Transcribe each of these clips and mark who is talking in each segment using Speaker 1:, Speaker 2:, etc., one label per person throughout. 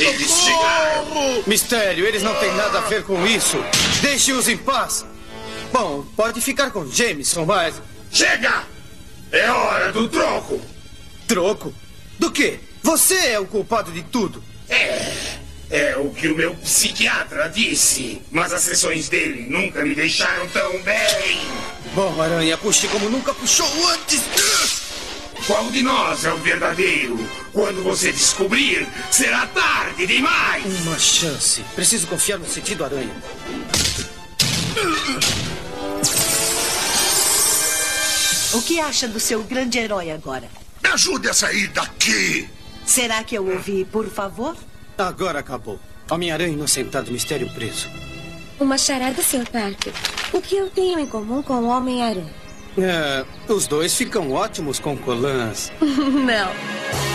Speaker 1: Eles chegaram!
Speaker 2: Mistério, eles não têm nada a ver com isso. Deixe-os em paz. Bom, pode ficar com Jameson, mas.
Speaker 1: Chega! É hora do troco!
Speaker 2: Troco? Do quê? Você é o culpado de tudo.
Speaker 1: É. É o que o meu psiquiatra disse. Mas as sessões dele nunca me deixaram tão bem.
Speaker 2: Bom, Aranha, puxe como nunca puxou antes.
Speaker 1: Qual de nós é o verdadeiro? Quando você descobrir, será tarde demais.
Speaker 2: Uma chance. Preciso confiar no sentido aranha.
Speaker 3: O que acha do seu grande herói agora?
Speaker 1: Me ajude a sair daqui!
Speaker 3: Será que eu ouvi, por favor?
Speaker 2: Agora acabou. Homem-Aranha inocentado, mistério preso.
Speaker 4: Uma charada, Sr. Parker. O que eu tenho em comum com o Homem-Aranha?
Speaker 2: É, os dois ficam ótimos com colãs.
Speaker 4: Não.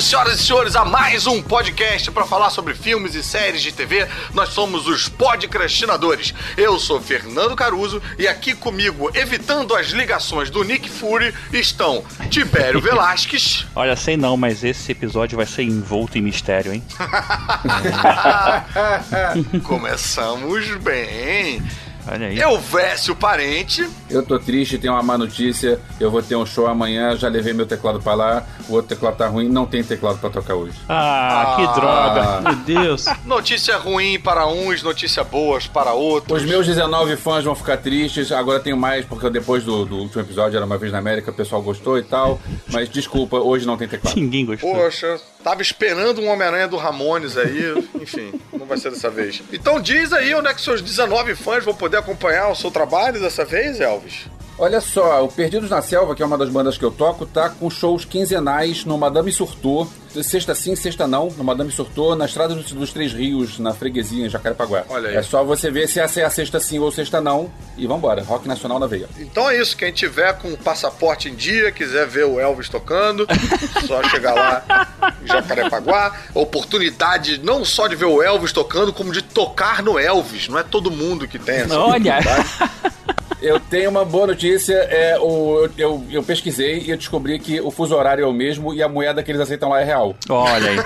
Speaker 5: Bem-vindos, senhoras e senhores, a mais um podcast para falar sobre filmes e séries de TV. Nós somos os podcastinadores. Eu sou Fernando Caruso e aqui comigo, evitando as ligações do Nick Fury, estão Tibério Velasquez.
Speaker 6: Olha, sei não, mas esse episódio vai ser envolto em mistério, hein?
Speaker 5: Começamos bem.
Speaker 6: Olha aí.
Speaker 5: Eu Vécio Parente.
Speaker 7: Eu tô triste, tenho uma má notícia. Eu vou ter um show amanhã, já levei meu teclado pra lá. O outro teclado tá ruim, não tem teclado pra tocar hoje.
Speaker 6: Ah, que droga. Meu Deus.
Speaker 5: Notícia ruim para uns, notícia boas para outros.
Speaker 7: Os meus 19 fãs vão ficar tristes. Agora tenho mais, porque depois do, do último episódio, era uma vez na América, o pessoal gostou e tal. Mas desculpa, hoje não tem teclado.
Speaker 6: Ninguém gostou.
Speaker 5: Poxa, tava esperando um Homem-Aranha do Ramones aí. Enfim, não vai ser dessa vez. Então diz aí onde é que seus 19 fãs vão poder acompanhar o seu trabalho dessa vez, Elvis.
Speaker 7: Olha só, o Perdidos na Selva, que é uma das bandas que eu toco, tá com shows quinzenais no Madame Surtou. Sexta sim, sexta não, no Madame Surtou, na Estrada dos, Três Rios, na freguesia, em Jacarepaguá.
Speaker 5: Olha aí.
Speaker 7: É só você ver se essa é a sexta sim ou sexta não. E vambora, rock nacional na veia.
Speaker 5: Então é isso, quem tiver com o passaporte em dia, quiser ver o Elvis tocando, só chegar lá em Jacarepaguá. Oportunidade não só de ver o Elvis tocando, como de tocar no Elvis. Não é todo mundo que tem essa
Speaker 6: Olha.
Speaker 7: Eu tenho uma boa notícia, é, o, eu, eu, eu pesquisei e eu descobri que o fuso horário é o mesmo e a moeda que eles aceitam lá é real.
Speaker 6: Olha aí.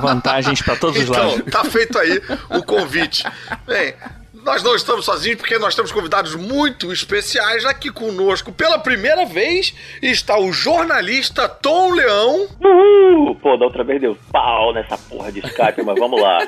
Speaker 6: Vantagens pra todos os
Speaker 5: Então,
Speaker 6: lados.
Speaker 5: tá feito aí o convite. Bem, nós não estamos sozinhos porque nós temos convidados muito especiais aqui conosco. Pela primeira vez está o jornalista Tom Leão.
Speaker 8: Uhul! Pô, da outra vez deu pau nessa porra de Skype, mas vamos lá.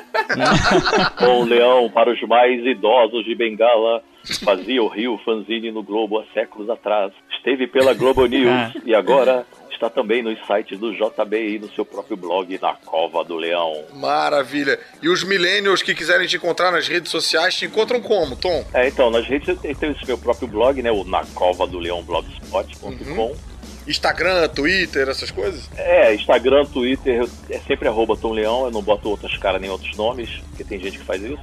Speaker 8: Bom, Leão, para os mais idosos de Bengala, fazia o Rio Fanzine no Globo há séculos atrás. Esteve pela Globo News e agora está também nos sites do JB e no seu próprio blog, Na Cova do Leão.
Speaker 5: Maravilha. E os millennials que quiserem te encontrar nas redes sociais te encontram como, Tom?
Speaker 8: É, então, nas redes eu tenho esse meu próprio blog, né, o Na Cova do Leão blogspot.com.
Speaker 5: Instagram, Twitter, essas coisas?
Speaker 8: É, Instagram, Twitter, é sempre arroba Tom Leão, eu não boto outras caras nem outros nomes, porque tem gente que faz isso.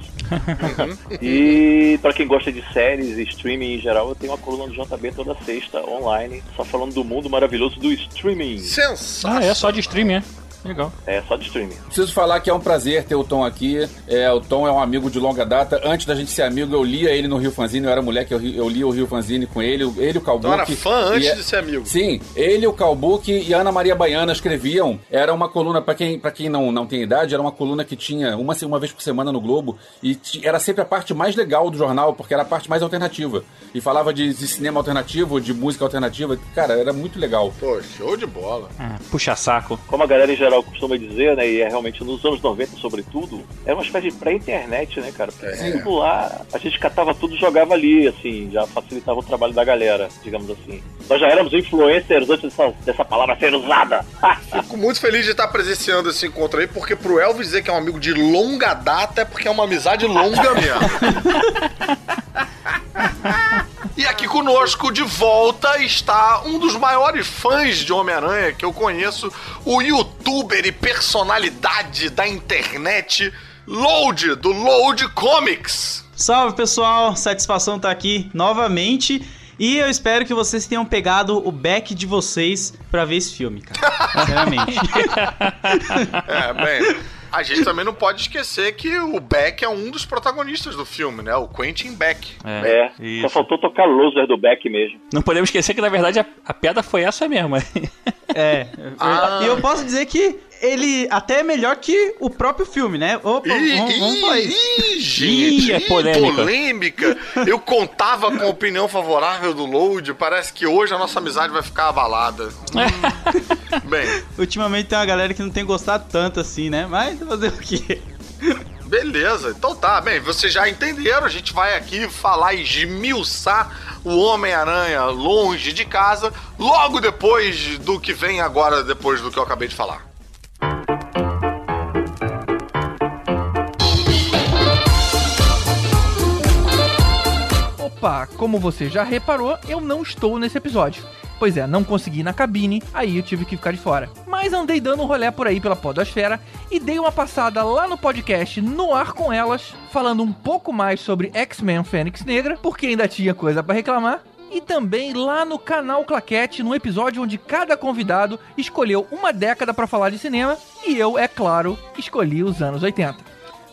Speaker 8: e pra quem gosta de séries e streaming em geral, eu tenho uma coluna do JB toda sexta, online, só falando do mundo maravilhoso do streaming.
Speaker 5: Sensacional.
Speaker 6: Ah, é só de streaming, é? Legal.
Speaker 8: É, só de streaming.
Speaker 7: Preciso falar que é um prazer ter o Tom aqui. É, o Tom é um amigo de longa data. Antes da gente ser amigo, eu lia ele no Rio Fanzine. Eu era moleque, eu, eu lia o Rio Fanzine com ele. Ele e o Calbuque.
Speaker 5: Então era fã antes
Speaker 7: E é-
Speaker 5: de ser amigo.
Speaker 7: Sim, ele, o Calbuque e a Ana Maria Baiana escreviam. Era uma coluna, pra quem, pra quem não, não tem idade, era uma coluna que tinha uma, uma vez por semana no Globo. E era sempre a parte mais legal do jornal, porque era a parte mais alternativa. E falava de, de cinema alternativo, de música alternativa. Cara, era muito legal.
Speaker 5: Pô, show de bola.
Speaker 6: Ah, puxa saco.
Speaker 8: Como a galera em geral costuma dizer, né, e é realmente nos anos 90 sobretudo, era uma espécie de pré-internet, né, cara? Porque
Speaker 5: É.
Speaker 8: tudo lá, a gente catava tudo e jogava ali, assim, já facilitava o trabalho da galera, digamos assim. Nós já éramos influencers antes dessa, dessa palavra ser usada.
Speaker 5: Fico muito feliz de estar presenciando esse encontro aí, porque pro Elvis dizer que é um amigo de longa data é porque é uma amizade longa mesmo. E aqui conosco, de volta, está um dos maiores fãs de Homem-Aranha que eu conheço, o youtuber e personalidade da internet, Load, do Load Comics.
Speaker 9: Salve pessoal, satisfação estar aqui novamente. E eu espero que vocês tenham pegado o back de vocês pra ver esse filme, cara. Sinceramente.
Speaker 5: É, bem. A gente também não pode esquecer que o Beck é um dos protagonistas do filme, né? O Quentin Beck.
Speaker 8: É, só
Speaker 6: isso.
Speaker 8: faltou tocar Loser do Beck mesmo.
Speaker 6: Não podemos esquecer que na verdade a, a piada foi essa mesmo.
Speaker 9: É.
Speaker 5: Ah.
Speaker 9: E eu posso dizer que ele até é melhor que o próprio filme, né? Opa,
Speaker 5: Ih,
Speaker 9: vamos,
Speaker 5: ih, ih, gente,
Speaker 6: Ih, é polêmica.
Speaker 5: polêmica. Eu contava com a opinião favorável do Load. Parece que hoje a nossa amizade vai ficar abalada. Hum. Bem,
Speaker 9: Ultimamente tem uma galera que não tem gostado tanto assim, né? Mas fazer o quê?
Speaker 5: beleza. Então tá, bem, vocês já entenderam. A gente vai aqui falar e esmiuçar o Homem-Aranha longe de casa, logo depois do que vem agora, depois do que eu acabei de falar.
Speaker 10: Opa, como você já reparou, eu não estou nesse episódio. Pois é, não consegui na cabine, aí eu tive que ficar de fora. Mas andei dando um rolé por aí pela podosfera e dei uma passada lá no podcast No Ar Com Elas, falando um pouco mais sobre X-Men Fênix Negra, porque ainda tinha coisa pra reclamar. E também lá no canal Claquete, no episódio onde cada convidado escolheu uma década pra falar de cinema, e eu, é claro, escolhi os anos 80.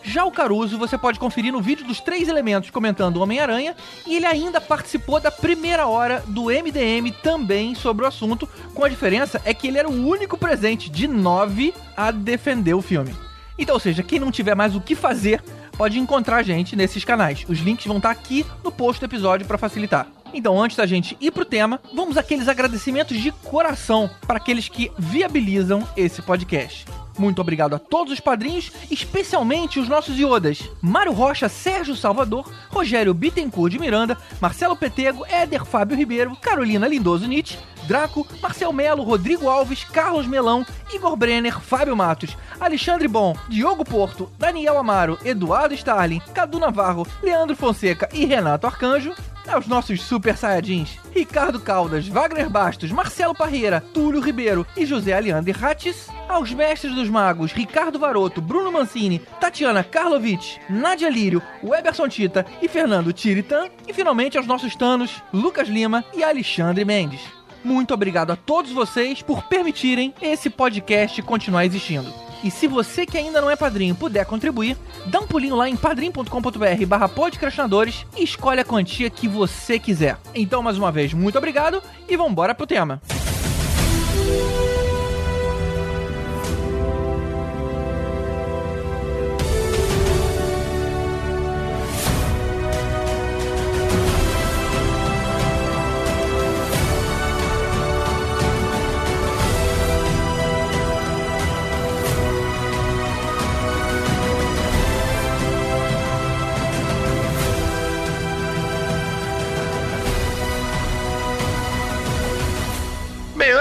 Speaker 10: Já o Caruso você pode conferir no vídeo dos três elementos comentando o Homem-Aranha e ele ainda participou da primeira hora do MDM também sobre o assunto, com a diferença é que ele era o único presente de nove a defender o filme. Então, ou seja, quem não tiver mais o que fazer pode encontrar a gente nesses canais. Os links vão estar aqui no post do episódio para facilitar. Então, antes da gente ir pro tema, vamos àqueles agradecimentos de coração para aqueles que viabilizam esse podcast. Muito obrigado a todos os padrinhos, especialmente os nossos iodas. Mário Rocha, Sérgio Salvador, Rogério Bittencourt de Miranda, Marcelo Petego, Éder Fábio Ribeiro, Carolina Lindoso Nietzsche, Draco, Marcel Melo, Rodrigo Alves, Carlos Melão, Igor Brenner, Fábio Matos, Alexandre Bom, Diogo Porto, Daniel Amaro, Eduardo Starling, Cadu Navarro, Leandro Fonseca e Renato Arcanjo, aos nossos super saiyajins, Ricardo Caldas, Wagner Bastos, Marcelo Parreira, Túlio Ribeiro e José Aleandre Rates, aos mestres dos magos, Ricardo Varoto, Bruno Mancini, Tatiana Karlovic, Nadia Lírio, Weberson Tita e Fernando Tiritan, e finalmente aos nossos tanos, Lucas Lima e Alexandre Mendes. Muito obrigado a todos vocês por permitirem esse podcast continuar existindo. E se você que ainda não é padrinho puder contribuir, dá um pulinho lá em padrim.com.br barra podcastinadores e escolhe a quantia que você quiser. Então, mais uma vez, muito obrigado e vambora pro tema.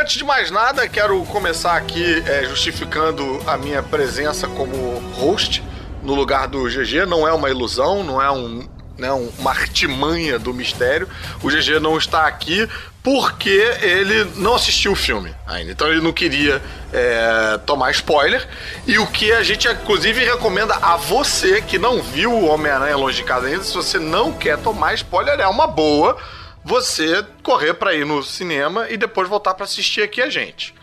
Speaker 5: Antes de mais nada, quero começar aqui é, justificando a minha presença como host no lugar do GG. Não é uma ilusão, não é um, né, um- uma artimanha do mistério. O GG não está aqui porque ele não assistiu o filme ainda. Então ele não queria é, tomar spoiler. E o que a gente, inclusive, recomenda a você que não viu o Homem-Aranha Longe de Casa ainda, se você não quer tomar spoiler, é uma boa você correr pra ir no cinema e depois voltar pra assistir aqui a gente.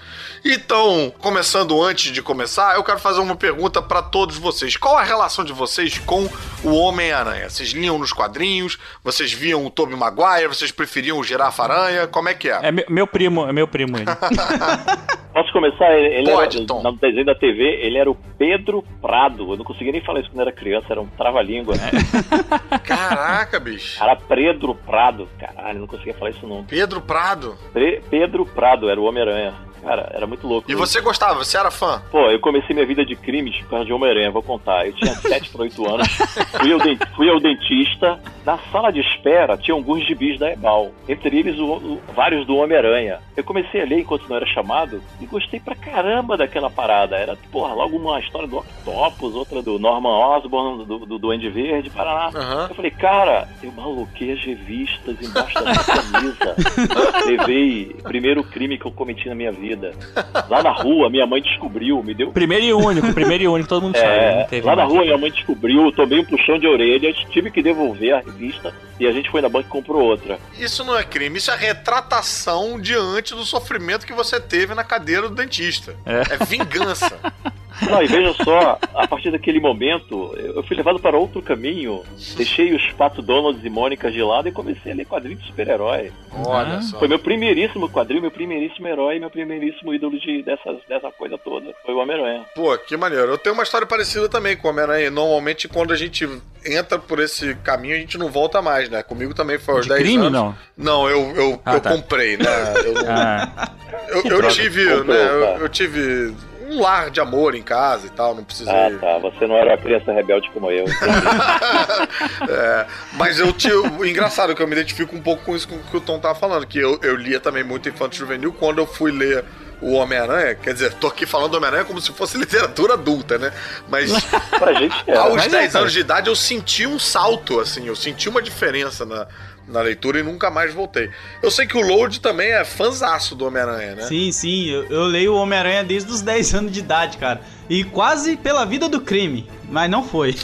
Speaker 5: Então, começando antes de começar, eu quero fazer uma pergunta pra todos vocês. Qual a relação de vocês com o Homem-Aranha? Vocês liam nos quadrinhos? Vocês viam o Tobey Maguire? Vocês preferiam o Girafa-Aranha? Como é que é?
Speaker 6: É meu, meu primo, é meu primo ele.
Speaker 8: Posso começar? Ele,
Speaker 5: Pode,
Speaker 8: era,
Speaker 5: Tom.
Speaker 8: no desenho da TV, ele era o Pedro Prado. Eu não conseguia nem falar isso quando era criança, era um trava-língua.
Speaker 5: Caraca, bicho.
Speaker 8: Era Pedro Prado. Caralho, não conseguia falar isso não.
Speaker 5: Pedro Prado.
Speaker 8: Pre- Pedro Prado era o Homem-Aranha. Cara, era muito louco.
Speaker 5: E você gostava? Você era fã?
Speaker 8: Pô, eu comecei minha vida de crimes por causa de Homem-Aranha, vou contar. Eu tinha 7 para 8 anos, fui ao, fui ao dentista. Na sala de espera tinha alguns gibis da Ebal, entre eles o- o- vários do Homem-Aranha. Eu comecei a ler enquanto não era chamado e gostei pra caramba daquela parada. Era, porra, logo uma história do Octopus, outra do Norman Osborn, do, do Duende Verde, Paraná.
Speaker 5: Aham.
Speaker 8: Eu falei, cara, eu maluquei as revistas embaixo da minha camisa. Levei o primeiro crime que eu cometi na minha vida. Lá na rua, minha mãe descobriu, me deu.
Speaker 6: Primeiro e único, primeiro e único, todo mundo sabe.
Speaker 8: É,
Speaker 6: não teve
Speaker 8: lá na rua minha mãe descobriu, tomei um puxão de orelhas, tive que devolver a vista e a gente foi na banca e comprou outra.
Speaker 5: Isso não é crime, isso é retratação diante do sofrimento que você teve na cadeira do dentista. É, vingança.
Speaker 8: Não, e veja só, a partir daquele momento, eu fui levado para outro caminho, deixei os Pato Donalds e Mônicas de lado e comecei a ler quadrinhos de super-herói.
Speaker 5: Olha só.
Speaker 8: Foi meu primeiríssimo quadrinho, meu primeiríssimo herói, meu primeiríssimo ídolo de, dessas, dessa coisa toda. Foi o Homem-Aranha.
Speaker 5: Pô, que maneiro. Eu tenho uma história parecida também com o Homem-Aranha. Normalmente, quando a gente entra por esse caminho, a gente não volta mais, né? Comigo também foi aos
Speaker 6: De
Speaker 5: 10
Speaker 6: crime,
Speaker 5: anos.
Speaker 6: não?
Speaker 5: Não, eu, eu,
Speaker 6: Ah,
Speaker 5: eu
Speaker 6: tá.
Speaker 5: comprei, né? Eu, não-
Speaker 6: Ah,
Speaker 5: eu,
Speaker 8: Que
Speaker 5: eu
Speaker 8: droga,
Speaker 5: tive,
Speaker 8: comprou,
Speaker 5: né? Eu,
Speaker 8: tá.
Speaker 5: eu tive um lar de amor em casa e tal, não precisei.
Speaker 8: Ah, tá. Você não era uma criança rebelde como eu.
Speaker 5: É, mas eu tinha. o Engraçado é que eu me identifico um pouco com isso que o Tom tava falando, que eu, eu lia também muito Infanto Juvenil quando eu fui ler o Homem-Aranha. Quer dizer, tô aqui falando do Homem-Aranha como se fosse literatura adulta, né? Mas
Speaker 8: pra gente é.
Speaker 5: aos
Speaker 6: Mas é,
Speaker 5: 10
Speaker 6: cara.
Speaker 5: anos de idade eu senti um salto, assim, eu senti uma diferença na, na leitura e nunca mais voltei. Eu sei que o Load também é fanzaço do Homem-Aranha, né?
Speaker 9: Sim, sim, eu, eu leio o Homem-Aranha desde os 10 anos de idade, cara. E quase pela vida do crime, mas não foi.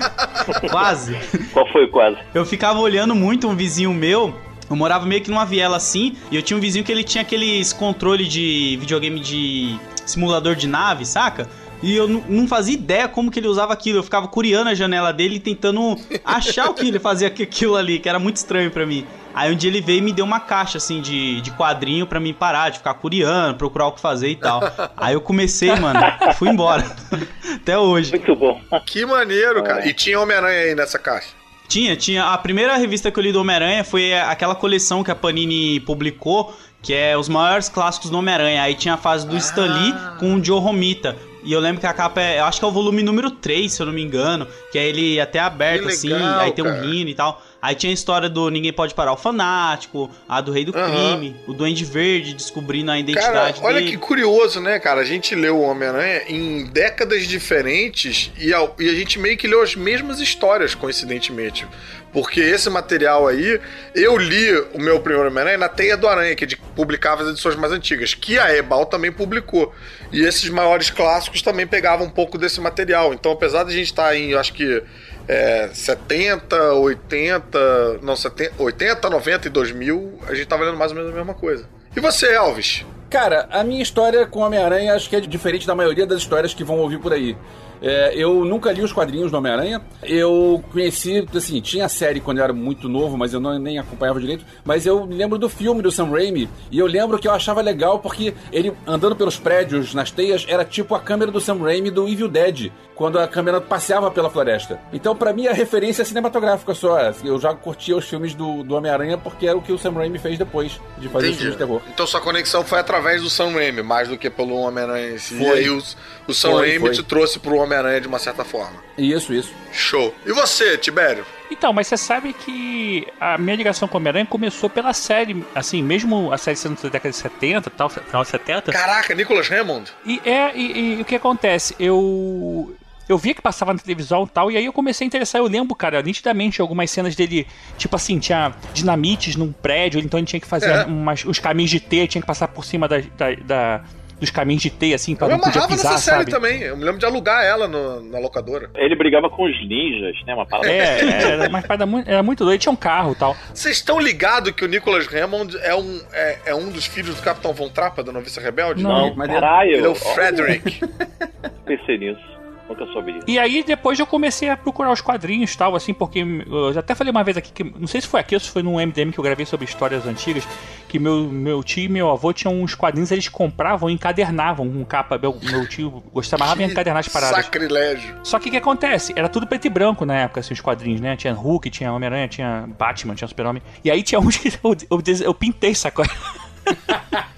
Speaker 9: quase.
Speaker 8: Qual foi o quase?
Speaker 9: Eu ficava olhando muito um vizinho meu. Eu morava meio que numa viela assim, e eu tinha um vizinho que ele tinha aqueles controle de videogame de simulador de nave, saca? E eu não fazia ideia como que ele usava aquilo. Eu ficava curiando a janela dele e tentando achar o que ele fazia aquilo ali, que era muito estranho pra mim. Aí um dia ele veio e me deu uma caixa assim de, de quadrinho pra mim parar, de ficar curiando, procurar o que fazer e tal. Aí eu comecei, mano, fui embora. Até hoje.
Speaker 8: Muito bom.
Speaker 5: Que maneiro, cara. E tinha Homem-Aranha aí nessa caixa.
Speaker 9: Tinha, tinha. A primeira revista que eu li do Homem-Aranha foi aquela coleção que a Panini publicou, que é os maiores clássicos do Homem-Aranha. Aí tinha a fase do Stan Lee com o Joe Romita. E eu lembro que a capa é. Eu acho que é o volume número 3, se eu não me engano. Que é ele até aberto, assim.
Speaker 5: legal,
Speaker 9: Aí tem um
Speaker 5: cara.
Speaker 9: hino e tal. Aí tinha a história do Ninguém Pode Parar o Fanático, a do Rei do
Speaker 5: Aham.
Speaker 9: Crime, o Duende Verde descobrindo a
Speaker 5: Cara,
Speaker 9: identidade
Speaker 5: olha
Speaker 9: dele.
Speaker 5: que curioso, né, cara? A gente leu o Homem-Aranha em décadas diferentes e a, e a gente meio que leu as mesmas histórias, coincidentemente. Porque esse material aí, eu li o meu primeiro Homem-Aranha na Teia do Aranha, que é publicava as edições mais antigas, que a Ebal também publicou. E esses maiores clássicos também pegavam um pouco desse material. Então, apesar de a gente estar em, eu acho que, é, 70, 80, não, 70, 80, 90 e 2000, a gente tava lendo mais ou menos a mesma coisa. E você, Elvis?
Speaker 7: Cara, a minha história com Homem-Aranha acho que é diferente da maioria das histórias que vão ouvir por aí. É, eu nunca li os quadrinhos do Homem-Aranha. Eu conheci, assim, tinha a série quando eu era muito novo, mas eu não, nem acompanhava direito. Mas eu me lembro do filme do Sam Raimi. E eu lembro que eu achava legal porque ele andando pelos prédios, nas teias, era tipo a câmera do Sam Raimi do Evil Dead. Quando a câmera passeava pela floresta. Então, pra mim, a referência é cinematográfica só. Eu já curtia os filmes do, do Homem-Aranha porque era o que o Sam Raimi fez depois de fazer os filmes de terror.
Speaker 5: Então sua conexão foi através do Sam Raimi, mais do que pelo Homem-Aranha em si.
Speaker 7: Foi.
Speaker 5: E o, o Sam
Speaker 7: Foi,
Speaker 5: Raimi
Speaker 7: foi.
Speaker 5: te trouxe pro Homem-Aranha de uma certa forma.
Speaker 7: Isso, isso.
Speaker 5: Show. E você, Tibério?
Speaker 6: Então, mas você sabe que a minha ligação com o Homem-Aranha começou pela série, assim, mesmo a série sendo da década de 70, tal, final de 70.
Speaker 5: Caraca, Nicholas Hammond?
Speaker 6: E é, e, e o que acontece? Eu. Eu via que passava na televisão e tal, e aí eu comecei a interessar. Eu lembro, cara, nitidamente algumas cenas dele, tipo assim, tinha dinamites num prédio, então ele tinha que fazer
Speaker 5: É.
Speaker 6: umas, os caminhos de teia, tinha que passar por cima da, da- da- dos caminhos de teia, assim, pra
Speaker 5: Eu
Speaker 6: não podia
Speaker 5: amarrava
Speaker 6: pisar,
Speaker 5: nessa série também. Eu me lembro de alugar ela no- na locadora.
Speaker 8: Ele brigava com os ninjas, né? Uma parada.
Speaker 6: É, era, mas era muito, era muito doido. Ele tinha um carro e tal.
Speaker 5: Vocês estão ligados que o Nicholas Hammond é um, é, é um dos filhos do Capitão Von Trappa, da Noviça Rebelde?
Speaker 8: Não,
Speaker 7: Mas
Speaker 8: caralho.
Speaker 5: Ele é o Frederick.
Speaker 8: Pensei nisso. Nunca soube disso.
Speaker 6: E aí depois eu comecei a procurar os quadrinhos e tal, assim, porque eu já até falei uma vez aqui que. Não sei se foi aqui ou se foi num MDM que eu gravei sobre histórias antigas, que meu, meu tio e meu avô tinham uns quadrinhos, eles compravam e encadernavam com capa. Meu, meu tio gostava mais de encadernar as paradas.
Speaker 5: Sacrilégio.
Speaker 6: Só que o que acontece? Era tudo preto e branco na época, assim, os quadrinhos, né? Tinha Hulk, tinha Homem-Aranha, tinha Batman, tinha Super-Homem. E aí tinha uns que eu, eu, eu pintei, sacou?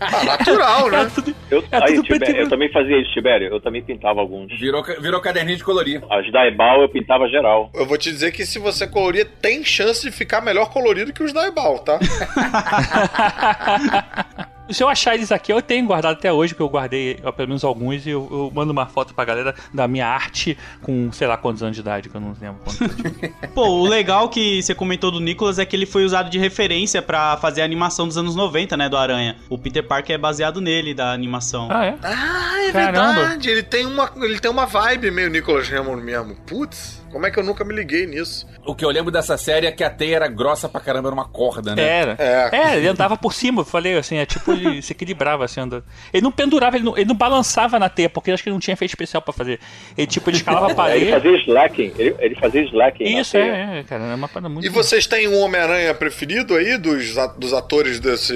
Speaker 5: Ah, natural,
Speaker 6: Era
Speaker 5: né?
Speaker 6: tudo,
Speaker 8: Eu,
Speaker 6: era
Speaker 8: aí, Tibério, eu também fazia isso, Tibério. Eu também pintava alguns.
Speaker 7: Virou, virou caderninho de colorir.
Speaker 8: As da Ebal eu pintava geral.
Speaker 5: Eu vou te dizer que se você colorir, tem chance de ficar melhor colorido que os da Ebal, tá?
Speaker 6: Se eu achar eles aqui, eu tenho guardado até hoje, porque eu guardei ó, pelo menos alguns, e eu, eu mando uma foto pra galera da minha arte com sei lá quantos anos de idade, que eu não lembro quantos.
Speaker 9: Pô, o legal que você comentou do Nicholas é que ele foi usado de referência pra fazer a animação dos anos 90, né, do Aranha. O Peter Parker é baseado nele, da animação.
Speaker 6: ah, é?
Speaker 5: Ah, é
Speaker 6: Caramba.
Speaker 5: verdade. Ele tem, uma, ele tem uma vibe meio Nicholas Hammond mesmo. Putz. Como é que eu nunca me liguei nisso?
Speaker 7: O que eu lembro dessa série é que a teia era grossa pra caramba, era uma corda, né?
Speaker 6: Era.
Speaker 5: É.
Speaker 6: É, ele andava por cima, eu falei assim, é tipo, ele se equilibrava assim, andando. Ele não pendurava, ele não, ele não balançava na teia, porque acho que ele não tinha efeito especial pra fazer. Ele, tipo, ele escalava a
Speaker 8: Ele
Speaker 6: parede.
Speaker 8: fazia slacking, ele, ele fazia slacking. na
Speaker 6: Isso,
Speaker 8: teia.
Speaker 6: é, é, cara, é uma parada muito.
Speaker 5: E vocês têm um Homem-Aranha preferido aí dos, dos atores desse.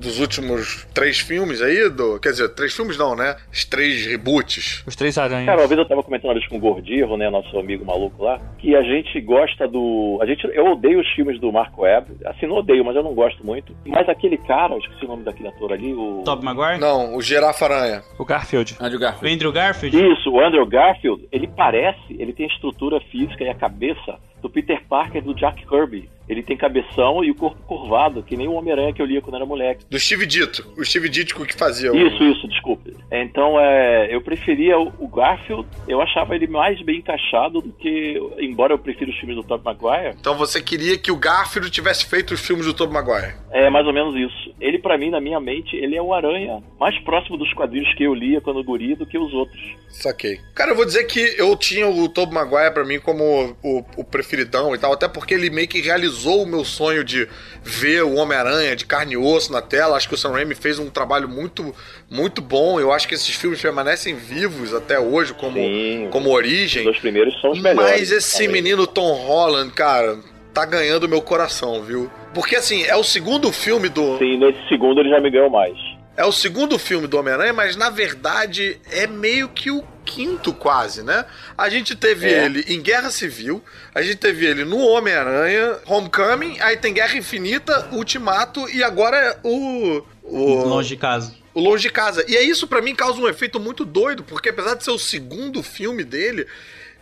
Speaker 5: Dos últimos três filmes aí? Do, quer dizer, três filmes não, né? Os três reboots.
Speaker 6: Os três aranhas.
Speaker 8: Cara, uma vez eu tava comentando vez com o Gordirro, né, nosso amigo maluco lá, que a gente gosta do. A gente, eu odeio os filmes do Marco Webb. Assim, não odeio, mas eu não gosto muito. Mas aquele cara, eu esqueci o nome daquele ator ali, o.
Speaker 9: Tobey Maguire?
Speaker 5: Não, o Girafa Aranha.
Speaker 6: O Garfield.
Speaker 7: Andrew
Speaker 9: O
Speaker 7: Garfield.
Speaker 9: Andrew Garfield?
Speaker 8: Isso, o Andrew Garfield, ele parece, ele tem a estrutura física e a cabeça do Peter Parker do Jack Kirby. Ele tem cabeção e o corpo curvado, que nem o Homem-Aranha que eu lia quando era moleque.
Speaker 5: Do Steve Dito. O Steve Ditko que fazia o.
Speaker 8: Isso, isso, desculpe. Então, é, eu preferia o Garfield, eu achava ele mais bem encaixado do que, embora eu prefira os filmes do Tobey Maguire,
Speaker 5: Então você queria que o Garfield tivesse feito os filmes do Tobey Maguire.
Speaker 8: é mais ou menos isso. Ele, pra mim, na minha mente, ele é o Aranha mais próximo dos quadrinhos que eu lia quando guri do que os outros.
Speaker 5: Saquei. Cara, eu vou dizer que eu tinha o Tobey Maguire pra mim como o, o preferidão e tal, até porque ele meio que realizou o meu sonho de ver o Homem-Aranha de carne e osso na tela. Acho que o Sam Raimi fez um trabalho muito, muito bom. Eu acho que esses filmes permanecem vivos até hoje como,
Speaker 8: Sim,
Speaker 5: como origem.
Speaker 8: Os primeiros são os melhores.
Speaker 5: Mas esse
Speaker 8: também.
Speaker 5: menino Tom Holland, cara, tá ganhando meu coração, viu? Porque assim, é o segundo filme do.
Speaker 8: Sim, nesse segundo ele já me ganhou mais.
Speaker 5: É o segundo filme do Homem-Aranha, mas na verdade é meio que o quinto, quase, né? A gente teve
Speaker 8: É.
Speaker 5: ele em Guerra Civil, a gente teve ele no Homem-Aranha, Homecoming, aí tem Guerra Infinita, Ultimato e agora é o. O
Speaker 9: Longe de casa.
Speaker 5: o Longe de Casa. E é isso pra mim causa um efeito muito doido, porque apesar de ser o segundo filme dele,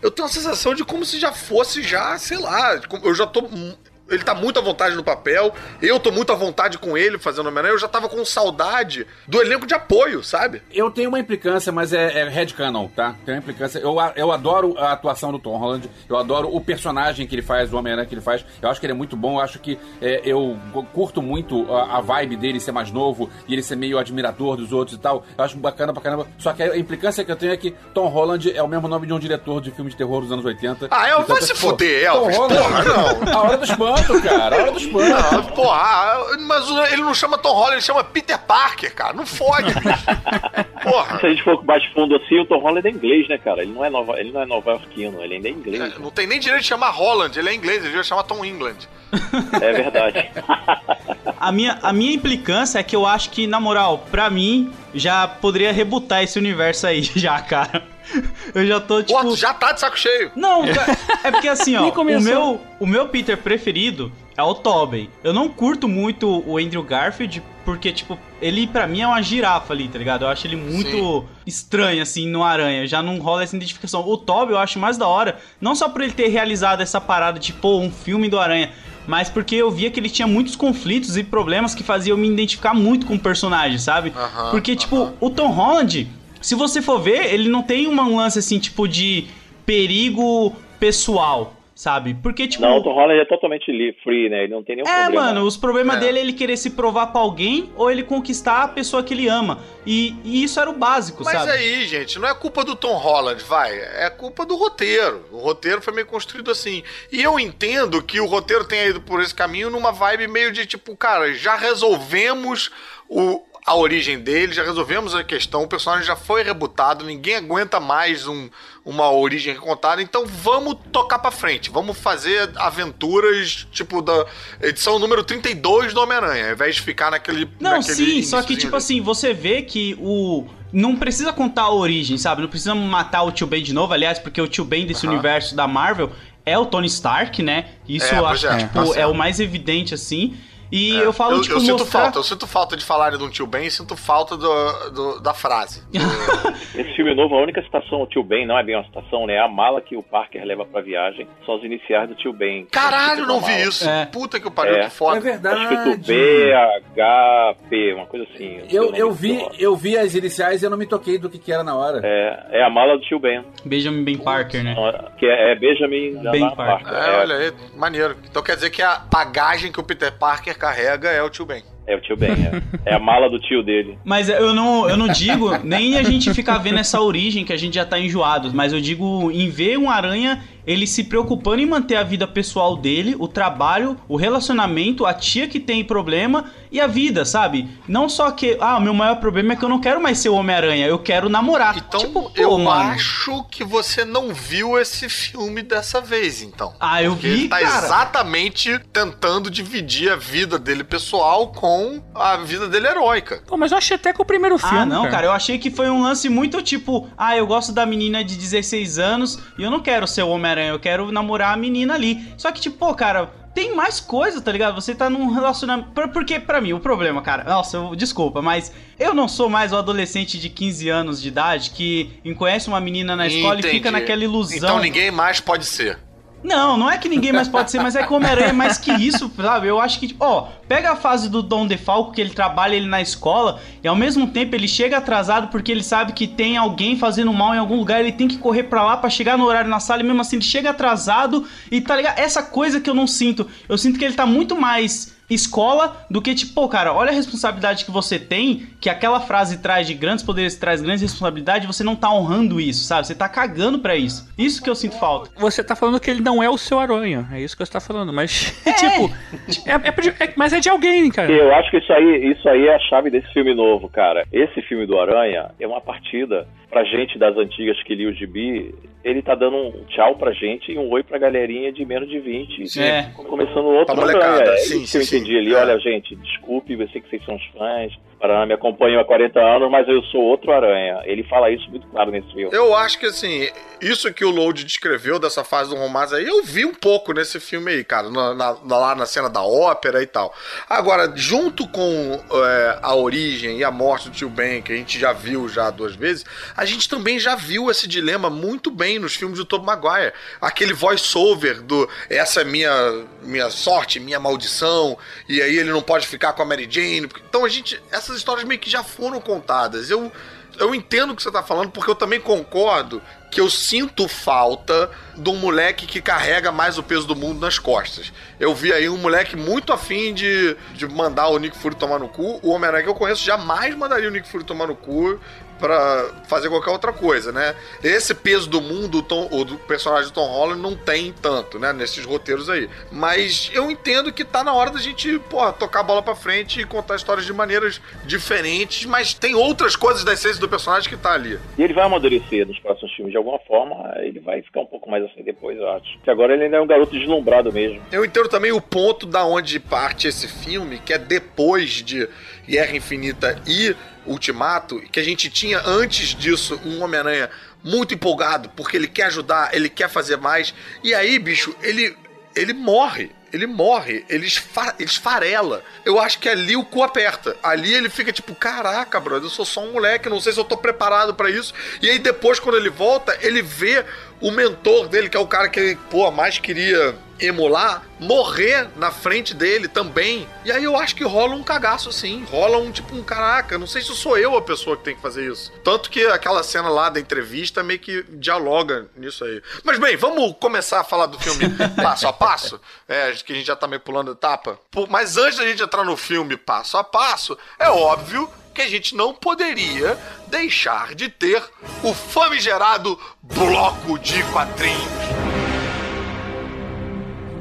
Speaker 5: eu tenho a sensação de como se já fosse já, sei lá, eu já tô ele tá muito à vontade no papel, eu tô muito à vontade com ele fazendo Homem-Aranha, eu já tava com saudade do elenco de apoio, sabe?
Speaker 7: Eu tenho uma implicância, mas é, é headcanon, tá? Tem uma implicância. Eu, eu adoro a atuação do Tom Holland, eu adoro o personagem que ele faz, o Homem-Aranha que ele faz. Eu acho que ele é muito bom, eu acho que é, eu curto muito a, a vibe dele ser mais novo e ele ser meio admirador dos outros e tal. Eu acho bacana pra caramba. Só que a implicância que eu tenho é que Tom Holland é o mesmo nome de um diretor de filme de terror dos anos 80.
Speaker 5: Ah, Elvis, vai se
Speaker 7: pô,
Speaker 5: fuder,
Speaker 7: Tom
Speaker 5: Elvis.
Speaker 7: Holland,
Speaker 5: Porra, não.
Speaker 7: A hora do espanto, cara. A hora do espanto.
Speaker 5: Não, porra, mas ele não chama Tom Holland, ele chama Peter Parker, cara. Não fode, bicho. Porra.
Speaker 8: Se a gente for mais fundo assim, o Tom Holland é inglês, né, cara? Ele não é nova, ele não é nova-iorquino, ele ainda é inglês.
Speaker 5: É, Não tem nem direito de chamar Holland, ele é inglês, ele devia chamar Tom England.
Speaker 8: É verdade.
Speaker 9: A minha, a minha implicância é que eu acho que, na moral, pra mim, já poderia rebutar esse universo aí, já, cara. Eu já tô, tipo...
Speaker 5: Pô, já tá de saco cheio.
Speaker 9: Não, cara, é porque assim, ó, o meu, o meu Peter preferido é o Tobey. Eu não curto muito o Andrew Garfield, porque, tipo, ele pra mim é uma girafa ali, tá ligado? Eu acho ele muito estranho, assim, no Aranha. Já não rola essa identificação. O Tobey eu acho mais da hora, não só por ele ter realizado essa parada de, pô, um filme do Aranha, mas porque eu via que ele tinha muitos conflitos e problemas que faziam eu me identificar muito com o personagem, sabe?
Speaker 5: Aham,
Speaker 9: porque, tipo, o Tom Holland, se você for ver, ele não tem uma- um lance assim, tipo, de perigo pessoal, sabe? Porque, tipo.
Speaker 8: Não, o Tom Holland é totalmente free, né? Ele não tem nenhum
Speaker 9: É,
Speaker 8: problema.
Speaker 9: mano, os problemas
Speaker 5: É.
Speaker 9: dele é ele querer se provar pra alguém ou ele conquistar a pessoa que ele ama. E, e isso era o básico,
Speaker 5: Mas
Speaker 9: sabe?
Speaker 5: aí, gente, não é culpa do Tom Holland, vai. É culpa do roteiro. O roteiro foi meio construído assim. E eu entendo que o roteiro tenha ido por esse caminho numa vibe meio de tipo, cara, já resolvemos o, a origem dele, já resolvemos a questão, o personagem já foi rebutado, ninguém aguenta mais um- uma origem recontada, então vamos tocar pra frente. Vamos fazer aventuras, tipo, da edição número 32 do Homem-Aranha, ao invés de ficar naquele.
Speaker 9: Não,
Speaker 5: naquele
Speaker 9: sim, só que, tipo assim, você vê que o. Não precisa contar a origem, sabe? Não precisa matar o tio Ben de novo, aliás, porque o tio Ben desse universo da Marvel é o Tony Stark, né? Isso
Speaker 5: É,
Speaker 9: acho
Speaker 5: é,
Speaker 9: tipo,
Speaker 5: tá
Speaker 9: é o mais evidente, assim. E
Speaker 5: É,
Speaker 9: eu falo, tipo,
Speaker 5: eu sinto
Speaker 9: mostrar...
Speaker 5: falta, eu sinto falta de falarem de um tio Ben e sinto falta do, do- da frase.
Speaker 8: Esse filme novo, a única citação ao tio Ben não é bem uma citação, né? É a mala que o Parker leva pra viagem. São os iniciais do tio Ben.
Speaker 5: Caralho, não vi
Speaker 8: Mala.
Speaker 5: isso.
Speaker 9: É.
Speaker 5: Puta que pariu,
Speaker 8: É.
Speaker 5: que foda.
Speaker 7: É verdade.
Speaker 8: Tá escrito B, H, P, uma coisa assim. o
Speaker 7: Eu, eu,
Speaker 8: do
Speaker 7: vi, eu vi as iniciais e eu não me toquei do que, que era na hora.
Speaker 8: É, é a mala do tio Ben.
Speaker 9: Benjamin Ben Parker, né?
Speaker 8: Que é, é Benjamin
Speaker 9: Ben
Speaker 8: Jan
Speaker 9: Parker.
Speaker 5: É, olha aí, maneiro. Então quer dizer que a bagagem que o Peter Parker carrega é o tio Ben.
Speaker 8: É o tio Ben, é. É a mala do tio dele.
Speaker 9: Mas eu não, eu não digo nem a gente ficar vendo essa origem que a gente já tá enjoado, mas eu digo em ver um aranha ele se preocupando em manter a vida pessoal dele, o trabalho, o relacionamento, a tia que tem problema e a vida, sabe? Não só que, ah, o meu maior problema é que eu não quero mais ser o Homem-Aranha, eu quero namorar.
Speaker 5: Então,
Speaker 9: tipo, pô,
Speaker 5: eu
Speaker 9: mano.
Speaker 5: acho que você não viu esse filme dessa vez, então.
Speaker 9: Ah, eu
Speaker 5: Porque
Speaker 9: vi,
Speaker 5: ele tá
Speaker 9: cara.
Speaker 5: exatamente tentando dividir a vida dele pessoal com a vida dele heróica.
Speaker 6: Pô, mas eu achei até que o primeiro filme.
Speaker 9: Ah, não, cara. eu achei que foi um lance muito tipo, ah, eu gosto da menina de 16 anos e eu não quero ser o Homem-Aranha, eu quero namorar a menina ali. Só que, tipo, pô, cara, tem mais coisa, tá ligado? Você tá num relacionamento. Por- Porque, pra mim, o problema, cara, nossa, eu- desculpa, mas eu não sou mais o adolescente de 15 anos de idade que conhece uma menina na escola e
Speaker 5: Entendi.
Speaker 9: fica naquela ilusão.
Speaker 5: Então ninguém mais pode ser.
Speaker 9: Não, não é que ninguém mais pode ser, mas é que o Homem-Aranha é mais que isso, sabe? Eu acho que, ó, pega a fase do Dom DeFalco, que ele trabalha ele na escola, e ao mesmo tempo ele chega atrasado porque ele sabe que tem alguém fazendo mal em algum lugar, ele tem que correr pra lá pra chegar no horário na sala, e mesmo assim ele chega atrasado, e tá ligado? Essa coisa que eu não sinto, eu sinto que ele tá muito mais escola do que tipo, pô, cara, olha a responsabilidade que você tem, que aquela frase traz de grandes poderes traz grandes responsabilidades, você não tá honrando isso, sabe? Você tá cagando pra isso. Isso que eu sinto falta.
Speaker 6: Você tá falando que ele não é o seu aranha. É isso que você tá falando. Mas, tipo. É, é de- é- mas é de alguém, cara.
Speaker 8: Eu acho que isso aí, isso aí é a chave desse filme novo, cara. Esse filme do Aranha é uma partida pra gente das antigas que lia o gibi. Ele tá dando um tchau pra gente e um oi pra galerinha de menos de 20.
Speaker 5: Sim.
Speaker 9: É.
Speaker 8: Começando outro
Speaker 5: Pra molecada,
Speaker 8: Aranha. É
Speaker 5: sim,
Speaker 8: eu
Speaker 5: sim,
Speaker 8: entendi ali.
Speaker 5: É.
Speaker 8: Olha, gente, desculpe, eu sei que vocês são os fãs. Paraná me acompanham há 40 anos, mas eu sou outro Aranha. Ele fala isso muito claro nesse filme.
Speaker 5: Eu acho que assim, isso que o Load descreveu dessa fase do romance aí, eu vi um pouco nesse filme aí, cara, na- na- lá na cena da ópera e tal. Agora, junto com é, a origem e a morte do tio Ben, que a gente já viu já duas vezes, a gente também já viu esse dilema muito bem nos filmes do Tobey Maguire. Aquele voice-over do essa é minha, minha sorte, minha maldição, e aí ele não pode ficar com a Mary Jane. Então a gente, essas histórias meio que já foram contadas. Eu eu entendo o que você tá falando, porque eu também concordo que eu sinto falta de um moleque que carrega mais o peso do mundo nas costas. Eu vi aí um moleque muito afim de, de mandar o Nick Fury tomar no cu. O Homem-Aranha que eu conheço jamais mandaria o Nick Fury tomar no cu pra fazer qualquer outra coisa, né? Esse peso do mundo, o, Tom- o do personagem do Tom Holland não tem tanto, né? Nesses roteiros aí. Mas eu entendo que tá na hora da gente, pô, tocar a bola pra frente e contar histórias de maneiras diferentes, mas tem outras coisas da essência do personagem que tá ali.
Speaker 8: E ele vai amadurecer nos próximos filmes de alguma forma, ele vai ficar um pouco mais assim depois, eu acho. Que agora ele ainda é um garoto deslumbrado mesmo.
Speaker 5: Eu entendo também o ponto da onde parte esse filme, que é depois de Guerra Infinita e Ultimato, que a gente tinha antes disso um Homem-Aranha muito empolgado, porque ele quer ajudar, ele quer fazer mais. E aí, bicho, ele ele morre. Ele morre, ele, esfa, ele esfarela. Eu acho que ali o cu aperta. Ali ele fica tipo, caraca, brother, eu sou só um moleque, não sei se eu tô preparado pra isso. E aí depois, quando ele volta, ele vê o mentor dele, que é o cara que ele, pô, mais queria emular, morrer na frente dele também. E aí eu acho que rola um cagaço assim. Rola um tipo um caraca, não sei se sou eu a pessoa que tem que fazer isso. Tanto que aquela cena lá da entrevista meio que dialoga nisso aí. Mas bem, vamos começar a falar do filme passo a passo. É, que a gente já tá meio pulando etapa. Mas antes da gente entrar no filme passo a passo, é óbvio que a gente não poderia deixar de ter o famigerado bloco de quadrinhos.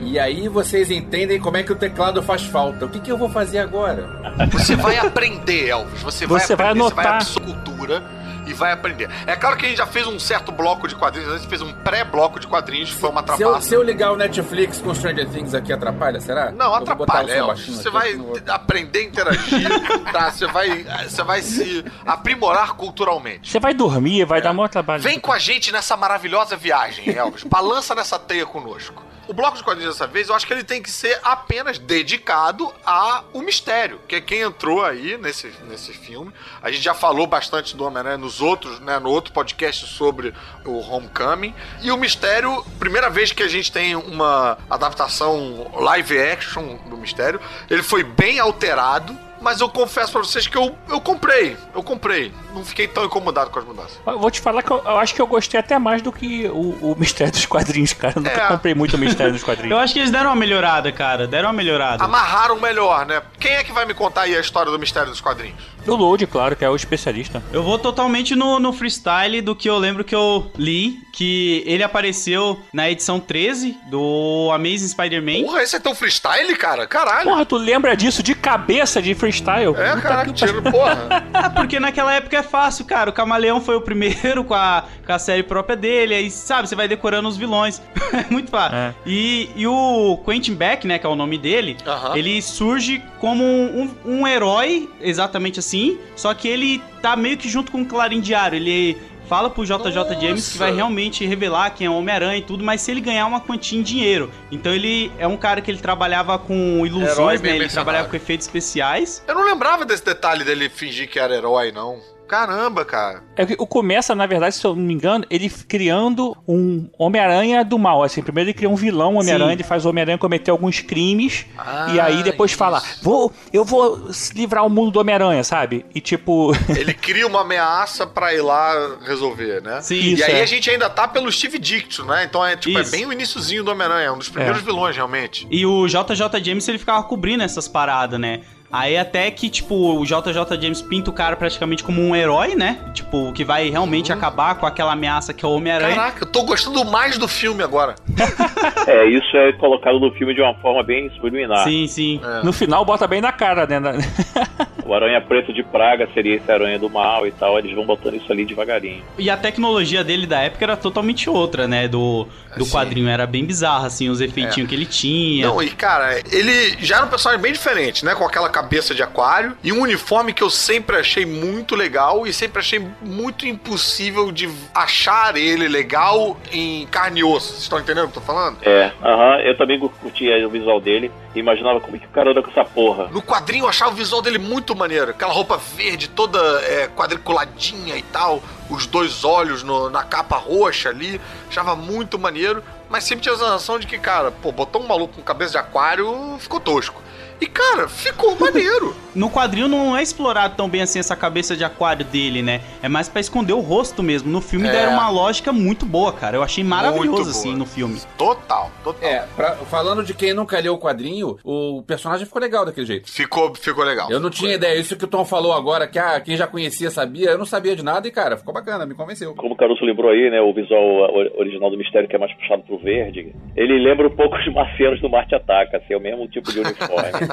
Speaker 7: E aí vocês entendem como é que o teclado faz falta. O que, que eu vou fazer agora?
Speaker 5: Você vai aprender, Elvis. Você vai
Speaker 6: Você vai
Speaker 5: aprender, você vai
Speaker 6: anotar.
Speaker 5: absorver cultura e vai aprender. É claro que a gente já fez um certo bloco de quadrinhos, a gente fez um pré-bloco de quadrinhos, foi uma
Speaker 7: Se eu,
Speaker 5: trapaça.
Speaker 7: se eu ligar o Netflix com Stranger Things aqui, atrapalha, será?
Speaker 5: Não,
Speaker 7: Eu
Speaker 5: atrapalha,
Speaker 7: baixinho
Speaker 5: Você vai
Speaker 7: vou-
Speaker 5: aprender a interagir, tá? Você vai, você vai se aprimorar culturalmente.
Speaker 6: Você vai dormir, vai dar maior trabalho.
Speaker 5: Vem com a gente nessa maravilhosa viagem, Elvis. Balança nessa teia conosco. O bloco de quadrinhos dessa vez, eu acho que ele tem que ser apenas dedicado ao mistério, que é quem entrou aí nesse, nesse filme. A gente já falou bastante do Homem-Aranha nos outros, né, no outro podcast sobre o Homecoming. E o mistério, primeira vez que a gente tem uma adaptação live action do mistério, ele foi bem alterado. Mas eu confesso pra vocês que eu, eu comprei. Eu comprei. Não fiquei tão incomodado com as mudanças.
Speaker 6: Eu vou te falar que eu, eu acho que eu gostei até mais do que o, o mistério dos quadrinhos, cara. Eu nunca
Speaker 5: É.
Speaker 6: comprei muito o mistério dos
Speaker 9: Eu
Speaker 6: quadrinhos.
Speaker 9: acho que eles deram uma melhorada, cara. Deram uma melhorada.
Speaker 5: Amarraram melhor, né? Quem é que vai me contar aí a história do mistério dos quadrinhos?
Speaker 6: O Load, claro, que é o especialista.
Speaker 9: Eu vou totalmente no, no freestyle do que eu lembro que eu li, que ele apareceu na edição 13 do Amazing Spider-Man.
Speaker 5: Porra, esse é tão freestyle, cara? Caralho.
Speaker 6: Porra, tu lembra disso de cabeça de freestyle?
Speaker 5: É,
Speaker 6: Puta
Speaker 5: caralho,
Speaker 6: que
Speaker 5: tiro, porra.
Speaker 9: Porque naquela época é fácil, cara. O Camaleão foi o primeiro com a, com a série própria dele. Aí, sabe, você vai decorando os vilões. é muito fácil.
Speaker 6: É.
Speaker 9: E, e o Quentin Beck, né, que é o nome dele,
Speaker 5: Aham.
Speaker 9: ele surge como um, um, um herói, exatamente assim. Só que ele tá meio que junto com o Clarim Diário. Ele fala pro JJ
Speaker 5: Nossa.
Speaker 9: James que vai realmente revelar quem é o Homem-Aranha e tudo, mas se ele ganhar uma quantia em dinheiro. Então ele é um cara que ele trabalhava com ilusões, né? Ele
Speaker 5: mercenário.
Speaker 9: trabalhava com efeitos especiais.
Speaker 5: Eu não lembrava desse detalhe dele fingir que era herói, não. Caramba, cara.
Speaker 6: É que o começa, na verdade, se eu não me engano, ele criando um Homem-Aranha do mal. Assim, primeiro ele cria um vilão Homem-Aranha, ele faz o Homem-Aranha cometer alguns crimes.
Speaker 5: Ah,
Speaker 6: e aí depois fala:
Speaker 5: isso.
Speaker 6: vou, eu vou livrar o mundo do Homem-Aranha, sabe? E tipo.
Speaker 5: Ele cria uma ameaça pra ir lá resolver, né?
Speaker 9: Sim,
Speaker 5: E
Speaker 6: Isso,
Speaker 5: aí
Speaker 6: é.
Speaker 5: a gente ainda tá pelo Steve Dicto, né? Então é tipo,
Speaker 9: Isso.
Speaker 5: é bem o iniciozinho do Homem-Aranha, é um dos primeiros
Speaker 6: É.
Speaker 5: vilões, realmente.
Speaker 9: E o JJ James ele ficava cobrindo essas paradas, né? Aí até que, tipo, o JJ James pinta o cara praticamente como um herói, né? Tipo, que vai realmente acabar com aquela ameaça que é o Homem-Aranha.
Speaker 5: Caraca, eu tô gostando mais do filme agora.
Speaker 8: É, isso é colocado no filme de uma forma bem subliminar.
Speaker 9: Sim, sim.
Speaker 5: É.
Speaker 6: No final bota bem na cara, né?
Speaker 8: O Aranha Preto de Praga seria esse Aranha do Mal e tal. Eles vão botando isso ali devagarinho.
Speaker 9: E a tecnologia dele da época era totalmente outra, né? Do, do quadrinho. Era bem bizarra, assim, os efeitinhos que ele tinha.
Speaker 5: Não, e cara, ele já era um personagem bem diferente, né? Com aquela cabeça de aquário e um uniforme que eu sempre achei muito legal e sempre achei muito impossível de achar ele legal em carne e osso. Vocês estão entendendo o que eu tô falando?
Speaker 8: É, aham, eu também curtia o visual dele e imaginava como é que o cara anda com essa porra.
Speaker 5: No quadrinho eu achava o visual dele muito maneiro. Aquela roupa verde, toda é, quadriculadinha e tal. Os dois olhos no- na capa roxa ali. Achava muito maneiro. Mas sempre tinha a sensação de que, cara, pô, botou um maluco com cabeça de aquário, ficou tosco. E, cara, ficou maneiro.
Speaker 9: No quadrinho não é explorado tão bem assim essa cabeça de aquário dele, né? É mais pra esconder o rosto mesmo. No filme
Speaker 5: É.
Speaker 9: deram uma lógica muito boa, cara. Eu achei maravilhoso, assim, no filme.
Speaker 5: Total, total.
Speaker 7: É, pra- falando de quem nunca leu o quadrinho, o personagem ficou legal daquele jeito.
Speaker 5: Ficou, ficou legal.
Speaker 7: Eu não tinha ideia, isso que o Tom falou agora, que ah, quem já conhecia sabia, eu não sabia de nada e, cara, ficou bacana, me convenceu.
Speaker 8: Como o Caruso lembrou aí, né, o visual original do Mistério que é mais puxado pro verde, ele lembra um pouco os marcianos do Marte Ataca, assim, é o mesmo tipo de uniforme.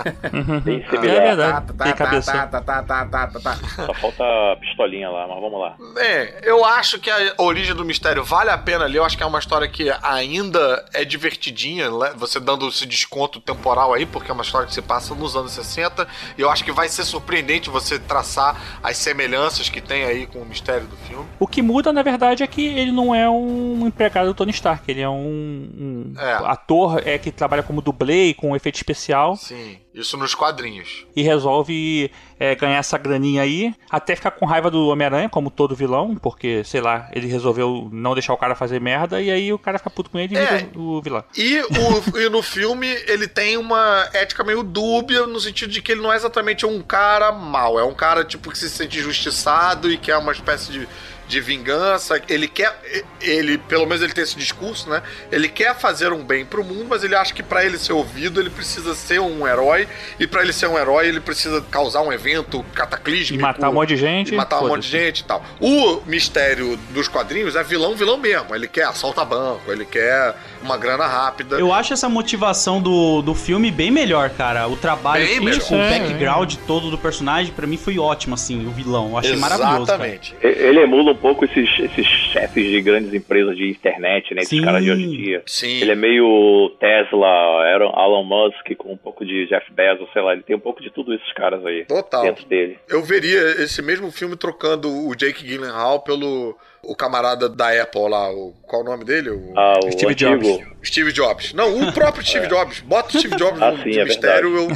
Speaker 8: Bem
Speaker 6: É
Speaker 8: semelhante.
Speaker 6: verdade.
Speaker 7: Tá,
Speaker 6: Tem
Speaker 7: tá, tá, tá, tá, tá, tá, tá, tá.
Speaker 8: Só falta a pistolinha lá, mas vamos lá.
Speaker 5: É, eu acho que a origem do mistério vale a pena ler. Eu acho que é uma história que ainda é divertidinha, né? você dando esse desconto temporal aí, porque é uma história que se passa nos anos 60. E eu acho que vai ser surpreendente você traçar as semelhanças que tem aí com o mistério do filme.
Speaker 6: O que muda, na verdade, é que ele não é um empregado do Tony Stark. Ele é um, um
Speaker 5: É.
Speaker 6: ator é, que trabalha como dublê e com efeito especial
Speaker 5: Sim, isso nos quadrinhos.
Speaker 6: e resolve é, ganhar essa graninha aí, até ficar com raiva do Homem-Aranha, como todo vilão, porque, sei lá, ele resolveu não deixar o cara fazer merda, e aí o cara fica puto com ele e
Speaker 5: É.
Speaker 6: vira o vilão.
Speaker 5: E, o- e no filme ele tem uma ética meio dúbia, no sentido de que ele não é exatamente um cara mau, é um cara tipo que se sente injustiçado e quer uma espécie de, de vingança. Ele quer. Ele, pelo menos ele tem esse discurso, né? Ele quer fazer um bem pro mundo, mas ele acha que pra ele ser ouvido, ele precisa ser um herói. E pra ele ser um herói, ele precisa causar um evento cataclísmico.
Speaker 6: E matar um monte de gente.
Speaker 5: Matar um monte de gente e tal. O mistério dos quadrinhos é vilão, vilão mesmo. Ele quer assaltar banco, ele quer uma grana rápida.
Speaker 9: Eu acho essa motivação do, do filme bem melhor, cara. O trabalho,
Speaker 5: Bem
Speaker 9: com
Speaker 5: melhor.
Speaker 9: o
Speaker 6: É,
Speaker 9: background todo do personagem, pra mim foi ótimo, assim, o vilão. Eu achei maravilhoso. cara.
Speaker 5: Exatamente.
Speaker 8: Ele emula um pouco esses, esses chefes de grandes empresas de internet, né? Esses
Speaker 9: Sim.
Speaker 8: caras de hoje em dia.
Speaker 5: Sim.
Speaker 8: Ele é meio Tesla, Aaron- Elon Musk, com um pouco de Jeff Bezos, sei lá. Ele tem um pouco de tudo esses caras aí
Speaker 5: Total.
Speaker 8: dentro dele.
Speaker 5: Eu veria esse mesmo filme trocando o Jake Gyllenhaal pelo o camarada da Apple lá, o, qual o nome dele? O
Speaker 8: Ah, o
Speaker 6: Steve
Speaker 8: antigo,
Speaker 6: Jobs.
Speaker 5: Steve Jobs. Não, o próprio Steve Jobs. Bota o Steve Jobs
Speaker 8: Ah,
Speaker 5: no
Speaker 8: sim,
Speaker 5: de
Speaker 8: é
Speaker 5: mistério, eu,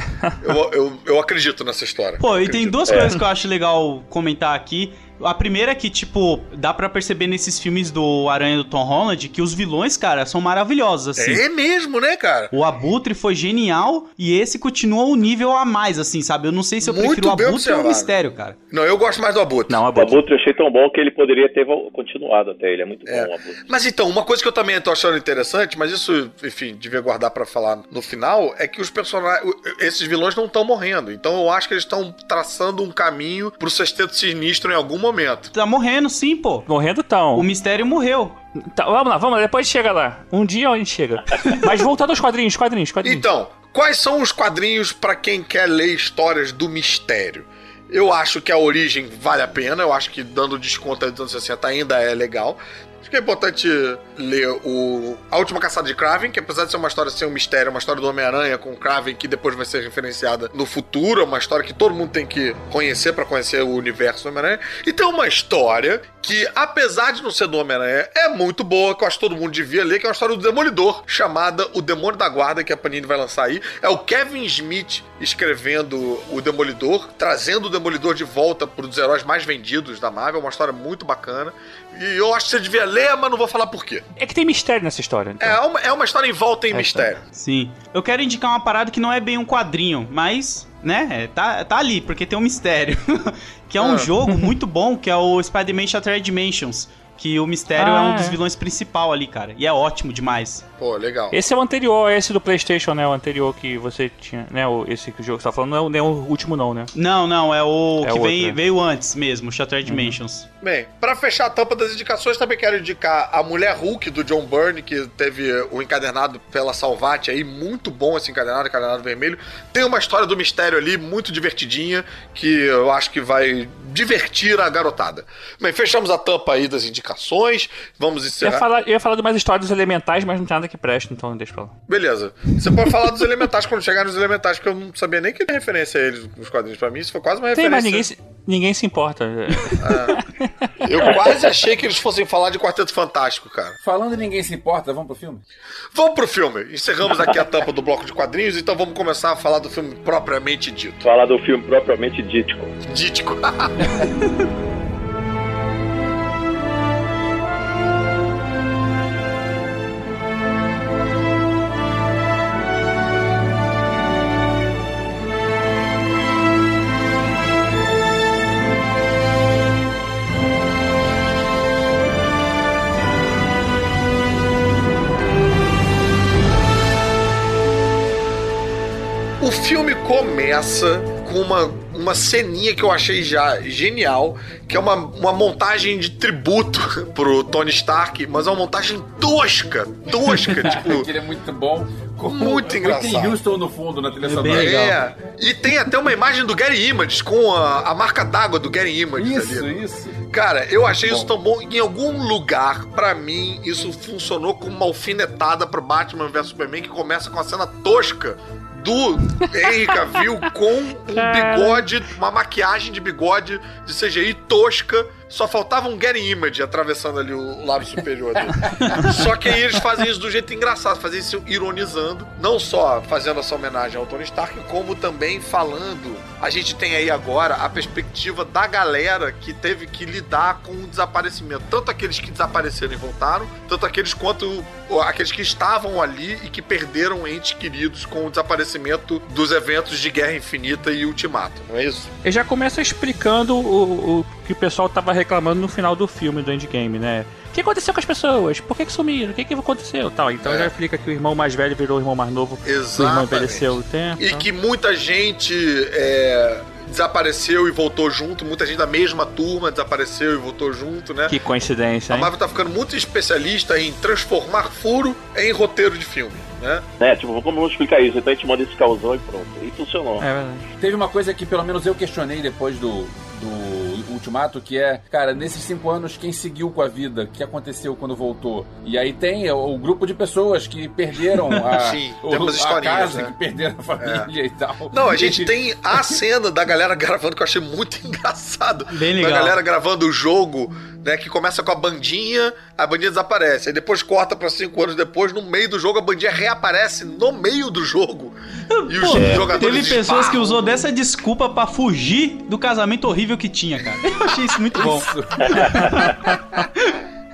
Speaker 5: eu, eu, eu acredito nessa história.
Speaker 9: Pô, e tem duas coisas que eu acho legal comentar aqui. A primeira é que, tipo, dá pra perceber nesses filmes do Aranha do Tom Holland que os vilões, cara, são maravilhosos, assim.
Speaker 5: É mesmo, né, cara?
Speaker 9: O Abutre foi genial e esse continua um nível a mais, assim, sabe? Eu não sei se eu
Speaker 5: Muito
Speaker 9: prefiro o Abutre ou o
Speaker 5: observado.
Speaker 9: Mistério, cara.
Speaker 5: Não, eu gosto mais do Abutre.
Speaker 6: Não,
Speaker 8: O
Speaker 6: bom.
Speaker 8: Abutre eu achei tão bom que ele poderia ter continuado até. Ele é muito
Speaker 5: É.
Speaker 8: bom, o Abutre.
Speaker 5: Mas então, uma coisa que eu também tô achando interessante, mas isso, enfim, devia guardar pra falar no final, é que os personagens, esses vilões não estão morrendo. Então eu acho que eles estão traçando um caminho pro sexteto sinistro em algum momento.
Speaker 9: Tá morrendo, sim, pô.
Speaker 6: Morrendo tão.
Speaker 9: O Mistério morreu.
Speaker 6: Tá, vamos lá, vamos lá, depois chega lá. Um dia a gente chega. Mas voltando aos quadrinhos, quadrinhos, quadrinhos.
Speaker 5: Então, quais são os quadrinhos pra quem quer ler histórias do mistério? Eu acho que a origem vale a pena, eu acho que dando desconto dos anos 60 ainda é legal. Que é importante ler o A Última Caçada de Kraven, que apesar de ser uma história sem um mistério, uma história do Homem-Aranha com Kraven, que depois vai ser referenciada no futuro, é uma história que todo mundo tem que conhecer pra conhecer o universo do Homem-Aranha. E tem uma história que, apesar de não ser do Homem-Aranha, é muito boa, que eu acho que todo mundo devia ler, que é uma história do Demolidor, chamada O Demônio da Guarda, que a Panini vai lançar aí. É o Kevin Smith escrevendo o Demolidor, trazendo o Demolidor de volta para os heróis mais vendidos da Marvel, uma história muito bacana. E eu acho que você devia ler, mas não vou falar por quê.
Speaker 6: É que tem mistério nessa história. Então.
Speaker 5: É uma, é uma história em volta em
Speaker 6: É,
Speaker 5: mistério.
Speaker 9: Sim. Eu quero indicar uma parada que não é bem um quadrinho, mas, né, é, tá, tá ali, porque tem um mistério. que é um
Speaker 5: Ah.
Speaker 9: jogo muito bom, que é o Spider-Man Shattered Dimensions. Que o mistério é
Speaker 6: Ah,
Speaker 9: um dos
Speaker 6: é.
Speaker 9: vilões principal ali, cara. E é ótimo demais.
Speaker 5: Pô, legal.
Speaker 6: Esse é o anterior, esse do PlayStation, né? O anterior que você tinha, né? O, esse que o jogo que você tá falando não é, o- não é o último, não, né?
Speaker 9: Não, não, é o
Speaker 6: É
Speaker 9: que
Speaker 6: outro,
Speaker 9: veio,
Speaker 6: né?
Speaker 9: veio antes mesmo, o Shattered Dimensions.
Speaker 5: Bem, pra fechar a tampa das indicações, também quero indicar a Mulher Hulk do John Byrne, que teve o encadernado pela Salvati aí, muito bom esse encadernado, encadernado vermelho. Tem uma história do mistério ali, muito divertidinha, que eu acho que vai divertir a garotada. Bem, fechamos a tampa aí das indicações, vamos
Speaker 6: Eu ia,
Speaker 5: encerrar.
Speaker 6: falar, eu ia falar de mais histórias dos elementais, mas não tem nada que preste, então deixa pra lá.
Speaker 5: Beleza. Você pode falar dos elementais quando chegar nos elementais, porque eu não sabia nem que referência a eles nos quadrinhos. Pra mim, isso foi quase uma
Speaker 6: Tem,
Speaker 5: referência.
Speaker 6: mas ninguém se, ninguém se importa.
Speaker 5: Eu quase achei que eles fossem falar de Quarteto Fantástico, cara.
Speaker 7: Falando e ninguém se importa, vamos pro filme?
Speaker 5: Vamos pro filme. Encerramos aqui a tampa do bloco de quadrinhos, então vamos começar a falar do filme propriamente dito.
Speaker 8: Falar do filme propriamente dito.
Speaker 5: Dítico. começa com uma, uma ceninha que eu achei já genial, que é uma, uma montagem de tributo pro Tony Stark, mas é uma montagem tosca, tosca, tipo...
Speaker 7: que ele é muito bom. Com
Speaker 5: Muito engraçado.
Speaker 7: Whitney Houston no fundo, na trilha
Speaker 9: É
Speaker 7: sonora.
Speaker 5: É, e tem até uma imagem do Gary Images com a, a marca d'água do Gary Images
Speaker 7: Isso,
Speaker 5: ali.
Speaker 7: isso.
Speaker 5: Cara, eu achei isso tão bom. Em algum lugar, pra mim, isso funcionou como uma alfinetada pro Batman vs Superman, que começa com a cena tosca do Henry Cavill com um bigode, uma maquiagem de bigode de CGI tosca. Só faltava um Getty Image atravessando ali o lábio superior dele. só que aí eles fazem isso do jeito engraçado, fazem isso ironizando, não só fazendo essa homenagem ao Tony Stark, como também falando. A gente tem aí agora a perspectiva da galera que teve que lidar com o desaparecimento. Tanto aqueles que desapareceram e voltaram, tanto aqueles quanto aqueles que estavam ali e que perderam entes queridos com o desaparecimento dos eventos de Guerra Infinita e Ultimato, não é isso?
Speaker 6: Ele já começa explicando o, o que o pessoal tava reclamando no final do filme do Endgame, né? O que aconteceu com as pessoas? Por que, que sumiram? O que, que aconteceu? Tal. Então
Speaker 5: É.
Speaker 6: já explica que o irmão mais velho virou o irmão mais novo. O irmão envelheceu o tempo.
Speaker 5: E que muita gente é, desapareceu e voltou junto, muita gente da mesma turma desapareceu e voltou junto, né?
Speaker 6: Que coincidência,
Speaker 5: A
Speaker 6: hein?
Speaker 5: Marvel tá ficando muito especialista em transformar furo em roteiro de filme, né?
Speaker 8: Né? Tipo, como vamos explicar isso? Então a gente manda esse causão e pronto. E funcionou.
Speaker 6: É verdade.
Speaker 7: Teve uma coisa que pelo menos eu questionei depois do, do Ultimato, que é, cara, nesses cinco anos, quem seguiu com a vida? O que aconteceu quando voltou? E aí tem o, o grupo de pessoas que perderam a,
Speaker 5: Sim,
Speaker 7: o- a casa,
Speaker 5: né?
Speaker 7: que perderam a família e tal.
Speaker 5: Não, a gente tem a cena da galera gravando que eu achei muito engraçado.
Speaker 9: Bem legal.
Speaker 5: Da galera gravando o jogo, né? Que começa com a bandinha, a bandinha desaparece. Aí depois corta pra cinco anos depois, no meio do jogo, a bandinha reaparece no meio do jogo. E os
Speaker 9: Pô,
Speaker 5: jogadores.
Speaker 9: teve pessoas que usou dessa desculpa pra fugir do casamento horrível que tinha, cara. Eu achei isso muito bom.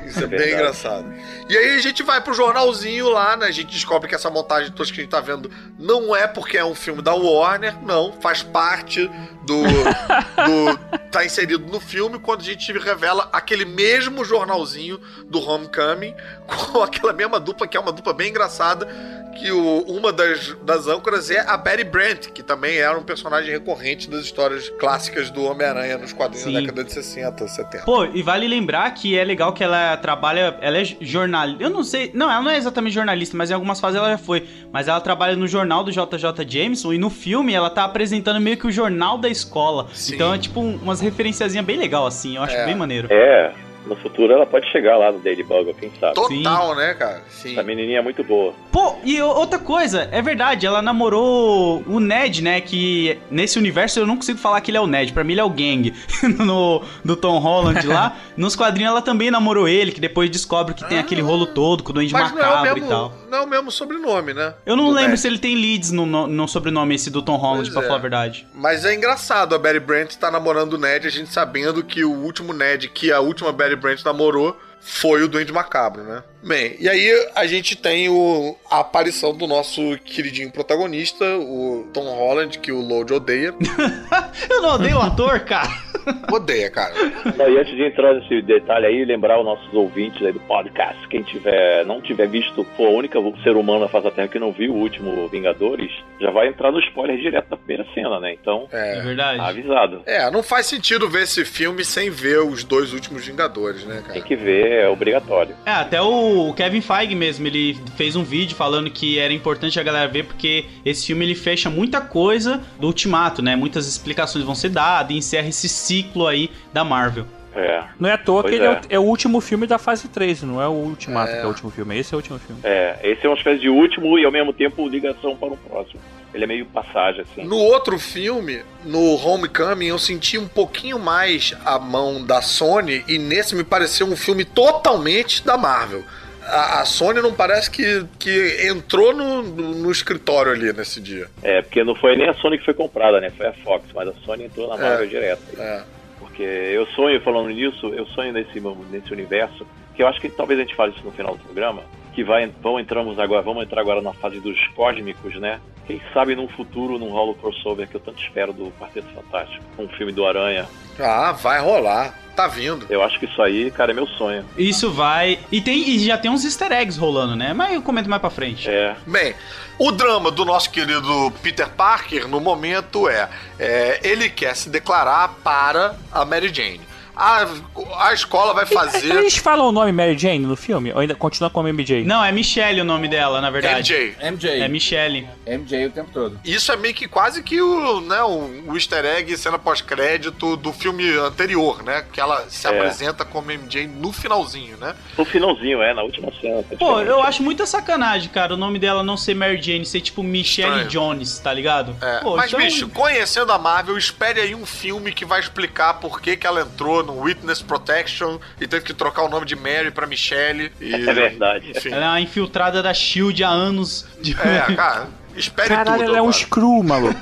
Speaker 5: Isso é,
Speaker 8: É
Speaker 5: bem
Speaker 8: verdade.
Speaker 5: engraçado. E aí a gente vai pro jornalzinho lá, né? A gente descobre que essa montagem toda que a gente tá vendo não é porque é um filme da Warner, não. Faz parte do. do tá inserido no filme quando a gente revela aquele mesmo jornalzinho do Homecoming com aquela mesma dupla, que é uma dupla bem engraçada. Que o- uma das, das âncoras é a Betty Brant, que também era um personagem recorrente das histórias clássicas do Homem-Aranha nos quadrinhos
Speaker 9: Sim.
Speaker 5: da década de 60, 70.
Speaker 9: Pô, e vale lembrar que é legal que ela trabalha. Ela é jornalista. Eu não sei. Não, ela não é exatamente jornalista, mas em algumas fases ela já foi. Mas ela trabalha no jornal do JJ Jameson e no filme ela tá apresentando meio que o jornal da escola.
Speaker 5: Sim.
Speaker 9: Então é tipo um- umas referenciazinhas bem legal, assim. Eu acho
Speaker 5: É.
Speaker 9: bem maneiro.
Speaker 8: É, no futuro ela pode chegar lá no Daily Bugle, quem sabe.
Speaker 5: Total, né, cara? Sim.
Speaker 8: Essa menininha é muito boa.
Speaker 9: Pô, e outra coisa, é verdade, ela namorou o Ned, né? Que nesse universo eu não consigo falar que ele é o Ned, pra mim ele é o Gang, no, do Tom Holland lá. Nos quadrinhos ela também namorou ele, que depois descobre que tem aquele rolo todo com o Duende
Speaker 5: Mas não é, o
Speaker 9: Macabro
Speaker 5: mesmo,
Speaker 9: e tal.
Speaker 5: não é o mesmo sobrenome, né?
Speaker 9: Eu não
Speaker 5: Do
Speaker 9: lembro
Speaker 5: Ned.
Speaker 9: se ele tem leads no, no, no sobrenome esse do Tom Holland,
Speaker 5: Pois
Speaker 9: pra
Speaker 5: é.
Speaker 9: falar a verdade.
Speaker 5: Mas é engraçado a Betty Brant tá namorando o Ned, a gente sabendo que o último Ned que a última Betty Brant namorou foi o Duende Macabro, né? Bem, e aí a gente tem o, a aparição do nosso queridinho protagonista, o Tom Holland, que o Lode odeia.
Speaker 9: Eu não odeio o ator, cara.
Speaker 5: odeia, cara.
Speaker 8: Não, e antes de entrar nesse detalhe aí, lembrar os nossos ouvintes aí do podcast, quem tiver, não tiver visto, for a única ser humano na face da Terra que não viu o último Vingadores, já vai entrar no spoiler direto da primeira cena, né? Então,
Speaker 9: É verdade.
Speaker 8: avisado.
Speaker 5: É, não faz sentido ver esse filme sem ver os dois últimos Vingadores, né, cara?
Speaker 8: Tem que ver, é obrigatório.
Speaker 9: É, até o Kevin Feige mesmo, ele fez um vídeo falando que era importante a galera ver porque esse filme ele fecha muita coisa do Ultimato, né? Muitas explicações vão ser dadas e encerra esse ciclo aí da Marvel.
Speaker 8: É.
Speaker 6: Não é à toa
Speaker 8: Pois
Speaker 6: que ele é.
Speaker 8: é.
Speaker 6: o, é o último filme da fase 3, não é o Ultimato que é o último filme. Esse é o último filme.
Speaker 8: É, esse é uma espécie de último e ao mesmo tempo ligação para o próximo. Ele é meio passagem, assim.
Speaker 5: No outro filme, no Homecoming, eu senti um pouquinho mais a mão da Sony e nesse me pareceu um filme totalmente da Marvel. A, a Sony não parece que, que entrou no, no, no escritório ali nesse dia.
Speaker 8: É, porque não foi nem a Sony que foi comprada, né? Foi a Fox, mas a Sony entrou na Marvel
Speaker 5: É.
Speaker 8: direto.
Speaker 5: É.
Speaker 8: Porque eu sonho, falando nisso, eu sonho nesse, nesse universo, que eu acho que talvez a gente fale isso no final do programa, que vai, vão, entramos agora, vamos entrar agora na fase dos cósmicos, né? Quem sabe num futuro, num rolo crossover que eu tanto espero do Quarteto Fantástico, um filme do Aranha.
Speaker 5: Ah, vai rolar. Tá vindo.
Speaker 8: Eu acho que isso aí, cara, é meu sonho.
Speaker 9: Isso vai. E tem e já tem uns easter eggs rolando, né? Mas eu comento mais pra frente.
Speaker 8: É.
Speaker 5: Bem, o drama do nosso querido Peter Parker no momento é, é, ele quer se declarar para a Mary Jane. A, a escola vai fazer.
Speaker 6: Eles falam o nome Mary Jane no filme? Ou ainda continua como MJ?
Speaker 9: Não, é Michelle o nome dela, na verdade.
Speaker 5: MJ.
Speaker 7: MJ.
Speaker 9: É Michelle.
Speaker 7: MJ o tempo todo.
Speaker 5: Isso é meio que quase que o, né, o, o easter egg cena pós-crédito do filme anterior, né? Que ela se
Speaker 8: É.
Speaker 5: apresenta como MJ no finalzinho, né?
Speaker 8: No finalzinho, é, na última cena.
Speaker 9: Pô,
Speaker 8: praticamente.
Speaker 9: eu acho muita sacanagem, cara, o nome dela não ser Mary Jane, ser tipo Michelle
Speaker 5: Estranho.
Speaker 9: Jones, tá ligado?
Speaker 5: É,
Speaker 9: Pô,
Speaker 5: mas,
Speaker 9: então-
Speaker 5: bicho, conhecendo a Marvel, espere aí um filme que vai explicar por que, que ela entrou Witness Protection e teve que trocar o nome de Mary pra Michelle. E,
Speaker 8: É verdade.
Speaker 5: Enfim.
Speaker 9: Ela é uma infiltrada da Shield há anos. De...
Speaker 5: É, cara, espere
Speaker 6: Caralho,
Speaker 5: tudo.
Speaker 6: ela é um screw, maluco.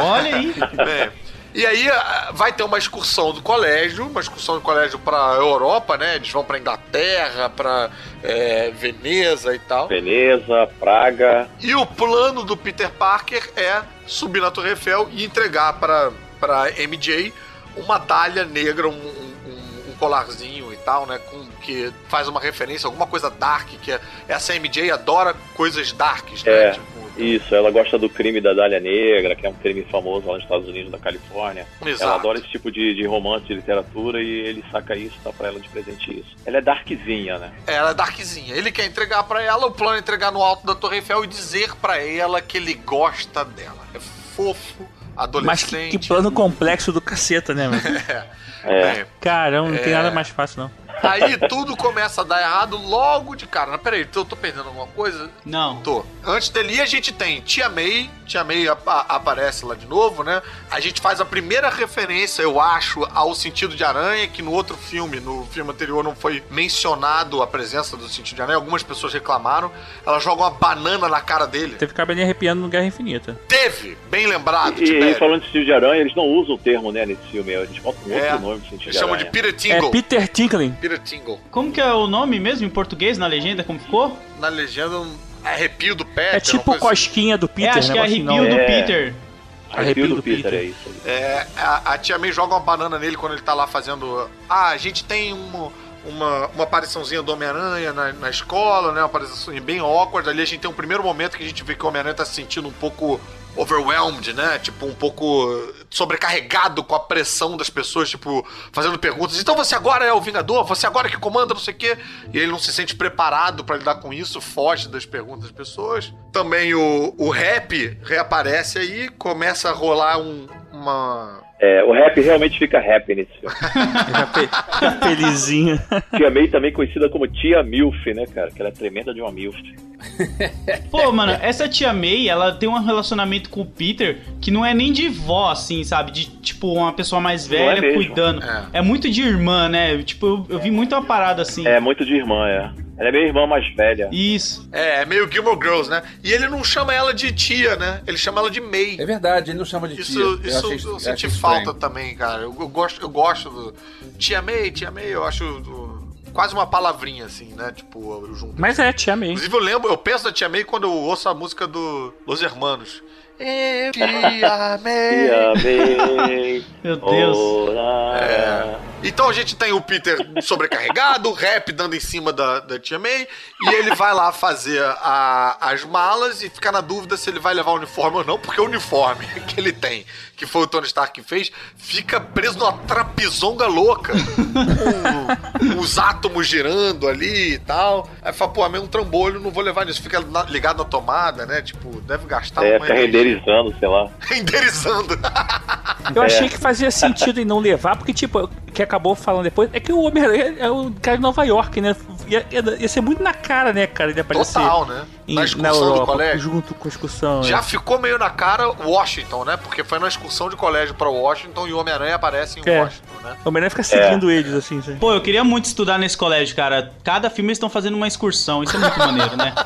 Speaker 9: Olha aí.
Speaker 5: É. E aí ah, vai ter uma excursão do colégio, uma excursão do colégio pra Europa, né? Eles vão pra Inglaterra, pra é, Veneza e tal.
Speaker 8: Veneza, Praga.
Speaker 5: E o plano do Peter Parker é subir na Torre Eiffel e entregar para para MJ uma dália negra, um, um- um colarzinho e tal, né? Com, que faz uma referência, alguma coisa dark, que é, essa MJ adora coisas darks, né?
Speaker 8: É.
Speaker 5: Tipo,
Speaker 8: Isso, ela gosta do crime da Dália Negra, que é um crime famoso lá nos Estados Unidos, da Califórnia.
Speaker 5: Exato.
Speaker 8: Ela adora esse tipo de, de romance, de literatura, e ele saca isso, dá pra ela de presente isso. Ela é darkzinha, né?
Speaker 5: ela é darkzinha. Ele quer entregar pra ela, o plano é entregar no alto da Torre Eiffel e dizer pra ela que ele gosta dela. É fofo,
Speaker 6: Mas
Speaker 5: adolescente.
Speaker 6: que, que plano complexo do caceta, né, mano?
Speaker 8: É.
Speaker 5: Bem,
Speaker 6: Caramba, não tem
Speaker 5: É.
Speaker 6: nada mais fácil, não.
Speaker 5: Aí tudo começa a dar errado logo de cara. Mas peraí, eu tô perdendo alguma coisa?
Speaker 9: Não.
Speaker 5: Tô. Antes dele a gente tem Tia May. Tia May apa- aparece lá de novo, né? A gente faz a primeira referência, eu acho, ao sentido de aranha, que no outro filme, no filme anterior, não foi mencionado a presença do sentido de aranha. Algumas pessoas reclamaram. Ela joga uma banana na cara dele.
Speaker 6: Teve cabelinho arrepiando no Guerra Infinita.
Speaker 5: Teve! Bem lembrado,
Speaker 8: E, e falando de sentido de aranha, eles não usam o termo, né, nesse filme. Eles botam um
Speaker 5: É.
Speaker 8: outro nome de sentido
Speaker 5: Eles
Speaker 8: de
Speaker 5: chamam
Speaker 8: aranha.
Speaker 5: de Peter
Speaker 6: É
Speaker 5: Tingle.
Speaker 6: Peter Tinkling.
Speaker 5: Peter Tingle.
Speaker 9: Como que é o nome mesmo em português, na legenda, como ficou?
Speaker 5: Na legenda, um arrepio do Peter.
Speaker 6: É tipo
Speaker 5: coisa assim.
Speaker 6: cosquinha do Peter,
Speaker 9: é, acho que é
Speaker 6: negócio
Speaker 9: arrepio
Speaker 6: não.
Speaker 9: do
Speaker 8: É.
Speaker 9: Peter.
Speaker 8: Arrepio do,
Speaker 6: do
Speaker 8: Peter,
Speaker 6: Peter.
Speaker 8: é isso.
Speaker 5: É, a, a tia May joga uma banana nele quando ele tá lá fazendo. Ah, a gente tem um, uma, uma apariçãozinha do Homem-Aranha na, na escola, né? Uma aparição bem awkward. Ali a gente tem um primeiro momento que a gente vê que o Homem-Aranha tá se sentindo um pouco overwhelmed, né? Tipo, um pouco sobrecarregado com a pressão das pessoas, tipo, fazendo perguntas. Então você agora é o Vingador? Você agora que comanda, não sei o quê. E ele não se sente preparado pra lidar com isso, foge das perguntas das pessoas. Também o, o rap reaparece aí, começa a rolar um, uma.
Speaker 8: É, o rap realmente fica rap nesse filme.
Speaker 6: Felizinha.
Speaker 8: Tia May também conhecida como Tia Milf, né, cara? Que ela é tremenda de uma Milf.
Speaker 9: Pô, mano, essa tia May, ela tem um relacionamento com o Peter que não é nem de vó, assim, sabe? De, tipo, uma pessoa mais
Speaker 8: é
Speaker 9: velha
Speaker 8: mesmo.
Speaker 9: cuidando. É. muito de irmã, né? Tipo, eu, eu vi muito uma parada assim.
Speaker 8: É muito de irmã, é. Ela é minha irmã mais velha.
Speaker 9: Isso.
Speaker 5: É, é meio Gilmore Girls, né? E ele não chama ela de tia, né? Ele chama ela de May.
Speaker 7: É verdade, ele não chama de
Speaker 5: Isso,
Speaker 7: tia. Eu
Speaker 5: isso
Speaker 7: achei-
Speaker 5: eu
Speaker 7: eu
Speaker 5: senti falta
Speaker 7: estranho.
Speaker 5: também, cara. Eu, eu gosto, eu gosto do. Tia May, tia May, eu acho do- quase uma palavrinha, assim, né? Tipo, eu junto.
Speaker 6: Mas é, tia May.
Speaker 5: Inclusive, eu lembro, eu penso na tia May quando eu ouço a música do Los Hermanos. Eu tia May.
Speaker 8: Tia May.
Speaker 9: Meu Deus.
Speaker 8: Ora.
Speaker 5: É. Então a gente tem o Peter sobrecarregado, o rap dando em cima da, da Tia May, e ele vai lá fazer a- as malas e fica na dúvida se ele vai levar o uniforme ou não, porque o uniforme que ele tem, que foi o Tony Stark que fez, fica preso numa trapizonga louca, com os átomos girando ali e tal. Aí fala, pô, é meio um trambolho, não vou levar nisso. Fica na- ligado na tomada, né? Tipo, deve gastar
Speaker 8: É,
Speaker 5: uma energia.
Speaker 8: renderizando, sei lá.
Speaker 5: Renderizando.
Speaker 6: Eu
Speaker 8: É.
Speaker 6: achei que fazia sentido em não levar, porque, tipo, que acabou falando depois, é que o Homem-Aranha é o cara de Nova York, né? Ia, ia- ia ser muito na cara, né, cara, ele aparecer
Speaker 5: Total, né?
Speaker 6: em-
Speaker 5: Na
Speaker 6: na
Speaker 5: excursão do
Speaker 6: Europa,
Speaker 5: colégio.
Speaker 6: junto com a excursão.
Speaker 5: Já
Speaker 6: é.
Speaker 5: ficou meio na cara Washington, né? Porque foi na excursão de colégio pra Washington e o Homem-Aranha aparece em
Speaker 6: É.
Speaker 5: Washington, né?
Speaker 6: O Homem-Aranha fica seguindo eles, assim, sabe?
Speaker 9: Pô, eu queria muito estudar nesse colégio, cara. Cada filme eles estão fazendo uma excursão. Isso é muito maneiro, né?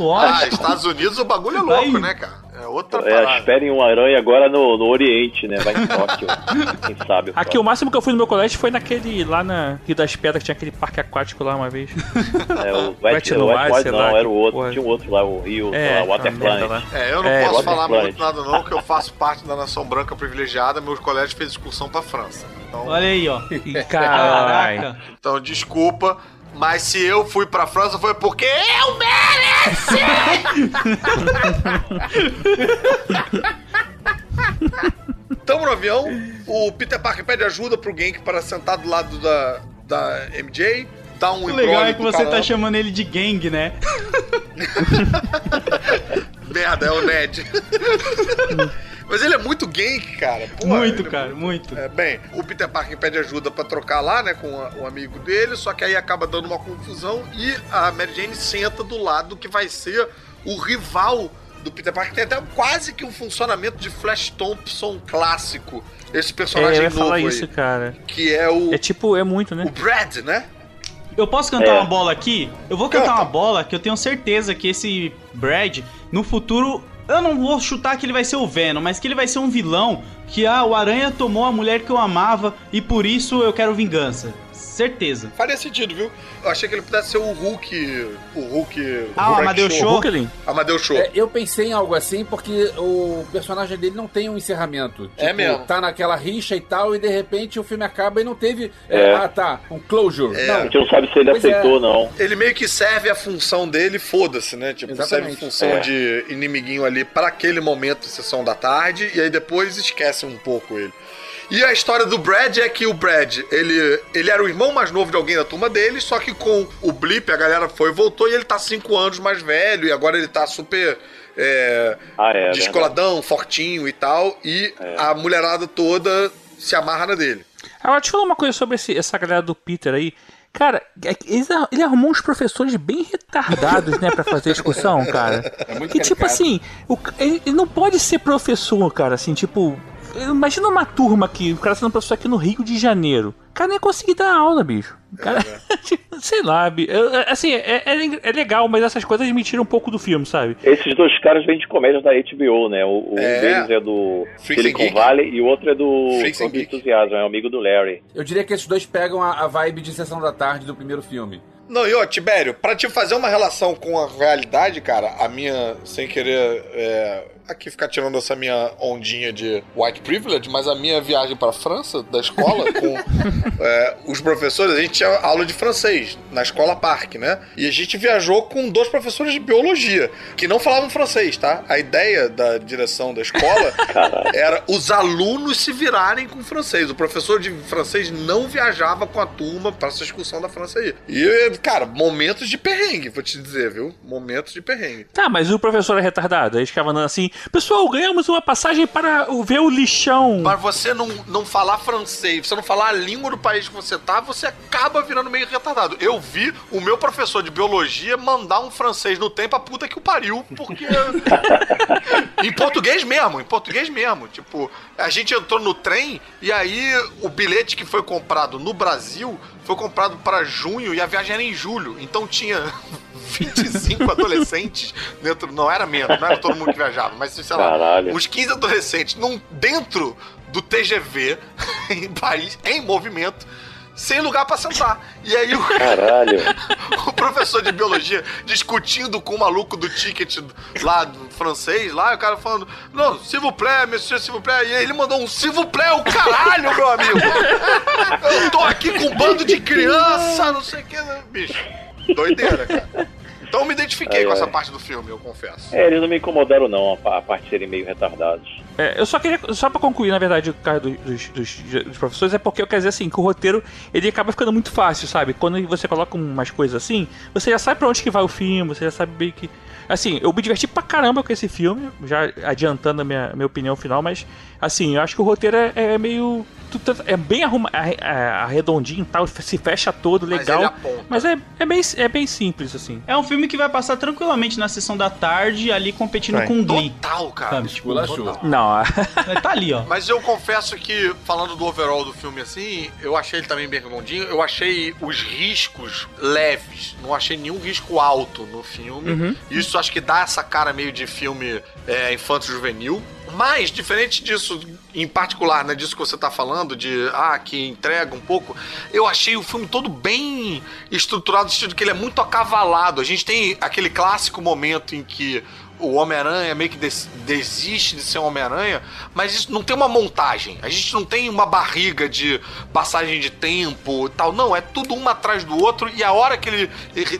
Speaker 5: Ah,
Speaker 9: Lógico.
Speaker 5: Estados Unidos o bagulho é louco,
Speaker 9: Vai.
Speaker 5: né, cara? É outra
Speaker 8: É,
Speaker 5: parada.
Speaker 8: esperem um aranha agora no, no Oriente, né? Vai em Tóquio. Quem sabe?
Speaker 6: Aqui, o máximo que eu fui no meu colégio foi naquele, lá na Rio das Pedras, que tinha aquele parque aquático lá uma vez.
Speaker 8: É, o
Speaker 6: Wet no
Speaker 8: não,
Speaker 6: lá,
Speaker 8: era o outro.
Speaker 6: porra.
Speaker 8: Tinha um outro lá, o Rio, sei lá,
Speaker 6: lá.
Speaker 5: É, eu não
Speaker 6: É,
Speaker 5: posso falar muito nada não, que eu faço parte da nação branca privilegiada, meu colégio fez excursão pra França. Então,
Speaker 9: Olha aí, ó. Caraca.
Speaker 5: então desculpa, mas se eu fui pra França foi porque eu mereci! Tamo no avião, o Peter Parker pede ajuda pro Genk para sentar do lado da, da MJ, dá um
Speaker 9: O legal é que você
Speaker 5: caramba.
Speaker 9: tá chamando ele de gang, né?
Speaker 5: Merda, é o Ned. Mas ele é muito Genk, cara. Porra,
Speaker 9: muito,
Speaker 5: ele é
Speaker 9: cara, muito.
Speaker 5: É, bem, o Peter Parker pede ajuda pra trocar lá, né, com a- o amigo dele, só que aí acaba dando uma confusão e a Mary Jane senta do lado que vai ser o rival do Peter Parker. Tem até quase que um funcionamento de Flash Thompson clássico. Esse
Speaker 6: É,
Speaker 5: personagem
Speaker 6: eu ia
Speaker 5: novo
Speaker 6: falar
Speaker 5: aí,
Speaker 6: isso, cara.
Speaker 5: que é o,
Speaker 6: É tipo, é muito, né?
Speaker 5: o Brad, né?
Speaker 9: Eu posso cantar
Speaker 8: É.
Speaker 9: uma bola aqui? Eu vou cantar
Speaker 5: Canta.
Speaker 9: uma bola que eu tenho certeza que esse Brad, no futuro, eu não vou chutar que ele vai ser o Venom, mas que ele vai ser um vilão que ah, o Aranha tomou a mulher que eu amava e por isso eu quero vingança. Certeza.
Speaker 5: Faria sentido, viu? Eu achei que ele pudesse ser o Hulk. O Hulk.
Speaker 9: Ah, o
Speaker 6: O
Speaker 9: Show.
Speaker 6: Brooklyn?
Speaker 5: Amadeus Show.
Speaker 7: É, eu pensei em algo assim porque o personagem dele não tem um encerramento. Tipo,
Speaker 5: É mesmo.
Speaker 7: Tá naquela rixa e tal, e de repente o filme acaba e não teve. é,
Speaker 8: É.
Speaker 7: ah, tá, um closure.
Speaker 5: É.
Speaker 8: A
Speaker 7: Não.
Speaker 8: gente não sabe se ele
Speaker 7: Pois é.
Speaker 8: aceitou ou não.
Speaker 5: Ele meio que serve a função dele, foda-se, né? Tipo, serve
Speaker 7: Exatamente.
Speaker 5: a função
Speaker 8: É.
Speaker 5: de inimiguinho ali para aquele momento, sessão da tarde, e aí depois esquece um pouco ele. E a história do Brad é que o Brad, ele, ele era o irmão mais novo de alguém da turma dele, só que com o blip a galera foi e voltou e ele tá cinco anos mais velho, e agora ele tá super é,
Speaker 8: Ah, é.
Speaker 5: descoladão, fortinho e tal, e a mulherada toda se amarra na dele.
Speaker 6: Agora, deixa eu falar uma coisa sobre esse- essa galera do Peter aí. Cara, é ele arrumou uns professores bem retardados, né, pra fazer a discussão, cara.
Speaker 7: É muito
Speaker 6: que tipo assim, o ele, ele não pode ser professor, cara, assim, tipo. Imagina uma turma aqui, o cara sendo professor aqui no Rio de Janeiro. O cara ia conseguir dar aula, bicho. Cara, tipo, sei lá, bicho. Eu- eu- assim, é, é, é legal, mas essas coisas me tiram um pouco do filme, sabe?
Speaker 8: Esses dois caras vêm de comédia da HBO, né? O, o
Speaker 5: É.
Speaker 8: um deles é do
Speaker 5: Freaks
Speaker 8: Silicon. Valley e o outro é do. Enthusiasm, é um amigo do Larry.
Speaker 7: Eu diria que esses dois pegam a, a vibe de sessão da tarde do primeiro filme.
Speaker 5: Não, e ó, Tibério, pra te fazer uma relação com a realidade, cara, a minha, sem querer é, aqui ficar tirando essa minha ondinha de white privilege, mas a minha viagem pra França, da escola, com é, os professores, a gente tinha aula de francês na escola Parque, né? E a gente viajou com dois professores de biologia, que não falavam francês, tá? A ideia da direção da escola era os alunos se virarem com francês. O professor de francês não viajava com a turma para essa excursão da França aí. E, cara, momentos de perrengue, vou te dizer, viu? Momentos de perrengue.
Speaker 6: Tá, mas o professor é retardado. Aí ficava andando assim: Pessoal, ganhamos uma passagem para o- ver o lixão.
Speaker 5: Para você não, não falar francês, você não falar a língua do país que você tá, você acaba virando meio retardado. Eu vi o meu professor de biologia mandar um francês no tempo a puta que o pariu, porque. em português mesmo, em português mesmo. Tipo, a gente entrou no trem e aí o bilhete que foi comprado no Brasil foi comprado para junho e a viagem era em julho. Então tinha 25 adolescentes dentro. Não era menos, não era todo mundo que viajava, mas sei lá,
Speaker 8: Caralho.
Speaker 5: uns 15 adolescentes num, dentro do TGV em Paris, em movimento, sem lugar pra sentar. E aí o,
Speaker 8: Caralho.
Speaker 5: o professor de biologia discutindo com o maluco do ticket lá do francês, lá, e o cara falando, não, s'il vous plaît, monsieur, s'il vous plaît. E aí ele mandou um s'il vous plaît, o caralho, meu amigo. Eu tô aqui com um bando de criança, não sei o que, né? bicho. Doideira, cara. Então eu me identifiquei
Speaker 8: Ai,
Speaker 5: com essa parte do filme, eu confesso.
Speaker 8: É, eles não me incomodaram não, a parte de serem meio retardados.
Speaker 6: É, eu só queria, só pra concluir, na verdade, o caso dos, dos, dos- dos professores, é porque eu quero dizer assim, que o roteiro, ele acaba ficando muito fácil, sabe? Quando você coloca umas coisas assim, você já sabe pra onde que vai o filme, você já sabe bem que... Assim, eu me diverti pra caramba com esse filme, já adiantando a minha, minha opinião final, mas, assim, eu acho que o roteiro é, é meio... É bem arruma, arre- é, arredondinho e tal, se fecha todo,
Speaker 5: Mas
Speaker 6: legal.
Speaker 5: ele aponta.
Speaker 6: Mas é, é, bem, é bem simples, assim.
Speaker 9: É um filme que vai passar tranquilamente na sessão da tarde, ali competindo
Speaker 6: Vai.
Speaker 9: com Glee.
Speaker 5: Total, cara.
Speaker 9: Sabe? Tipo,
Speaker 7: Esculachou.
Speaker 6: Não,
Speaker 9: tá ali, ó.
Speaker 5: Mas eu confesso que, falando do overall do filme assim, eu achei ele também bem redondinho. Eu achei os riscos leves. Não achei nenhum risco alto no filme.
Speaker 6: Uhum.
Speaker 5: Isso acho que dá essa cara meio de filme é, infanto-juvenil. Mas, diferente disso, em particular, né, disso que você tá falando, de, ah, que entrega um pouco, eu achei o filme todo bem estruturado, no sentido que ele é muito acavalado. A gente tem aquele clássico momento em que o Homem-Aranha meio que des- desiste de ser um Homem-Aranha, mas isso não tem uma montagem. A gente não tem uma barriga de passagem de tempo e tal. Não, é tudo um atrás do outro e a hora que ele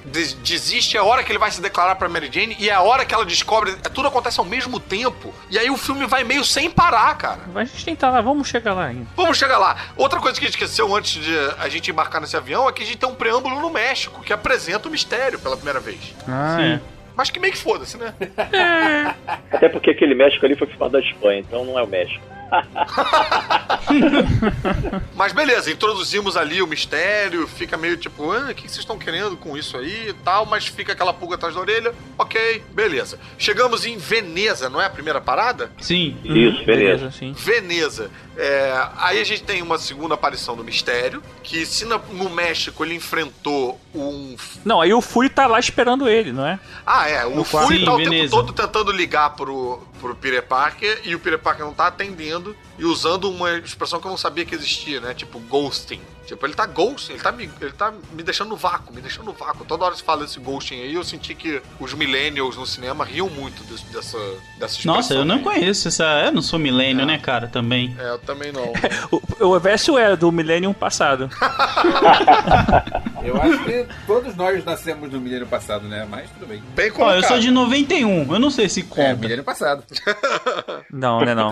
Speaker 5: des- desiste é a hora que ele vai se declarar pra Mary Jane e é a hora que ela descobre. é, Tudo acontece ao mesmo tempo. E aí o filme vai meio sem parar, cara.
Speaker 6: a gente tentar lá, vamos chegar lá ainda.
Speaker 5: Vamos chegar lá. Outra coisa que a gente esqueceu antes de a gente embarcar nesse avião é que a gente tem um preâmbulo no México que apresenta o mistério pela primeira vez.
Speaker 6: Ah,
Speaker 9: Sim.
Speaker 6: é.
Speaker 5: Mas que meio que foda-se, né?
Speaker 8: Até porque aquele México ali foi filmado da Espanha, então não é o México.
Speaker 5: Mas beleza, introduzimos ali o mistério, fica meio tipo, ah, o que vocês estão querendo com isso aí e tal, mas fica aquela pulga atrás da orelha. Ok, beleza. Chegamos em Veneza, não é a primeira parada?
Speaker 9: Sim.
Speaker 8: Isso, beleza.
Speaker 6: sim.
Speaker 5: Veneza. É, aí a gente tem uma segunda aparição do mistério, que se no México ele enfrentou um.
Speaker 6: Não, aí o Fury tá lá esperando ele, não é?
Speaker 5: Ah, é, o
Speaker 6: No
Speaker 5: Fury
Speaker 9: Sim,
Speaker 5: tá o tempo
Speaker 9: Veneza.
Speaker 5: todo tentando ligar pro, pro Peter Parker e o Peter Parker não tá atendendo e usando uma expressão que eu não sabia que existia, né? Tipo, ghosting. Tipo, ele tá ghosting, ele tá me, ele tá me deixando no vácuo, me deixando no vácuo. Toda hora se fala desse ghosting aí, eu senti que os millennials no cinema riam muito desse- dessa, dessa expressão.
Speaker 9: Nossa, eu não
Speaker 5: aí.
Speaker 9: conheço essa. Eu não sou milênio, né, cara? Também.
Speaker 5: É, eu também não.
Speaker 6: O, o Verso é do Millennium passado.
Speaker 7: Eu acho que todos nós nascemos no milênio passado, né? Mas tudo bem.
Speaker 5: Bem
Speaker 9: Ó,
Speaker 5: colocado.
Speaker 9: eu sou de 91. Eu não sei se
Speaker 7: É,
Speaker 9: conta.
Speaker 7: milênio passado.
Speaker 6: Não, né, não.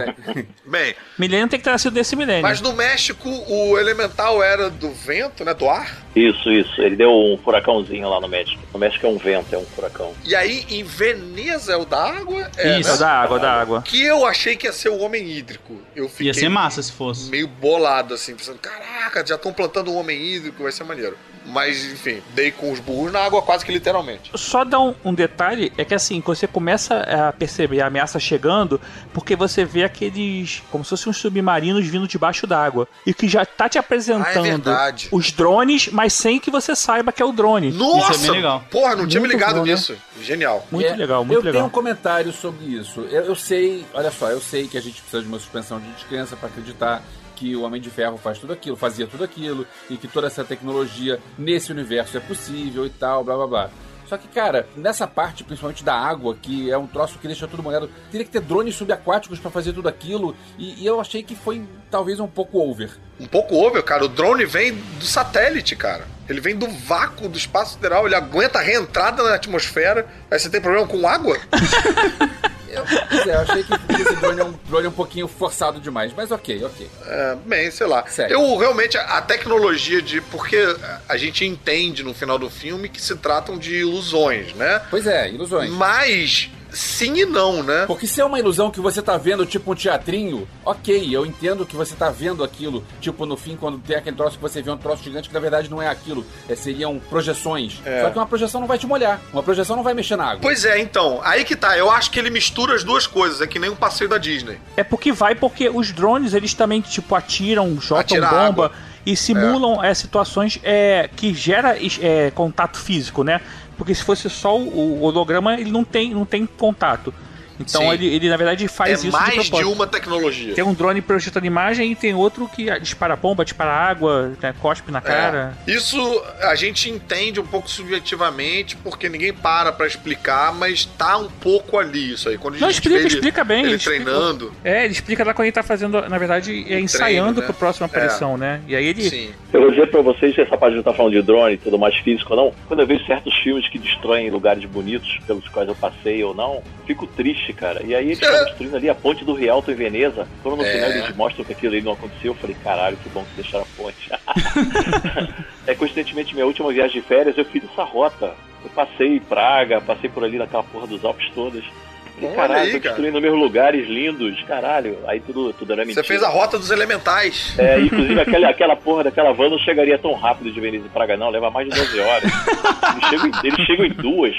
Speaker 5: Bem,
Speaker 6: Millennium tem que ter nascido desse Millennium.
Speaker 5: mas no México o elemental era do vento, né? Do ar.
Speaker 8: Isso, isso. Ele deu um furacãozinho lá no México. No México é um vento, é um furacão.
Speaker 5: E aí em Veneza é o da água? É,
Speaker 9: Isso.
Speaker 6: É o da água, da água.
Speaker 5: Que eu achei que ia ser o homem hídrico. Eu fiquei
Speaker 9: Ia ser massa se fosse.
Speaker 5: meio bolado, assim, pensando, caraca, já estão plantando um homem hídrico, vai ser maneiro. Mas, enfim, dei com os burros na água quase que literalmente.
Speaker 6: Só dar um, um detalhe, é que assim, você começa a perceber a ameaça chegando, porque você vê aqueles, como se fossem uns submarinos vindo debaixo d'água. E que já tá te
Speaker 5: Ah, é
Speaker 6: apresentando os drones, mas sem que você saiba que é o drone.
Speaker 5: Nossa!
Speaker 9: Isso é bem legal.
Speaker 5: Porra, não tinha me
Speaker 6: Muito
Speaker 5: ligado
Speaker 6: bom, né?
Speaker 5: nisso. Genial.
Speaker 6: Muito
Speaker 7: É,
Speaker 6: legal, muito
Speaker 7: eu
Speaker 6: legal.
Speaker 7: tenho um comentário sobre isso. Eu, eu sei, olha só, eu sei que a gente precisa de uma suspensão de descrença para acreditar que o Homem de Ferro faz tudo aquilo, fazia tudo aquilo, e que toda essa tecnologia nesse universo é possível e tal, blá blá blá. Só que, cara, nessa parte, principalmente da água, que é um troço que deixa tudo molhado, teria que ter drones subaquáticos pra fazer tudo aquilo. E, e eu achei que foi talvez um pouco over.
Speaker 5: Um pouco over, cara. O drone vem do satélite, cara. Ele vem do vácuo do espaço sideral, ele aguenta a reentrada na atmosfera. Aí você tem problema com água?
Speaker 7: Eu, é, eu achei que esse drone é, um, drone é um pouquinho forçado demais, mas ok, ok.
Speaker 5: É, bem, sei lá.
Speaker 7: Segue.
Speaker 5: Eu realmente, a tecnologia de. Porque a gente entende no final do filme que se tratam de ilusões, né?
Speaker 7: Pois é, ilusões.
Speaker 5: Mas. Sim e não, né?
Speaker 7: Porque se é uma ilusão que você tá vendo, tipo um teatrinho, ok, eu entendo que você tá vendo aquilo, tipo no fim, quando tem aquele troço que você vê um troço gigante que na verdade não é aquilo, é, seriam projeções.
Speaker 5: É.
Speaker 7: Só que uma projeção não vai te molhar, uma projeção não vai mexer na água.
Speaker 5: Pois é, então, aí que tá. Eu acho que ele mistura as duas coisas, é que nem um passeio da Disney.
Speaker 6: É porque vai, porque os drones eles também, tipo, atiram, jogam
Speaker 5: Atira
Speaker 6: bomba
Speaker 5: água.
Speaker 6: e simulam é, situações é, que gera é, contato físico, né? Porque se fosse só o holograma, ele não tem, não tem contato. Então
Speaker 5: Sim.
Speaker 6: ele, ele, na verdade, faz
Speaker 5: é
Speaker 6: isso de
Speaker 5: mais de,
Speaker 6: propósito.
Speaker 5: uma tecnologia.
Speaker 6: Tem um drone projetando imagem e tem outro que dispara bomba, dispara água, né, cospe na cara.
Speaker 5: É. Isso a gente entende um pouco subjetivamente, porque ninguém para pra explicar, mas tá um pouco ali isso aí. Quando a
Speaker 6: Não,
Speaker 5: gente
Speaker 6: explica,
Speaker 5: vê ele,
Speaker 6: explica bem.
Speaker 5: ele
Speaker 6: explica.
Speaker 5: treinando.
Speaker 6: É, ele explica lá quando ele tá fazendo, na verdade, é ensaiando
Speaker 5: né?
Speaker 6: pra próxima aparição, né? E aí ele.
Speaker 5: Sim.
Speaker 8: Eu vou dizer pra vocês que essa parte não tá falando de drone e tudo mais físico ou não. Quando eu vejo certos filmes que destroem lugares bonitos pelos quais eu passei ou não, fico triste, cara. E aí eles estão destruindo ali a ponte do Rialto em Veneza. Quando no
Speaker 5: É.
Speaker 8: final eles mostram que aquilo ali não aconteceu, eu falei, caralho, que bom que deixaram a ponte. é coincidentemente minha última viagem de férias, eu fiz essa rota. Eu passei em Praga, passei por ali naquela porra dos Alpes todas. Falei, caralho,
Speaker 5: aí,
Speaker 8: tô destruindo meus lugares lindos, caralho. Aí tudo, tudo era mentira.
Speaker 5: Você fez a rota dos elementais.
Speaker 8: É, inclusive aquela, aquela porra daquela van não chegaria tão rápido de Veneza e Praga, não, leva mais de 12 horas. Eles chegam em, eles chegam em duas.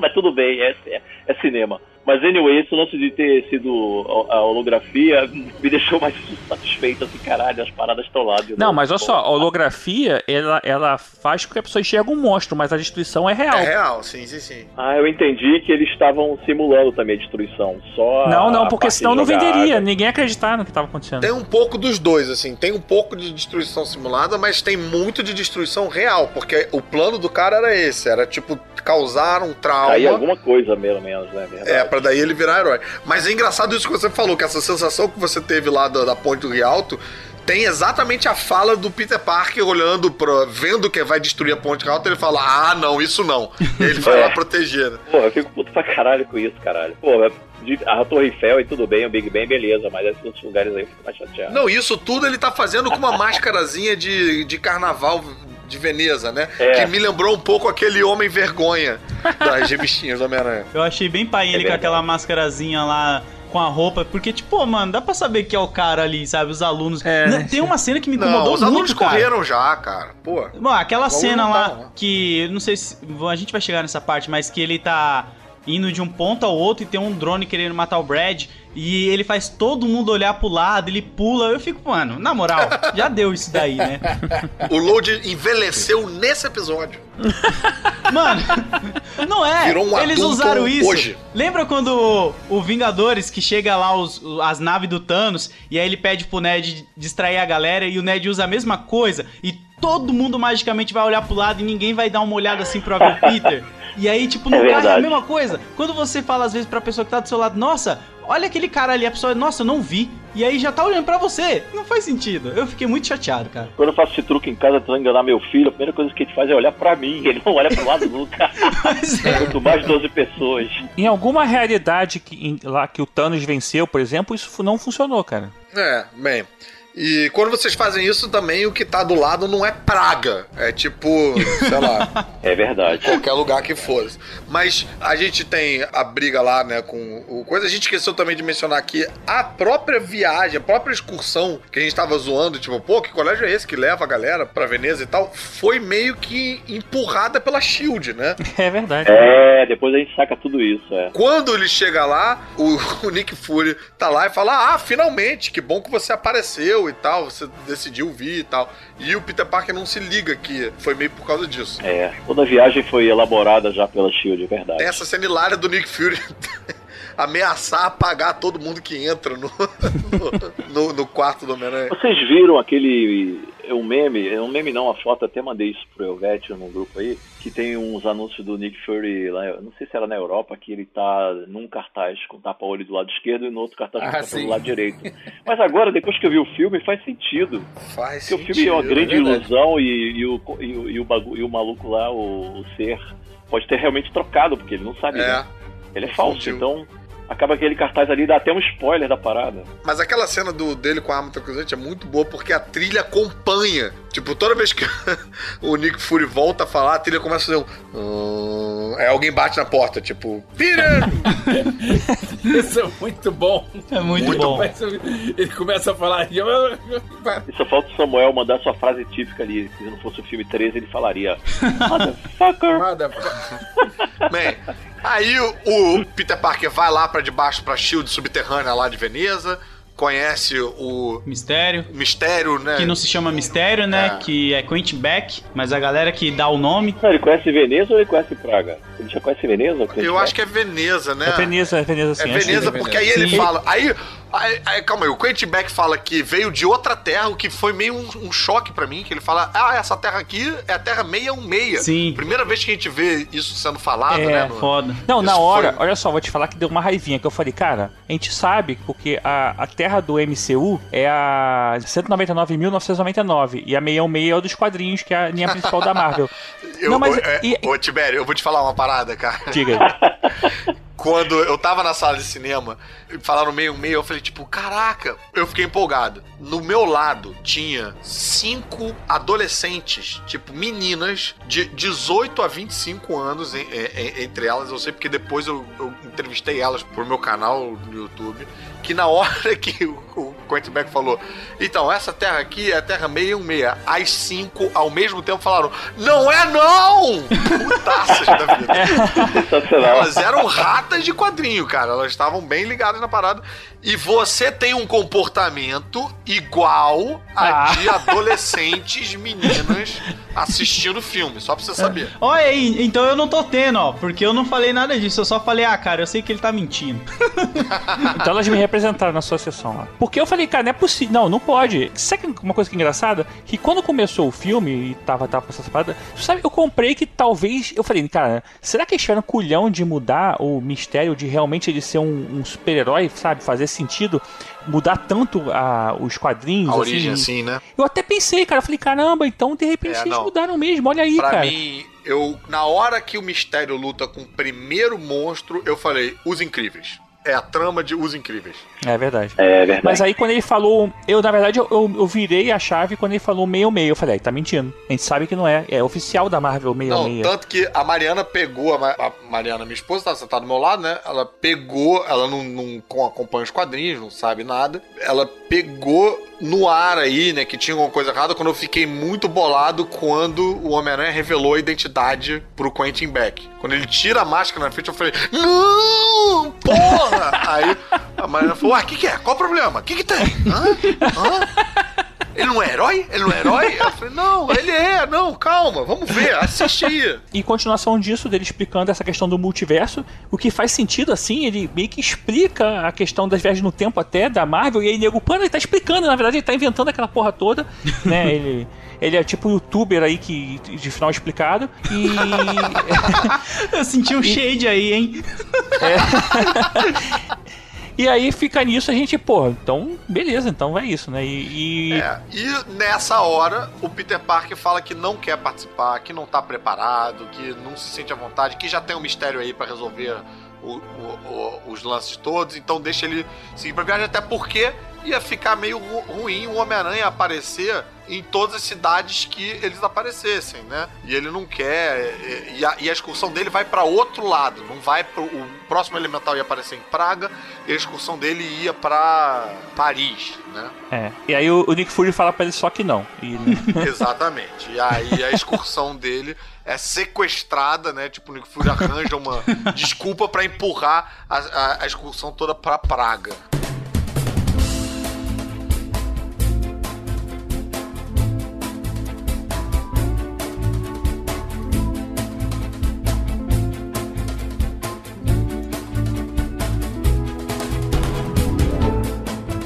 Speaker 8: Mas tudo bem, é, é, é cinema. Mas anyway, esse lance de ter sido a holografia me deixou mais satisfeito, assim, caralho, as paradas estão lá. de
Speaker 6: Não,
Speaker 8: novo.
Speaker 6: mas olha só, a holografia, ela, ela faz com que a pessoa enxergue um monstro, mas a destruição é real.
Speaker 5: É real, sim, sim, sim.
Speaker 8: Ah, eu entendi que eles estavam simulando também a destruição. Só
Speaker 6: Não, não, porque senão não venderia,
Speaker 8: água.
Speaker 6: ninguém ia acreditar no que tava acontecendo.
Speaker 5: Tem um pouco dos dois, assim. Tem um pouco de destruição simulada, mas tem muito de destruição real. Porque o plano do cara era esse: era tipo causar um trauma.
Speaker 8: Cair alguma coisa, pelo menos, né? Verdade.
Speaker 5: É, pra daí ele virar herói. Mas é engraçado isso que você falou, que essa sensação que você teve lá da, da ponte do Rialto tem exatamente a fala do Peter Parker olhando pra. vendo que vai destruir a ponte Rialto, ele fala: Ah, não, isso não. Ele vai
Speaker 8: É.
Speaker 5: lá proteger, né?
Speaker 8: Porra, eu fico puto pra caralho com isso, caralho. Pô, é a Torre Eiffel e tudo bem, o Big Ben, beleza, mas esses outros lugares aí eu fico mais chateado.
Speaker 5: Não, isso tudo ele tá fazendo com uma máscarazinha de, de carnaval de Veneza, né?
Speaker 8: É.
Speaker 5: Que me lembrou um pouco aquele homem vergonha das revistinhas do Homem-Aranha.
Speaker 9: Eu achei bem pai ele
Speaker 8: É
Speaker 9: com
Speaker 8: verdade.
Speaker 9: aquela máscarazinha lá com a roupa, porque, tipo, pô, mano, dá pra saber que é o cara ali, sabe? Os alunos.
Speaker 6: É,
Speaker 9: Né? Tem uma cena que me
Speaker 5: Não,
Speaker 9: incomodou
Speaker 5: os alunos
Speaker 9: muito, cara.
Speaker 5: correram já, cara. Pô.
Speaker 9: Bom, aquela cena lá
Speaker 5: tá,
Speaker 9: que. eu Não sei se. A gente vai chegar nessa parte, mas que ele tá indo de um ponto ao outro e tem um drone querendo matar o Brad. E ele faz todo mundo olhar pro lado, ele pula. Eu fico, mano, na moral, já deu isso daí, né?
Speaker 5: O Load envelheceu nesse episódio.
Speaker 9: Mano, não é.
Speaker 5: Virou um
Speaker 9: Eles usaram isso.
Speaker 5: hoje.
Speaker 9: Lembra quando o, Vingadores que chega lá os, as naves do Thanos e aí ele pede pro Ned distrair a galera e o Ned usa a mesma coisa e todo mundo magicamente vai olhar pro lado e ninguém vai dar uma olhada assim pra ver o Peter. E aí, tipo, no
Speaker 8: É
Speaker 9: carro é a mesma coisa. Quando você fala às vezes pra pessoa que tá do seu lado, nossa, olha aquele cara ali, a pessoa, nossa, eu não vi. E aí já tá olhando pra você. Não faz sentido. Eu fiquei muito chateado, cara.
Speaker 8: Quando eu faço esse truque em casa tentando enganar meu filho, a primeira coisa que ele faz é olhar pra mim, ele não olha pro lado nunca.
Speaker 9: É.
Speaker 8: Quanto mais 12 pessoas.
Speaker 6: Em alguma realidade que, em- lá que o Thanos venceu, por exemplo, isso não funcionou, cara.
Speaker 5: É, bem. E quando vocês fazem isso também, o que tá do lado não é praga. É tipo, sei lá,
Speaker 8: É verdade.
Speaker 5: qualquer lugar que fosse. Mas a gente tem a briga lá, né, com o coisa. A gente esqueceu também de mencionar aqui a própria viagem, a própria excursão que a gente tava zoando, tipo, pô, que colégio é esse que leva a galera pra Veneza e tal? Foi meio que empurrada pela Shield, né?
Speaker 6: É verdade.
Speaker 8: É, depois a gente saca tudo isso, é.
Speaker 5: Quando ele chega lá, o, o Nick Fury tá lá e fala: Ah, finalmente, que bom que você apareceu e tal, você decidiu vir e tal. E o Peter Parker não se liga que foi meio por causa disso.
Speaker 8: É, toda a viagem foi elaborada já pela SHIELD, é verdade.
Speaker 5: Essa cena hilária do Nick Fury ameaçar apagar todo mundo que entra no, no, no- no quarto do Homem-Aranha.
Speaker 8: Vocês viram aquele um meme, é um meme não, uma foto, até mandei isso pro Elvete num grupo aí, que tem uns anúncios do Nick Fury lá, não sei se era na Europa, que ele tá num cartaz com tapa-olho do lado esquerdo e no outro cartaz com
Speaker 5: Ah,
Speaker 8: tapa
Speaker 5: sim.
Speaker 8: do lado direito. Mas agora, depois que eu vi o filme, faz sentido.
Speaker 5: Faz
Speaker 8: Porque o
Speaker 5: sentido,
Speaker 8: filme é uma grande
Speaker 5: verdade.
Speaker 8: ilusão e, e o, e, o, e o bagu- e o maluco lá, o, o ser, pode ter realmente trocado, porque ele não sabe,
Speaker 5: É.
Speaker 8: né? Ele é falso, então acaba aquele cartaz ali dá até um spoiler da parada.
Speaker 5: Mas aquela cena do, dele com a arma tranquilizante é muito boa porque a trilha acompanha. Tipo, toda vez que o Nick Fury volta a falar, a trilha começa a fazer um. Aí alguém bate na porta, tipo, Peter!
Speaker 7: Isso é muito bom.
Speaker 9: É muito, bom.
Speaker 7: Parece- Ele começa a falar.
Speaker 8: E só falta o Samuel mandar sua frase típica ali. Se não fosse o filme 13, ele falaria: Motherfucker!
Speaker 5: Bem, aí o, o Peter Parker vai lá pra debaixo pra Shield subterrânea lá de Veneza, conhece o
Speaker 9: Mistério.
Speaker 5: mistério, né?
Speaker 9: Que não se chama Mistério, né?
Speaker 5: É.
Speaker 9: Que é Quentin Beck, mas a galera que dá o nome.
Speaker 8: Não, ele conhece Veneza ou ele conhece Praga? Ele já conhece Veneza?
Speaker 5: Eu acho que é Veneza, né?
Speaker 6: É Veneza, é Veneza sim.
Speaker 5: É Veneza, porque aí ele
Speaker 6: Sim.
Speaker 5: fala. Aí, aí, aí, calma aí, o Quentin Beck fala que veio de outra terra, o que foi meio um, um choque pra mim, que ele fala: Ah, essa terra aqui é a Terra 616.
Speaker 9: Sim.
Speaker 5: Primeira vez que a gente vê isso sendo falado,
Speaker 6: É,
Speaker 5: né? no-
Speaker 9: Foda.
Speaker 6: Não, na hora,
Speaker 5: foi-
Speaker 6: olha só, vou te falar que deu uma raivinha, que eu falei, cara, a gente sabe, porque a, a terra do MCU é a 199.999 e a 616 é o dos quadrinhos, que é a linha principal da Marvel.
Speaker 5: Eu,
Speaker 6: Não, mas
Speaker 5: é,
Speaker 6: e-
Speaker 5: Ô, Tibério, eu vou te falar uma parada, cara.
Speaker 6: Diga aí.
Speaker 5: Quando eu tava na sala de cinema, falaram meio meio, eu falei, tipo, caraca, eu fiquei empolgado. No meu lado tinha cinco adolescentes, tipo, meninas de 18 a 25 anos em- em- entre elas. Eu sei porque depois eu, eu entrevistei elas pro meu canal no YouTube. Que na hora que o, o Quentin Beck falou, então, essa terra aqui é a Terra 616. As cinco, ao mesmo tempo, falaram, não é não! Putaças da vida.
Speaker 8: Sensacional.
Speaker 5: Elas eram ratas de quadrinho, cara. Elas estavam bem ligadas na parada. E você tem um comportamento igual a
Speaker 6: Ah.
Speaker 5: de adolescentes meninas assistindo filme, só pra você saber.
Speaker 9: Olha aí, então eu não tô tendo, ó, porque eu não falei nada disso, eu só falei, ah, cara, eu sei que ele tá mentindo.
Speaker 6: Então elas me representaram na sua sessão lá. Porque eu falei, cara, não é possível. Não, não pode. Sabe uma coisa que é engraçada? Que quando começou o filme e tava, tava passando essa parada, sabe, eu comprei que talvez. Eu falei, cara, será que eles tiveram culhão de mudar o mistério de realmente ele ser um, um super-herói, sabe? Fazer sentido? Mudar tanto a, os quadrinhos.
Speaker 5: A origem,
Speaker 6: assim,
Speaker 5: assim, né?
Speaker 6: Eu até pensei, cara, eu falei, caramba, então de repente
Speaker 5: É,
Speaker 6: eles
Speaker 5: não.
Speaker 6: mudaram mesmo, olha aí,
Speaker 5: Pra
Speaker 6: cara.
Speaker 5: mim, eu. Na hora que o mistério luta com o primeiro monstro, eu falei, os incríveis. É a trama de Os Incríveis.
Speaker 6: É verdade.
Speaker 8: É verdade.
Speaker 6: Mas aí quando ele falou. Eu, na verdade, eu, eu, eu virei a chave quando ele falou meio meio. Eu falei, aí tá mentindo. A gente sabe que não é. É oficial da Marvel meio
Speaker 5: Não,
Speaker 6: meio.
Speaker 5: tanto que a Mariana pegou, a, Ma- a Mariana, minha esposa, tá sentada do meu lado, né? Ela pegou, ela não, não com- acompanha os quadrinhos, não sabe nada. Ela pegou no ar aí, né, que tinha alguma coisa errada, quando eu fiquei muito bolado quando o Homem-Aranha revelou a identidade pro Quentin Beck. Quando ele tira a máscara na frente, eu falei, não, porra! Aí a Mariana falou, ué, o que que é? Qual o problema? O que que tem? Hã? Hã? Ele não é herói? Ele não é herói? Eu falei, não, ele é, não, calma, vamos ver, assiste aí.
Speaker 6: Em continuação disso, dele explicando essa questão do multiverso, o que faz sentido assim, ele meio que explica a questão das viagens no tempo até da Marvel, e aí nego, pano, ele tá explicando, na verdade ele tá inventando aquela porra toda, né? Ele, ele é tipo um youtuber aí que de final explicado. E.
Speaker 9: Eu senti um shade aí, hein?
Speaker 6: E aí fica nisso a gente, pô, então beleza, então vai isso, né? E. e-
Speaker 5: É, e nessa hora, o Peter Parker fala que não quer participar, que não tá preparado, que não se sente à vontade, que já tem um mistério aí pra resolver o- o- o- os lances todos, então deixa ele seguir pra viagem, até porque ia ficar meio ru- ruim o Homem-Aranha aparecer em todas as cidades que eles aparecessem, né? E ele não quer. e- a, e a excursão dele vai pra outro lado, não vai pro. O próximo elemental ia aparecer em Praga, e a excursão dele ia pra Paris, né?
Speaker 6: É. E aí o, o Nick Fury fala pra ele só que não. E, né?
Speaker 5: Exatamente. E aí a excursão dele é sequestrada, né? Tipo, o Nick Fury arranja uma desculpa pra empurrar a, a- a excursão toda pra Praga.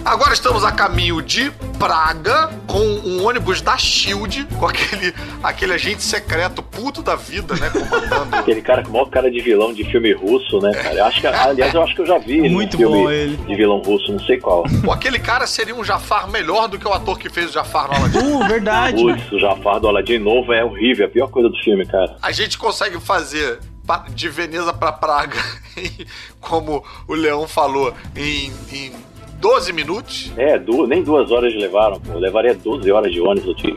Speaker 5: Agora estamos a caminho de Praga com um ônibus da Shield, com aquele, aquele agente secreto puto da vida, né? Comandando.
Speaker 8: Aquele cara com o maior cara de vilão de filme russo, né, cara? Eu acho que, aliás, eu acho que eu já vi ele
Speaker 9: Muito bom ele.
Speaker 8: de vilão russo, não sei qual.
Speaker 5: Pô, aquele cara seria um Jafar melhor do que o ator que fez o Jafar no Aladdin.
Speaker 9: Uh, verdade.
Speaker 8: Putz, o Jafar do Aladdin novo é horrível, é a pior coisa do filme, cara.
Speaker 5: A gente consegue fazer de Veneza pra Praga, como o Leão falou, em, em 12 minutos.
Speaker 8: É, du- nem duas horas levaram, pô. Levaria 12 horas de ônibus que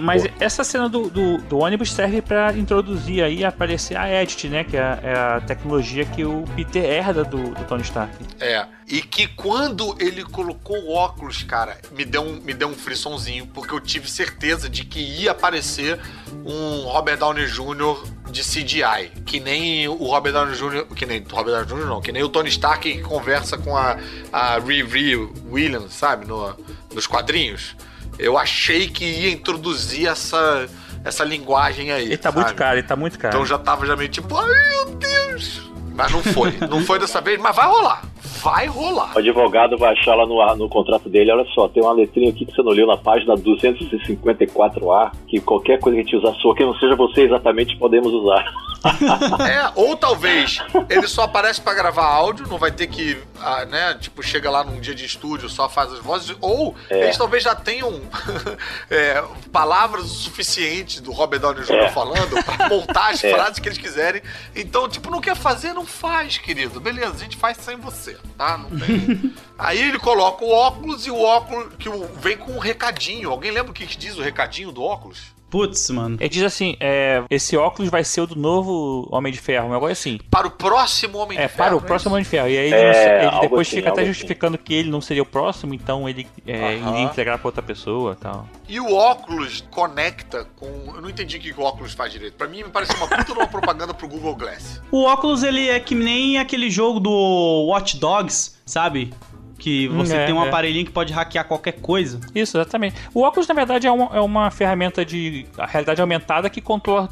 Speaker 6: Mas essa cena do, do, do ônibus serve pra introduzir aí, aparecer a Edit, né? Que é, a- é a tecnologia que o Peter herda do, do Tony Stark.
Speaker 5: É. E que quando ele colocou o óculos, cara, me deu um, me deu um frissonzinho, porque eu tive certeza de que ia aparecer um Robert Downey Jr. de CGI. Que nem o Robert Downey Jr. Que nem o Robert Downey Jr. não, que nem o Tony Stark que conversa com a, a Riri Williams, sabe? No, nos quadrinhos. Eu achei que ia introduzir essa, essa linguagem aí.
Speaker 6: Ele tá
Speaker 5: sabe?
Speaker 6: muito caro, ele tá muito caro.
Speaker 5: Então já tava já meio tipo, ai meu Deus. Mas não foi. Não foi dessa vez, mas vai rolar. Vai rolar.
Speaker 8: O advogado vai achar lá no, no contrato dele, olha só, tem uma letrinha aqui que você não leu na página 254A, que qualquer coisa que a gente usar sua, que não seja você exatamente, podemos usar.
Speaker 5: É, ou talvez ele só aparece pra gravar áudio, não vai ter que, ah, né, tipo, chega lá num dia de estúdio, só faz as vozes, ou
Speaker 8: É.
Speaker 5: eles talvez já tenham é, palavras o suficiente do Robert Downey Jr.
Speaker 8: É.
Speaker 5: falando pra montar as
Speaker 8: É.
Speaker 5: frases que eles quiserem. Então, tipo, não quer fazer, não faz, querido. Beleza, a gente faz sem você, tá? Não tem. Aí ele coloca o óculos e o óculos que vem com um recadinho. Alguém lembra o que diz o recadinho do óculos?
Speaker 9: Putz, mano.
Speaker 6: Ele diz assim: é, esse óculos vai ser o do novo Homem de Ferro, um negócio assim.
Speaker 5: Para o próximo Homem
Speaker 6: É,
Speaker 5: de Ferro.
Speaker 6: para o
Speaker 5: é
Speaker 6: próximo
Speaker 5: isso?
Speaker 6: Homem de Ferro. E aí ele,
Speaker 8: É,
Speaker 6: ele depois
Speaker 8: assim,
Speaker 6: fica até
Speaker 8: algo
Speaker 6: justificando que ele não seria o próximo, então ele, é,
Speaker 5: Aham.
Speaker 6: iria entregar pra outra pessoa e tal.
Speaker 5: E o óculos conecta com. Eu não entendi o que o óculos faz direito. Pra mim, me pareceu uma puta uma propaganda pro Google Glass.
Speaker 9: O óculos, ele é que nem aquele jogo do Watch Dogs, sabe? Que você
Speaker 6: é,
Speaker 9: tem um
Speaker 6: é.
Speaker 9: aparelhinho que pode hackear qualquer coisa.
Speaker 6: Isso, exatamente. O óculos, na verdade, é uma, é uma ferramenta de realidade aumentada que controla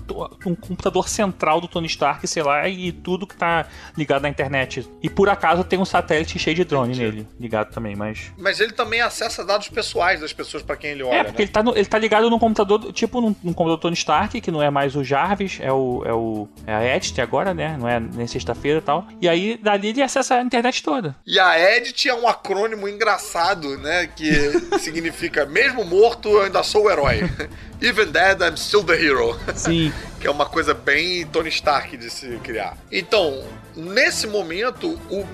Speaker 6: um computador central do Tony Stark, sei lá, e tudo que tá ligado na internet. E por acaso tem um satélite cheio de drone nele, ligado também, mas.
Speaker 5: Mas ele também acessa dados pessoais das pessoas pra quem ele olha,
Speaker 6: É, porque
Speaker 5: né?
Speaker 6: ele tá, no- ele tá ligado num computador, tipo num, num computador Tony Stark, que não é mais o Jarvis, é o. É, o, é a Edit agora, né? Não é nem sexta-feira e tal. E aí, dali ele acessa a internet toda.
Speaker 5: E a Edit é um acrônimo engraçado, né? Que significa mesmo morto, eu ainda sou o herói. Even dead, I'm still the hero.
Speaker 9: Sim.
Speaker 5: que é uma coisa bem Tony Stark de se criar. Então, nesse momento, o,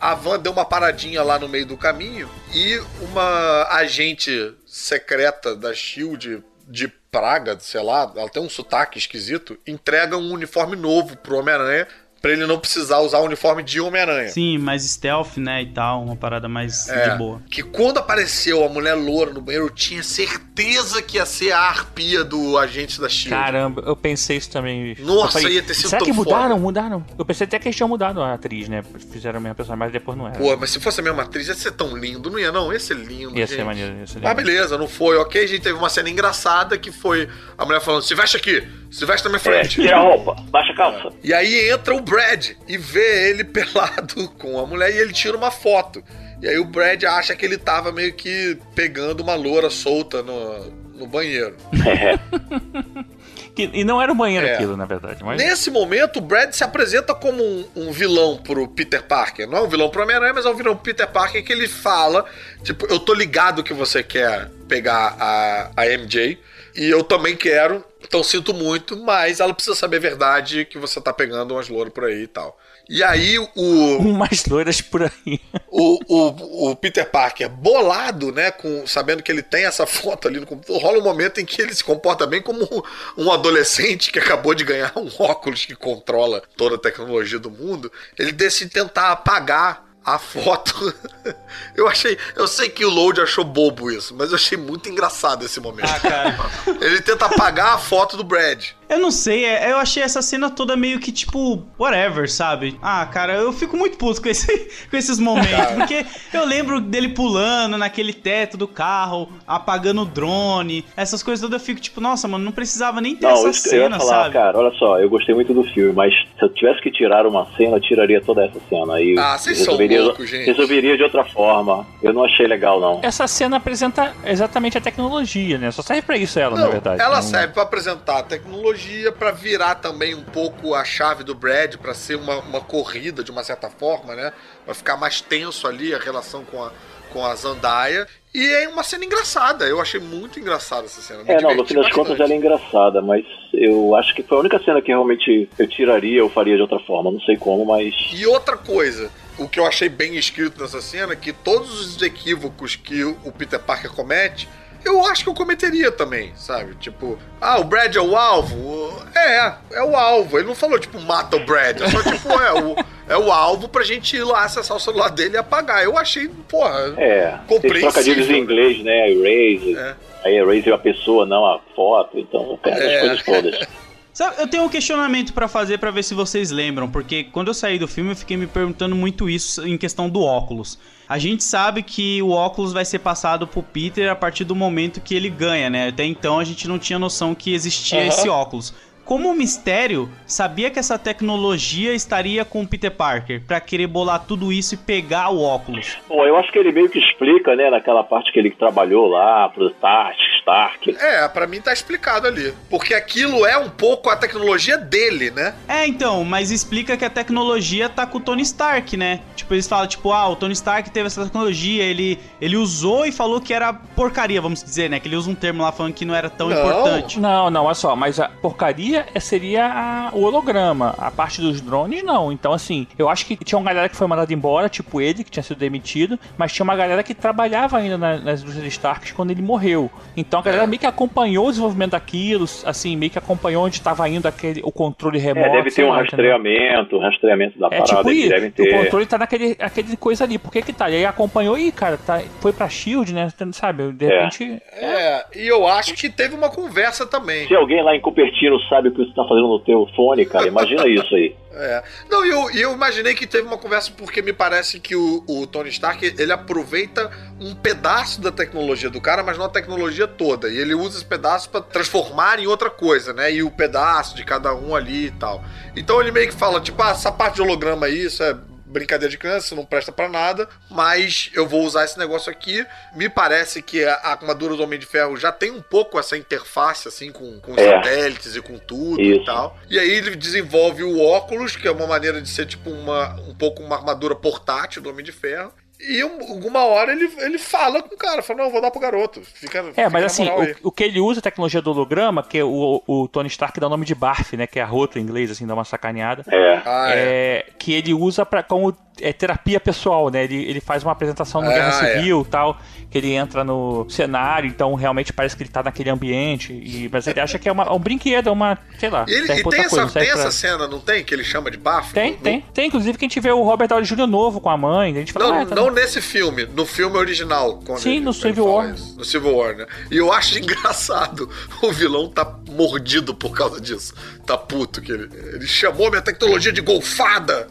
Speaker 5: a Van deu uma paradinha lá no meio do caminho e uma agente secreta da Shield de Praga, sei lá, ela tem um sotaque esquisito, entrega um uniforme novo pro Homem-Aranha pra ele não precisar usar o uniforme de Homem-Aranha.
Speaker 9: Sim, mais stealth, né, e tal, uma parada mais
Speaker 5: É,
Speaker 9: de boa.
Speaker 5: Que quando apareceu a mulher loura no banheiro, eu tinha certeza que ia ser a arpia do agente da Shield.
Speaker 6: Caramba, eu pensei isso também. bicho.
Speaker 5: Nossa,
Speaker 6: falei,
Speaker 5: ia ter sido
Speaker 6: Será
Speaker 5: tão
Speaker 6: que mudaram?
Speaker 5: foda."
Speaker 6: Mudaram? Eu pensei até que eles tinham mudado a atriz, né? Fizeram a mesma personagem, mas depois não era.
Speaker 5: Pô, mas se fosse a mesma atriz, ia ser tão lindo, não ia não? Ia ser lindo,
Speaker 6: ia
Speaker 5: gente.
Speaker 6: ser maneiro, ia ser
Speaker 5: Mas
Speaker 6: legal.
Speaker 5: beleza, não foi, ok? A gente teve uma cena engraçada que foi a mulher falando, se veste aqui, se veste na minha
Speaker 8: É,
Speaker 5: frente.
Speaker 8: tira a roupa, baixa a calça.
Speaker 5: E aí entra o Brad e vê ele pelado com a mulher e ele tira uma foto. E aí o Brad acha que ele tava meio que pegando uma loura solta no, no banheiro.
Speaker 6: Que- e não era o banheiro
Speaker 5: É.
Speaker 6: aquilo, na verdade. Mas...
Speaker 5: Nesse momento, o Brad se apresenta como um, um vilão pro Peter Parker. Não é um vilão pro Homem-Aranha, mas é um vilão pro Peter Parker que ele fala: tipo, eu tô ligado que você quer pegar a, a MJ. E eu também quero, então sinto muito, mas ela precisa saber a verdade que você tá pegando umas louras por aí e tal. E aí o,
Speaker 6: Umas loiras por aí.
Speaker 5: o, o, o Peter Parker, bolado, né, com, sabendo que ele tem essa foto ali no computador, rola um momento em que ele se comporta bem como um, um adolescente que acabou de ganhar um óculos que controla toda a tecnologia do mundo. Ele decide tentar apagar a foto. Eu achei. Eu sei que o Load achou bobo isso, mas eu achei muito engraçado esse momento.
Speaker 9: Ah, cara.
Speaker 5: Ele tenta apagar a foto do Brad.
Speaker 9: Eu não sei, é- eu achei essa cena toda meio que tipo, whatever, sabe? Ah, cara, eu fico muito puto com, esse, com esses momentos, porque eu lembro dele pulando naquele teto do carro, apagando o drone, essas coisas todas eu fico tipo, nossa, mano, não precisava nem ter
Speaker 8: Não,
Speaker 9: essa
Speaker 8: isso que eu ia
Speaker 9: cena,
Speaker 8: falar,
Speaker 9: sabe?
Speaker 8: cara, olha só, eu gostei muito do filme, mas se eu tivesse que tirar uma cena, eu tiraria toda essa cena. Aí
Speaker 5: Ah, vocês são
Speaker 8: resolveria,
Speaker 5: loucos, gente.
Speaker 8: resolveria de outra forma. Eu não achei legal, não.
Speaker 6: Essa cena apresenta exatamente a tecnologia, né? Só serve pra isso ela, na
Speaker 5: Não,
Speaker 6: verdade.
Speaker 5: ela
Speaker 6: Não-
Speaker 5: serve pra apresentar a tecnologia, pra virar também um pouco a chave do Brad, pra ser uma, uma corrida de uma certa forma, né? Vai ficar mais tenso ali a relação com a, com a Zandaia. E é uma cena engraçada, eu achei muito engraçada essa cena.
Speaker 8: É, não, no fim das contas ela é engraçada, mas eu acho que foi a única cena que realmente eu tiraria, eu faria de outra forma. Não sei como, mas.
Speaker 5: E outra coisa, o que eu achei bem escrito nessa cena, é que todos os equívocos que o Peter Parker comete, eu acho que eu cometeria também, sabe? Tipo, ah, o Brad é o alvo? É, é o alvo. Ele não falou, tipo, mata o Brad. É só, tipo, é o, é o alvo pra gente ir lá acessar o celular dele e apagar. Eu achei, porra,
Speaker 8: É, tem
Speaker 5: compreensível.
Speaker 8: trocadilhos em inglês, né? Erase.
Speaker 5: É.
Speaker 8: Aí erase é a pessoa, não a foto, então perde
Speaker 5: É.
Speaker 8: as coisas todas.
Speaker 9: Sabe, eu tenho um questionamento pra fazer pra ver se vocês lembram, porque quando eu saí do filme eu fiquei me perguntando muito isso em questão do óculos. A gente sabe que o óculos vai ser passado pro Peter a partir do momento que ele ganha, né? Até então a gente não tinha noção que existia
Speaker 5: Aham.
Speaker 9: esse óculos. Como o mistério sabia que essa tecnologia estaria com o Peter Parker pra querer bolar tudo isso e pegar o óculos.
Speaker 8: Bom, eu acho que ele meio que explica, né, naquela parte que ele trabalhou lá pro Stark, Stark.
Speaker 5: É, pra mim tá explicado ali. Porque aquilo é um pouco a tecnologia dele, né?
Speaker 9: É, então, mas explica que a tecnologia tá com o Tony Stark, né? Tipo, eles falam, tipo, ah, o Tony Stark teve essa tecnologia, ele, ele usou e falou que era porcaria, vamos dizer, né? Que ele usa um termo lá falando que não era tão
Speaker 5: Não.
Speaker 9: importante.
Speaker 6: Não, não, olha só, mas a porcaria é- seria a- o holograma. A parte dos drones, não. Então, assim, eu acho que tinha uma galera que foi mandada embora, tipo ele, que tinha sido demitido, mas tinha uma galera que trabalhava ainda na- nas indústrias Starks quando ele morreu. Então a galera meio que acompanhou o desenvolvimento daquilo, assim, meio que acompanhou onde estava indo aquele, o controle remoto.
Speaker 8: É, deve ter um
Speaker 6: lá,
Speaker 8: rastreamento, um rastreamento da
Speaker 6: É
Speaker 8: parada.
Speaker 6: tipo
Speaker 8: eles
Speaker 6: isso,
Speaker 8: devem
Speaker 6: o
Speaker 8: ter.
Speaker 6: controle tá naquele aquele coisa ali, por que que tá? E aí acompanhou e, cara, tá, foi pra Shield, né? Sabe, de
Speaker 8: É.
Speaker 6: repente.
Speaker 5: É, e eu acho que teve uma conversa também.
Speaker 8: Se alguém lá em Cupertino sabe o que você tá fazendo no teu fone, cara, imagina isso aí.
Speaker 5: É. Não, eu, eu imaginei que teve uma conversa porque me parece que o, o Tony Stark ele aproveita um pedaço da tecnologia do cara, mas não a tecnologia toda. E ele usa esse pedaço pra transformar em outra coisa, né? E o pedaço de cada um ali e tal. Então ele meio que fala, tipo, ah, essa parte de holograma aí, isso é brincadeira de criança, isso não presta pra nada, mas eu vou usar esse negócio aqui. Me parece que a armadura do Homem de Ferro já tem um pouco essa interface, assim, com, com os
Speaker 8: É.
Speaker 5: satélites e com tudo e
Speaker 8: Isso.
Speaker 5: tal. E aí ele desenvolve o óculos, que é uma maneira de ser tipo uma, um pouco uma armadura portátil do Homem de Ferro. E um- alguma hora ele, ele fala com o cara, fala, não, vou dar pro garoto. Fica,
Speaker 6: É, mas assim, o, o que ele usa a tecnologia do holograma, que é o, o Tony Stark dá o nome de Barf, né? Que é a rota em inglês, assim, dá uma sacaneada.
Speaker 8: É.
Speaker 5: Ah, é.
Speaker 6: é, que ele usa pra, como é, terapia pessoal, né? Ele, ele faz uma apresentação no
Speaker 5: Ah,
Speaker 6: Guerra
Speaker 5: é.
Speaker 6: Civil tal, que ele entra no cenário, então realmente parece que ele tá naquele ambiente. E, mas ele acha que é uma- um brinquedo, é uma, sei lá.
Speaker 5: E, ele- e tem,
Speaker 6: coisa,
Speaker 5: essa,
Speaker 6: serve
Speaker 5: tem
Speaker 6: pra-
Speaker 5: essa cena, não tem? Que ele chama de bafo?
Speaker 6: Tem,
Speaker 5: No-
Speaker 6: tem. Tem, inclusive, que a gente vê o Robert Downey Jr. novo com a mãe. A gente fala,
Speaker 5: Não,
Speaker 6: ah, tá-
Speaker 5: não nesse filme, no filme original.
Speaker 6: Sim,
Speaker 5: ele-
Speaker 6: no Civil War.
Speaker 5: isso. No Civil War, né? E eu acho engraçado. O vilão tá mordido por causa disso. Tá puto que ele. Ele chamou minha tecnologia de golfada.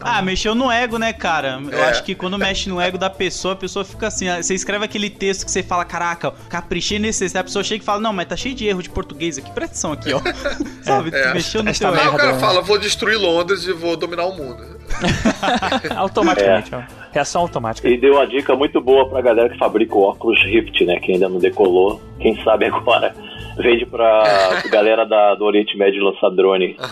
Speaker 9: Ah, mexeu no ego, né, cara? Eu
Speaker 5: É.
Speaker 9: acho que quando mexe no ego da pessoa, a pessoa fica assim. Você escreve aquele texto que você fala, caraca, caprichei nesse texto. Aí a pessoa chega e fala, não, mas tá cheio de erro de português aqui. Presta atenção aqui, ó. Sabe?
Speaker 5: É.
Speaker 9: Mexeu no
Speaker 6: Esta
Speaker 9: teu
Speaker 5: Aí
Speaker 9: ego.
Speaker 5: o cara
Speaker 6: né?
Speaker 5: fala: vou destruir Londres e vou dominar o mundo.
Speaker 6: automaticamente, ó. Reação automática.
Speaker 8: E deu uma dica muito boa pra galera que fabrica o óculos Rift, né? Que ainda não decolou. Quem sabe agora vende pra galera da, do Oriente Médio lançar drone.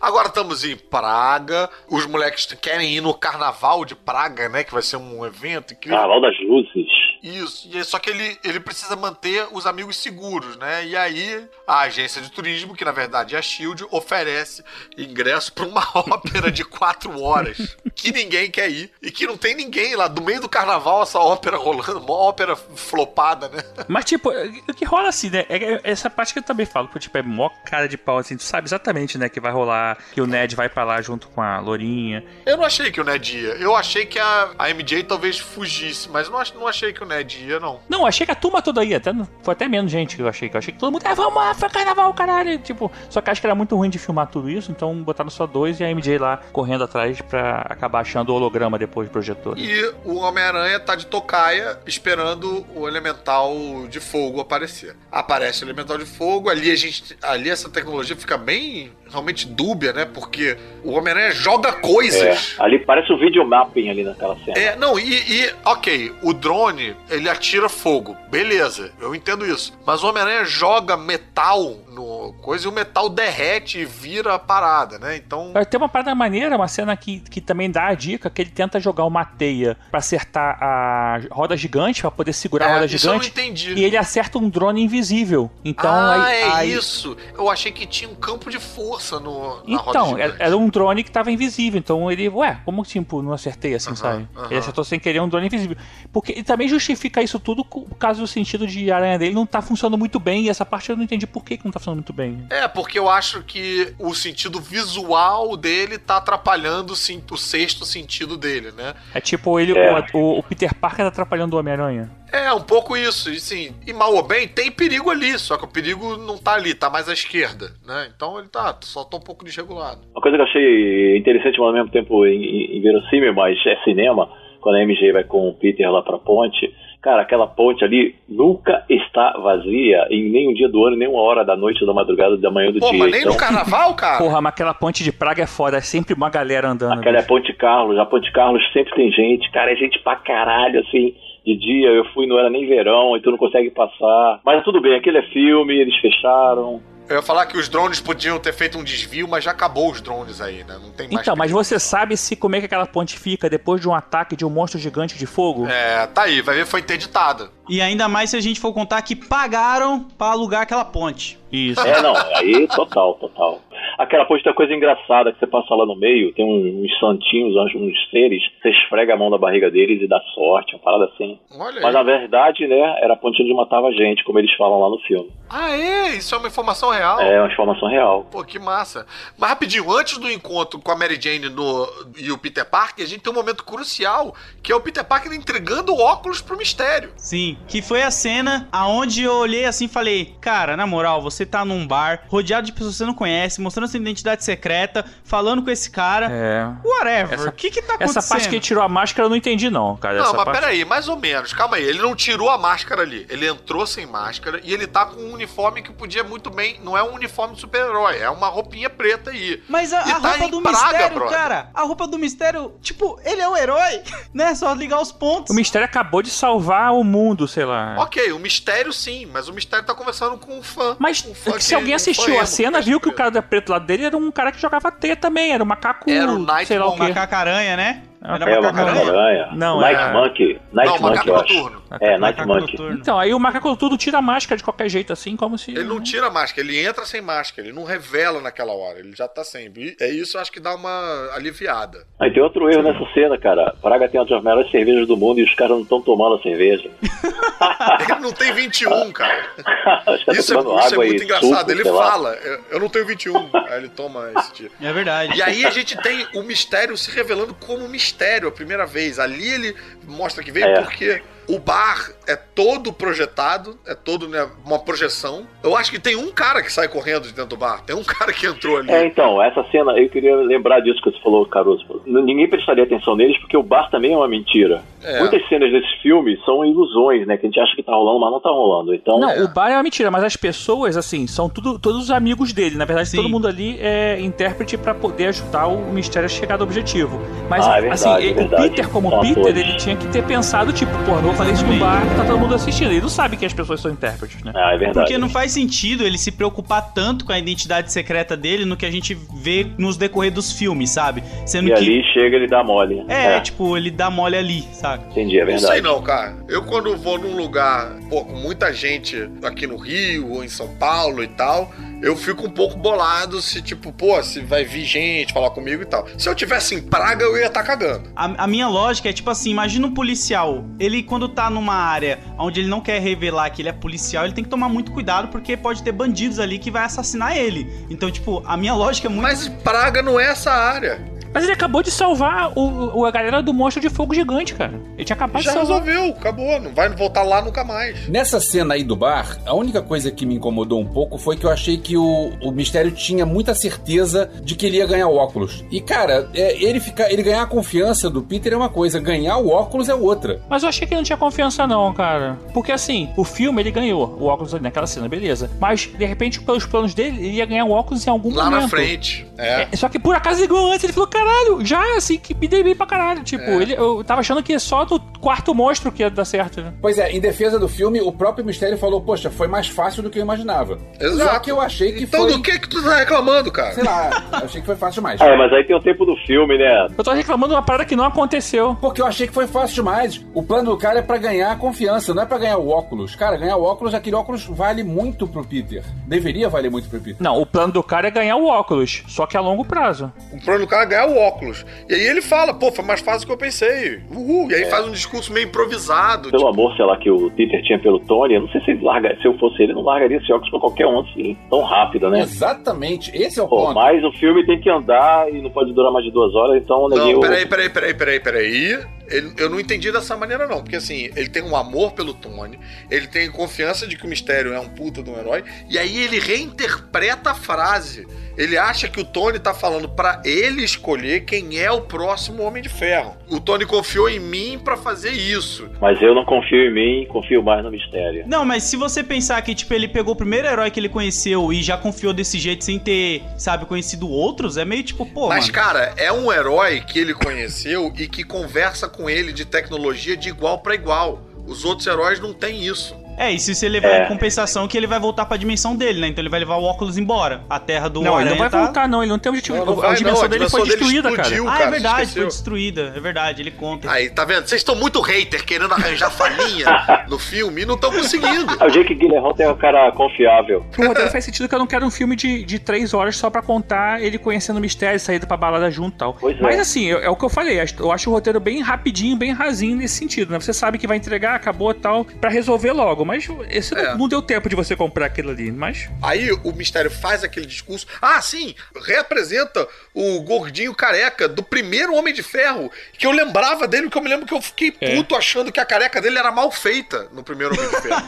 Speaker 5: Agora estamos em Praga. Os moleques querem ir no carnaval de Praga, né? Que vai ser um evento incrível.
Speaker 8: Carnaval das Luzes.
Speaker 5: Isso, e é só que ele, ele precisa manter os amigos seguros, né? E aí a agência de turismo, que na verdade é a Shield, oferece ingresso para uma ópera de quatro horas que ninguém quer ir e que não tem ninguém lá. Do meio do carnaval, essa ópera rolando, uma ópera flopada, né?
Speaker 6: Mas, tipo, o que rola assim, né? É é essa parte que eu também falo, tipo, é mó cara de pau, assim, tu sabe exatamente, né, que vai rolar, que o Ned vai pra lá junto com a Lourinha.
Speaker 5: Eu não achei que o Ned ia. Eu achei que a, a MJ talvez fugisse, mas não, não achei que o né? Dia não.
Speaker 6: Não, achei que a turma toda ia. Até, foi até menos gente que eu achei. Que eu achei que todo mundo. Ah, vamos lá, foi carnaval, caralho. Tipo, só que acho que era muito ruim de filmar tudo isso. Então botaram só dois e a MJ lá correndo atrás pra acabar achando o holograma depois do projetor.
Speaker 5: E o Homem-Aranha tá de tocaia esperando o elemental de fogo aparecer. Aparece o elemental de fogo, ali a gente. Ali essa tecnologia fica bem realmente dúbia, né? Porque o Homem-Aranha joga coisas.
Speaker 8: É, ali parece um videomapping ali naquela cena.
Speaker 5: É, não, e, e, ok, o drone ele atira fogo, beleza, eu entendo isso. Mas o Homem-Aranha joga metal no coisa e o metal derrete e vira a parada, né? Então.
Speaker 6: Tem uma parada maneira, uma cena que, que também dá a dica que ele tenta jogar uma teia pra acertar a roda gigante, pra poder segurar
Speaker 5: É,
Speaker 6: a roda
Speaker 5: isso eu não
Speaker 6: gigante.
Speaker 5: entendi.
Speaker 6: E ele acerta um drone invisível. Então
Speaker 5: ah,
Speaker 6: aí,
Speaker 5: é
Speaker 6: aí-
Speaker 5: isso. Eu achei que tinha um campo de força no, na roda
Speaker 6: Então,
Speaker 5: gigante.
Speaker 6: era, era um drone que tava invisível. Então ele, ué, como tipo, não acertei assim, sabe?
Speaker 5: aham.
Speaker 6: Ele acertou sem querer um drone invisível. Porque ele também justifica isso tudo por causa do sentido de aranha dele não tá funcionando muito bem. E essa parte eu não entendi por que, que não tá funcionando muito bem.
Speaker 5: É, porque eu acho que o sentido visual dele tá atrapalhando o, sim- o sexto sentido dele, né?
Speaker 6: É tipo ele,
Speaker 8: É.
Speaker 6: o, o Peter Parker tá atrapalhando o Homem-Aranha.
Speaker 5: É, um pouco isso. E, sim, e mal ou bem, tem perigo ali, só que o perigo não tá ali, tá mais à esquerda, né? Então ele tá, só tá um pouco desregulado.
Speaker 8: Uma coisa que eu achei interessante, mas ao mesmo tempo in- in- inverossímil, mas é cinema, quando a MJ vai com o Peter lá pra ponte. Cara, aquela ponte ali nunca está vazia em nenhum dia do ano, nem uma hora da noite, da madrugada, da manhã do
Speaker 5: Pô,
Speaker 8: dia.
Speaker 5: mas nem
Speaker 8: Então,
Speaker 5: no carnaval, cara?
Speaker 6: Porra, mas aquela ponte de praga é foda. É sempre uma galera andando.
Speaker 8: Aquela é
Speaker 6: bicho.
Speaker 8: Ponte Carlos, a Ponte Carlos sempre tem gente, cara, é gente pra caralho, assim. De dia eu fui, não era nem verão, e tu não consegue passar. Mas tudo bem, aquele é filme, eles fecharam.
Speaker 5: Eu ia falar que os drones podiam ter feito um desvio, mas já acabou os drones aí, né? Não tem mais.
Speaker 6: Então, mas você sabe se como é que aquela ponte fica depois de um ataque de um monstro gigante de fogo?
Speaker 5: É, tá aí, vai ver, foi interditada.
Speaker 9: E ainda mais se a gente for contar que pagaram pra alugar aquela ponte.
Speaker 6: Isso.
Speaker 8: É, não, aí total, total. Aquela tem uma coisa engraçada que você passa lá no meio, tem uns, santinhos, uns, seres, você esfrega a mão na barriga deles e dá sorte, uma parada assim.
Speaker 5: Olha aí.
Speaker 8: Mas na verdade, né, era a ponte onde matava gente, como eles falam lá no filme.
Speaker 5: Ah, é? Isso é uma informação real?
Speaker 8: É uma informação real.
Speaker 5: Pô, que massa. Mas rapidinho, antes do encontro com a Mary Jane no- e o Peter Parker, a gente tem um momento crucial, que é o Peter Parker entregando o óculos pro mistério.
Speaker 9: Sim, que foi a cena aonde eu olhei assim e falei: Cara, na moral, você tá num bar, rodeado de pessoas que você não conhece, mostrando sua identidade secreta, falando com esse cara.
Speaker 6: É.
Speaker 9: Whatever. O que que tá acontecendo?
Speaker 6: Essa parte que ele tirou a máscara eu não entendi, não, cara.
Speaker 5: Não,
Speaker 6: Essa
Speaker 5: mas
Speaker 6: parte...
Speaker 5: peraí, mais ou menos. Calma aí. Ele não tirou a máscara ali. Ele entrou sem máscara e ele tá com um uniforme que podia muito bem. Não é um uniforme de super-herói, é uma roupinha preta aí.
Speaker 9: Mas a, a
Speaker 5: tá
Speaker 9: roupa do
Speaker 5: Praga,
Speaker 9: mistério,
Speaker 5: brother.
Speaker 9: cara, a roupa do mistério, tipo, ele é o herói, né? Só ligar os pontos.
Speaker 6: O mistério acabou de salvar o mundo, sei lá.
Speaker 5: Ok, o mistério sim, mas o mistério tá conversando com um fã.
Speaker 6: Mas
Speaker 5: um fã
Speaker 6: se
Speaker 5: que-
Speaker 6: alguém assistiu a cena, viu que o cara da preto lá dele era um cara que jogava teia também, era um macaco.
Speaker 5: Era o Night
Speaker 6: sei lá o quê.
Speaker 9: Macaca-aranha, né?
Speaker 6: Ah,
Speaker 9: Era
Speaker 8: É o
Speaker 9: macaco-aranha?
Speaker 8: Macaco-Aranha.
Speaker 6: Não,
Speaker 8: Night
Speaker 6: é-
Speaker 8: Monkey. Night
Speaker 5: Não,
Speaker 8: Monkey,
Speaker 5: Macaco
Speaker 8: eu acho.
Speaker 5: Noturno.
Speaker 8: É, Night Monkey.
Speaker 9: noturno.
Speaker 6: Então, aí o macaco tudo tira a máscara de qualquer jeito, assim, como se.
Speaker 5: Ele não tira a máscara, ele entra sem máscara, ele não revela naquela hora, ele já tá sem. E É isso, acho que dá uma aliviada.
Speaker 8: Aí tem outro erro nessa cena, cara. Praga tem uma das melhores cervejas do mundo e os caras não estão tomando a cerveja.
Speaker 5: Ele não tem 21, cara. Isso é, isso é muito engraçado.
Speaker 8: suco,
Speaker 5: ele fala, eu, eu não tenho 21. Aí ele toma esse tipo.
Speaker 9: É verdade.
Speaker 5: E aí a gente tem o mistério se revelando como mistério a primeira vez. Ali ele mostra que veio
Speaker 8: É.
Speaker 5: porque o bar é todo projetado, é todo né, uma projeção. Eu acho que tem um cara que sai correndo de dentro do bar. Tem um cara que entrou ali.
Speaker 8: É, então, essa cena, eu queria lembrar disso que você falou, Caruso. Ninguém prestaria atenção neles porque o bar também é uma mentira.
Speaker 5: É.
Speaker 8: Muitas cenas desse filme são ilusões, né? Que a gente acha que tá rolando, mas não tá rolando. Então,
Speaker 6: Não,
Speaker 5: É.
Speaker 6: o bar é uma mentira, mas as pessoas, assim, são tudo, todos os amigos dele. Na verdade,
Speaker 9: Sim.
Speaker 6: todo mundo ali é intérprete pra poder ajudar o mistério a chegar ao objetivo. Mas,
Speaker 8: Ah, é verdade,
Speaker 6: assim,
Speaker 8: é
Speaker 6: o. Peter, como Peter,
Speaker 8: todos.
Speaker 6: ele tinha que ter pensado, tipo, pô, não vou fazer isso no bar, tá todo mundo assistindo. Ele não sabe que as pessoas são intérpretes, né?
Speaker 8: ah, é verdade.
Speaker 9: Porque não faz sentido ele se preocupar tanto com a identidade secreta dele no que a gente vê nos decorrer dos filmes, sabe? Sendo
Speaker 8: E
Speaker 9: que.
Speaker 8: ali chega ele dá mole.
Speaker 9: É, tipo, ele dá mole ali, saca?
Speaker 8: Entendi, é
Speaker 5: Não
Speaker 8: verdade.
Speaker 5: sei não, cara. Eu quando vou num lugar, pô, com muita gente aqui no Rio ou em São Paulo e tal, eu fico um pouco bolado se, tipo, pô, se vai vir gente falar comigo e tal. Se eu tivesse em Praga, eu ia estar cagando.
Speaker 9: A, a minha lógica é tipo assim: imagina um policial. Ele, quando tá numa área onde ele não quer revelar que ele é policial, ele tem que tomar muito cuidado porque pode ter bandidos ali que vai assassinar ele. Então, tipo, a minha lógica é muito.
Speaker 5: Mas Praga não é essa área.
Speaker 6: Mas ele acabou de salvar o, o- a galera do monstro de fogo gigante, cara. Ele tinha acabado
Speaker 5: Já
Speaker 6: de salvar.
Speaker 5: resolveu, acabou. Não vai voltar lá nunca mais.
Speaker 7: Nessa cena aí do bar, a única coisa que me incomodou um pouco foi que eu achei que o, o Mistério tinha muita certeza de que ele ia ganhar o óculos. E, cara, é, ele, ficar, ele ganhar a confiança do Peter é uma coisa, ganhar o óculos é outra.
Speaker 6: Mas eu achei que ele não tinha confiança, não, cara. Porque assim, o filme ele ganhou o óculos ali naquela cena, beleza. Mas, de repente, pelos planos dele, ele ia ganhar o óculos em algum
Speaker 5: Lá
Speaker 6: momento.
Speaker 5: na frente. É.
Speaker 6: É, só que por acaso ele ganhou antes, ele falou, caralho, já assim que me dei bem pra caralho. Tipo,
Speaker 5: É.
Speaker 6: ele, eu tava achando que só do quarto monstro que ia dar certo, né?
Speaker 7: Pois é, em defesa do filme, o próprio Mistério falou, poxa, foi mais fácil do que eu imaginava.
Speaker 5: Exato.
Speaker 7: Só que eu achei que
Speaker 5: Então
Speaker 7: foi...
Speaker 5: do que que tu tá reclamando, cara?
Speaker 7: Sei lá, eu achei que foi fácil demais.
Speaker 8: É, mas aí tem o tempo do filme, né?
Speaker 6: Eu tô reclamando de uma parada que não aconteceu.
Speaker 7: Porque eu achei que foi fácil demais. O plano do cara é pra ganhar a confiança, não é pra ganhar o óculos. Cara, ganhar o óculos, aquele óculos vale muito pro Peter. Deveria valer muito pro Peter.
Speaker 6: Não, o plano do cara é ganhar o óculos, só que a longo prazo.
Speaker 5: O plano do cara é ganhar o óculos. E aí ele fala, pô, foi mais fácil do que eu pensei. Uhul. E aí faz um discurso meio improvisado.
Speaker 8: Pelo amor, sei lá, que o Peter tinha pelo Tony, eu não sei se ele larga, se eu fosse ele, não largaria esse óculos pra qualquer um assim, tão rápido, né?
Speaker 7: Exatamente, esse é o
Speaker 8: Pô,
Speaker 7: ponto.
Speaker 8: mas o filme tem que andar e não pode durar mais de duas horas, então
Speaker 5: Não,
Speaker 8: o-
Speaker 5: peraí, peraí, peraí, peraí, peraí. Ele- eu não entendi dessa maneira, não. Porque assim, ele tem um amor pelo Tony, ele tem confiança de que o mistério é um puta de um herói, e aí ele reinterpreta a frase. Ele acha que o Tony tá falando pra ele escolher quem é o próximo Homem de Ferro. O Tony confiou em mim pra fazer isso.
Speaker 8: Mas eu não confio em mim, confio mais no mistério.
Speaker 9: Não, mas se você pensar que, tipo, ele pegou o primeiro herói que ele conheceu e já confiou desse jeito sem ter, sabe, conhecido outros, é meio tipo, pô,
Speaker 5: Mas,
Speaker 9: mano.
Speaker 5: cara, é um herói que ele conheceu e que conversa com ele de tecnologia de igual pra igual. Os outros heróis não têm isso.
Speaker 9: É, e se você levar
Speaker 8: É.
Speaker 9: em compensação que ele vai voltar pra dimensão dele, né? Então ele vai levar o óculos embora. A terra do
Speaker 6: não, ele não vai
Speaker 9: tá...
Speaker 6: voltar, não. Ele não tem objetivo.
Speaker 5: Não, não
Speaker 6: a
Speaker 5: vai,
Speaker 6: dimensão
Speaker 5: não, a
Speaker 6: dele
Speaker 5: dimensão
Speaker 6: foi
Speaker 5: dele
Speaker 6: destruída,
Speaker 5: explodiu.
Speaker 6: cara.
Speaker 9: Ah,
Speaker 5: cara,
Speaker 9: é verdade,
Speaker 5: esqueceu.
Speaker 9: foi destruída. É verdade, ele conta.
Speaker 5: Aí, tá vendo? Vocês estão muito hater querendo arranjar falinha no filme e não estão conseguindo.
Speaker 8: Ah, o Jake Gyllenhaal tem um cara confiável.
Speaker 6: Pro roteiro faz sentido que eu não quero um filme de, de três horas só pra contar ele conhecendo o mistério, saída pra balada junto e tal.
Speaker 8: Pois é.
Speaker 6: Mas assim, eu- é o que eu falei, eu acho o roteiro bem rapidinho, bem rasinho nesse sentido, né? Você sabe que vai entregar, acabou e tal, pra resolver logo. Mas esse
Speaker 5: É.
Speaker 6: não, não deu tempo de você comprar aquilo ali. Mas
Speaker 5: Aí o mistério faz aquele discurso. Ah, sim, representa o gordinho careca do primeiro Homem de Ferro. Que eu lembrava dele, porque eu me lembro que eu fiquei
Speaker 6: É.
Speaker 5: puto achando que a careca dele era mal feita no primeiro Homem de Ferro.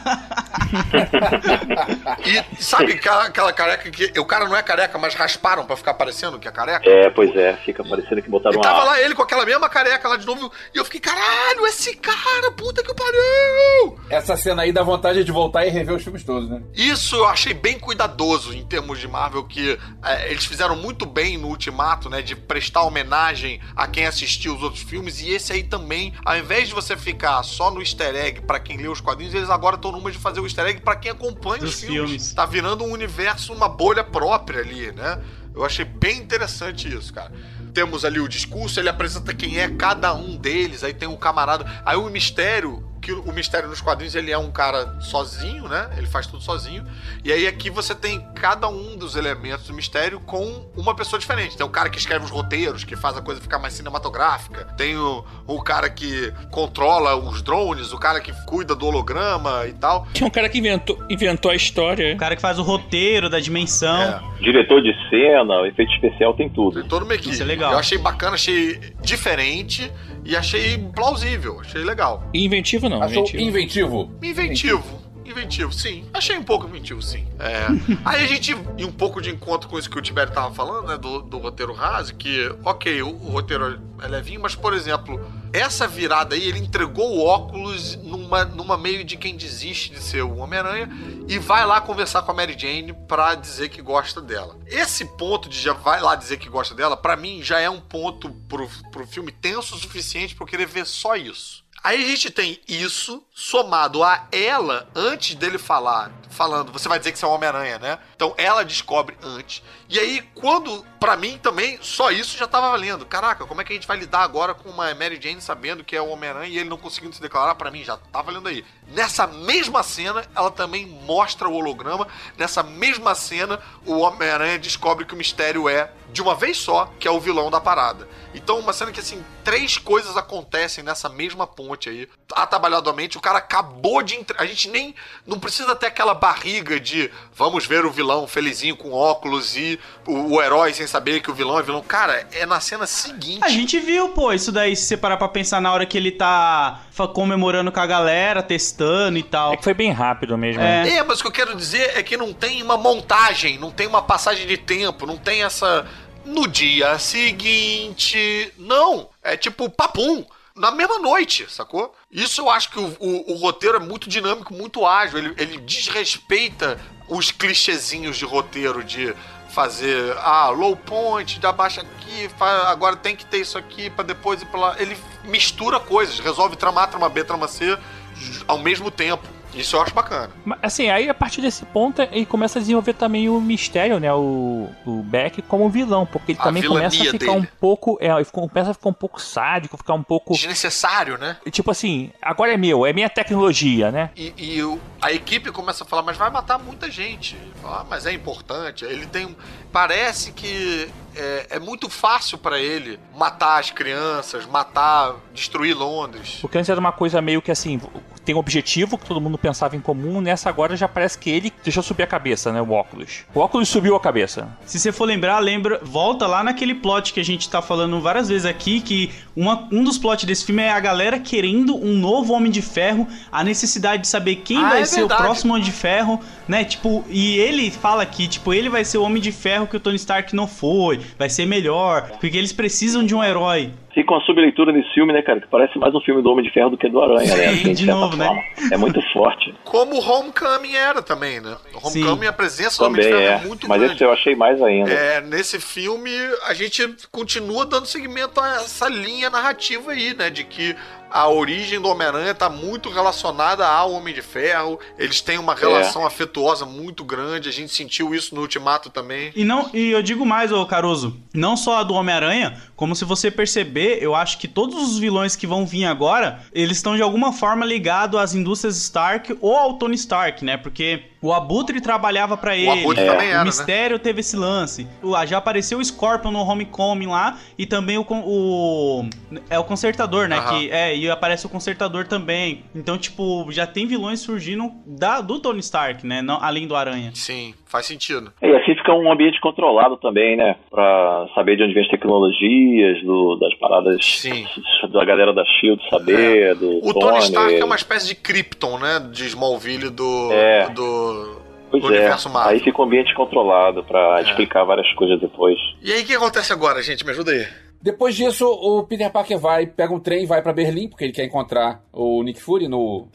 Speaker 5: e sabe aquela, aquela careca que. O cara não é careca, mas rasparam pra ficar parecendo que é careca?
Speaker 8: É, pois é, fica parecendo que botaram
Speaker 5: E
Speaker 8: uma.
Speaker 5: tava lá ele com aquela mesma careca lá de novo. E eu fiquei, caralho, esse cara, puta que pariu!
Speaker 7: Essa cena aí dá vontade de voltar e rever os filmes todos, né?
Speaker 5: Isso eu achei bem cuidadoso em termos de Marvel, que é, eles fizeram muito bem no Ultimato, né? De prestar homenagem a quem assistiu os outros filmes. E esse aí também, ao invés de você ficar só no easter egg pra quem lê os quadrinhos, eles agora estão numa de fazer o easter egg pra quem acompanha os
Speaker 9: Dos
Speaker 5: filmes.
Speaker 9: filmes.
Speaker 5: Tá virando um universo, uma bolha própria ali, né? Eu achei bem interessante isso, cara. Temos ali o discurso, ele apresenta quem é cada um deles, aí tem um camarada. Aí o mistério, que o mistério nos quadrinhos ele é um cara sozinho, né? Ele faz tudo sozinho. E aí aqui você tem cada um dos elementos do mistério com uma pessoa diferente. Tem o cara que escreve os roteiros, que faz a coisa ficar mais cinematográfica. Tem o, o cara que controla os drones, o cara que cuida do holograma e tal.
Speaker 6: tinha um cara que inventou, inventou a história.
Speaker 9: O cara que faz o roteiro da dimensão.
Speaker 5: É.
Speaker 8: Diretor de cena, efeito especial, tem tudo.
Speaker 5: Tem toda uma equipe.
Speaker 9: Isso é legal.
Speaker 5: Eu achei bacana, achei diferente e achei plausível, achei legal.
Speaker 6: Inventivo não,
Speaker 7: Achou
Speaker 6: inventivo.
Speaker 7: inventivo.
Speaker 5: Inventivo. Inventivo, sim. Achei um pouco inventivo, sim. É. Aí a gente, em um pouco de encontro com isso que o Tibério tava falando, né? Do, do roteiro raso, que, ok, o, o roteiro é levinho, mas, por exemplo, essa virada aí, ele entregou o óculos numa, numa meio de quem desiste de ser o Homem-Aranha e vai lá conversar com a Mary Jane pra dizer que gosta dela. Esse ponto de já vai lá dizer que gosta dela, pra mim já é um ponto pro, pro filme tenso o suficiente pra eu querer ver só isso. Aí a gente tem isso somado a ela antes dele falar, falando, você vai dizer que você é um Homem-Aranha, né? Então ela descobre antes. E aí, quando, pra mim também, só isso já tava valendo. Caraca, como é que a gente vai lidar agora com uma Mary Jane sabendo que é o Homem-Aranha e ele não conseguindo se declarar? Pra mim já tá valendo aí. Nessa mesma cena, ela também mostra o holograma. Nessa mesma cena, o Homem-Aranha descobre que o mistério é, de uma vez só, que é o vilão da parada. Então, uma cena que, assim, três coisas acontecem nessa mesma ponte aí. Atabalhadamente, o cara acabou de entrar. A gente nem. Não precisa ter aquela barriga de vamos ver o vilão felizinho com óculos e o, o herói sem saber que o vilão é vilão. Cara, é na cena seguinte.
Speaker 9: A gente viu, pô, isso daí, se você parar pra pensar na hora que ele tá fa- comemorando com a galera, testando e tal.
Speaker 6: É que foi bem rápido mesmo.
Speaker 9: É.
Speaker 6: né?
Speaker 5: É, mas o que eu quero dizer é que não tem uma montagem, não tem uma passagem de tempo, não tem essa. No dia seguinte. Não! É tipo papum. Na mesma noite, sacou? Isso eu acho que o, o- o roteiro é muito dinâmico, muito ágil. Ele, ele desrespeita os clichêzinhos de roteiro de fazer ah, low point, dá baixa aqui, agora tem que ter isso aqui pra depois ir pra lá. Ele mistura coisas, resolve trama A, trama B, trama C ao mesmo tempo. Isso eu acho bacana.
Speaker 6: Assim, aí a partir desse ponto ele começa a desenvolver também o mistério, né? O, o Beck como vilão, porque ele
Speaker 5: A
Speaker 6: também começa a ficar
Speaker 5: dele.
Speaker 6: um pouco. É, ele começa a ficar um pouco sádico, ficar um pouco.
Speaker 5: Desnecessário, né?
Speaker 6: Tipo assim, agora é meu, é minha tecnologia, né?
Speaker 5: E, e o- a equipe começa a falar, mas vai matar muita gente. Ah, mas é importante. Ele tem. Parece que é, é muito fácil pra ele matar as crianças, matar, destruir Londres.
Speaker 6: Porque antes era uma coisa meio que assim, tem um objetivo que todo mundo pensava em comum, nessa agora já parece que ele deixou subir a cabeça, né? O óculos. O óculos subiu a cabeça.
Speaker 9: Se você for lembrar, lembra, volta lá naquele plot que a gente tá falando várias vezes aqui, que uma- um dos plots desse filme é a galera querendo um novo Homem de Ferro, a necessidade de saber quem
Speaker 5: Ah,
Speaker 9: vai
Speaker 5: é
Speaker 9: ser
Speaker 5: verdade.
Speaker 9: o próximo Homem de Ferro, né? Tipo, e ele fala que, tipo, ele vai ser o Homem de Ferro que o Tony Stark não foi, vai ser melhor, porque eles precisam de um herói.
Speaker 8: Fica uma subleitura nesse filme, né, cara? Que parece mais um filme do Homem de Ferro do que do Aranha, né?
Speaker 9: Sim,
Speaker 8: Assim,
Speaker 9: de novo, né?
Speaker 8: É muito forte.
Speaker 5: Como o Homecoming era também, né? O
Speaker 9: Sim.
Speaker 5: Homecoming, a presença do Homem de
Speaker 8: Também
Speaker 5: Ferro
Speaker 8: é.
Speaker 5: é muito
Speaker 8: Mas
Speaker 5: grande.
Speaker 8: esse eu achei mais ainda.
Speaker 5: É, nesse filme a gente continua dando seguimento a essa linha narrativa aí, né? De que a origem do Homem-Aranha tá muito relacionada ao Homem de Ferro. Eles têm uma relação afetuosa muito grande. A gente sentiu isso no Ultimato também.
Speaker 9: E não, e eu digo mais, ô Caruso, não só a do Homem-Aranha, como se você perceber, eu acho que todos os vilões que vão vir agora, eles estão de alguma forma ligados às indústrias Stark ou ao Tony Stark, né? Porque o Abutre trabalhava pra ele.
Speaker 5: Abutre também era,
Speaker 9: o
Speaker 5: né?
Speaker 9: Mistério teve esse lance. O- Já apareceu o Scorpion no Homecoming lá e também o, o é o consertador, né? Que é, e aparece o consertador também. Então, tipo, já tem vilões surgindo da, do Tony Stark, né? Não, além do Aranha.
Speaker 5: Sim, faz sentido.
Speaker 8: E assim fica um ambiente controlado também, né? Pra saber de onde vem as tecnologias, do, das paradas
Speaker 5: Sim.
Speaker 8: da galera da SHIELD saber, do
Speaker 5: O Tony Stark é uma espécie de Krypton, né? De Smallville do,
Speaker 8: É.
Speaker 5: do
Speaker 8: Pois
Speaker 5: universo
Speaker 8: é,
Speaker 5: Marvel.
Speaker 8: aí fica um ambiente controlado pra
Speaker 5: É.
Speaker 8: explicar várias coisas depois.
Speaker 5: E aí o que acontece agora, gente? Me ajuda aí.
Speaker 7: Depois disso, o Peter Parker vai, pega um trem e vai pra Berlim, porque ele quer encontrar o Nick Fury no.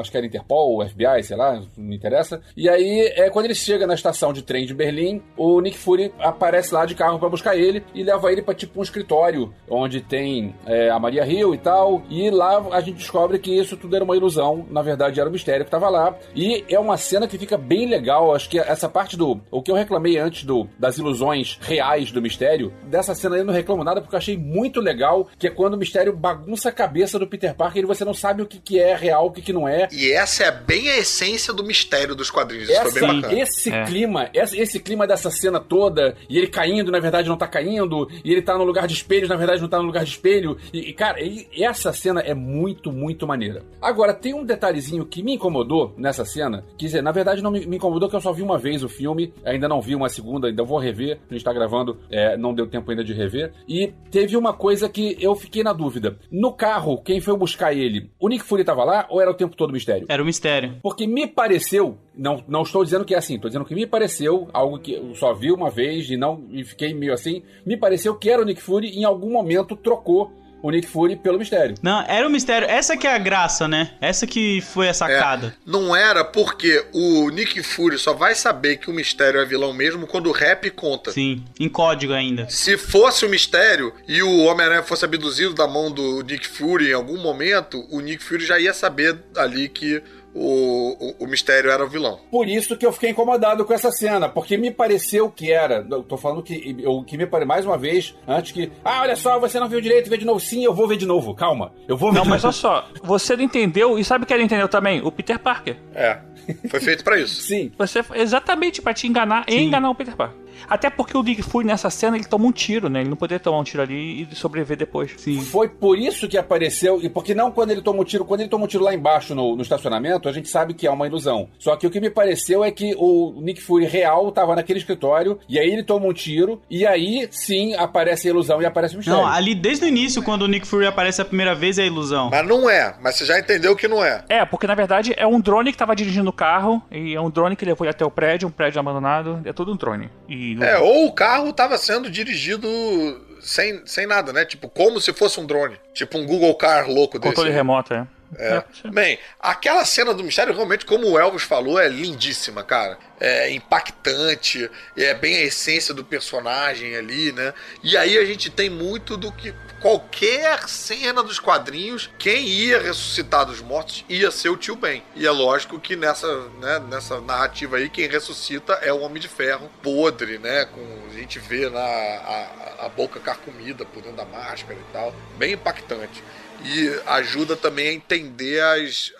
Speaker 7: Acho que era Interpol, o FBI, sei lá, não interessa. E aí, é, quando ele chega na estação de trem de Berlim, o Nick Fury aparece lá de carro pra buscar ele e leva ele pra tipo um escritório onde tem é, a Maria Hill e tal. E lá a gente descobre que isso tudo era uma ilusão, na verdade era o mistério que tava lá. E é uma cena que fica bem legal. Acho que essa parte do. O que eu reclamei antes do, das ilusões reais do mistério, dessa cena eu não reclamo nada porque eu achei muito legal, que é quando o mistério bagunça a cabeça do Peter Parker e você não sabe o que, que é real, o que, que não é.
Speaker 5: E essa é bem a essência do mistério dos quadrinhos. Isso
Speaker 7: Essa,
Speaker 5: foi bem bacana.
Speaker 7: esse
Speaker 6: É.
Speaker 7: clima, esse, esse clima dessa cena toda, e ele caindo, na verdade não tá caindo, e ele tá no lugar de espelhos, na verdade não tá no lugar de espelho. E, e, cara, e- essa cena é muito, muito maneira. Agora, tem um detalhezinho que me incomodou nessa cena, quer dizer, na verdade não me, me incomodou que eu só vi uma vez o filme, ainda não vi uma segunda, ainda vou rever, a gente tá gravando, é, não deu tempo ainda de rever. E teve uma coisa que eu fiquei na dúvida. No carro, quem foi buscar ele, o Nick Fury tava lá ou era o tempo todo mistério?
Speaker 9: Era o mistério.
Speaker 7: Porque me pareceu, não, não estou dizendo que é assim, estou dizendo que me pareceu, algo que eu só vi uma vez e não e fiquei meio assim, me pareceu que era o Nick Fury e em algum momento trocou o Nick Fury pelo mistério.
Speaker 9: Não, era o mistério. Essa que é a graça, né? Essa que foi a sacada.
Speaker 5: Não era porque o Nick Fury só vai saber que o mistério é vilão mesmo quando o rap conta.
Speaker 9: Sim, em código ainda.
Speaker 5: Se fosse o mistério e o Homem-Aranha fosse abduzido da mão do Nick Fury em algum momento, o Nick Fury já ia saber ali que o, o, o mistério era o vilão.
Speaker 7: Por isso que eu fiquei incomodado com essa cena, porque me pareceu que era. Eu tô falando que o que me pareceu mais uma vez, antes que. Ah, olha só, você não viu direito, vê de novo. Sim, eu vou ver de novo. Calma. Eu vou ver
Speaker 6: Não,
Speaker 7: de
Speaker 6: mas
Speaker 7: novo.
Speaker 6: olha só, você não entendeu, e sabe quem ele entendeu também? O Peter Parker.
Speaker 5: É. Foi feito pra isso.
Speaker 7: Sim.
Speaker 6: Você exatamente pra te enganar e enganar o Peter Parker. Até porque o Nick Fury nessa cena ele toma um tiro, né? Ele não poderia tomar um tiro ali e sobreviver depois.
Speaker 9: Sim.
Speaker 7: Foi por isso que apareceu, e porque não quando ele toma o tiro, quando ele toma o tiro lá embaixo no, no estacionamento, a gente sabe que é uma ilusão. Só que o que me pareceu é que o Nick Fury real tava naquele escritório, e aí ele toma um tiro, e aí sim aparece a ilusão e aparece o mistério.
Speaker 9: Não, ali desde o início, quando o Nick Fury aparece a primeira vez, é ilusão.
Speaker 5: Mas não é, mas você já entendeu que não é.
Speaker 6: É, porque na verdade é um drone que tava dirigindo o carro, e é um drone que levou ele até o prédio, um prédio abandonado, é tudo um drone. E
Speaker 5: É, ou o carro tava sendo dirigido sem, sem nada, né? Tipo, como se fosse um drone. Tipo um Google Car louco desse.
Speaker 6: controle remoto, é.
Speaker 5: É. Bem, aquela cena do mistério, realmente, como o Elvis falou, é lindíssima, cara. É impactante, é bem a essência do personagem ali, né? E aí a gente tem muito do que qualquer cena dos quadrinhos, quem ia ressuscitar dos mortos ia ser o tio Ben. E é lógico que nessa, né, nessa narrativa aí, quem ressuscita é o Homem de Ferro podre, né? Com, a gente vê na, a, a boca carcomida por dentro da máscara e tal. Bem impactante e ajuda também a entender as,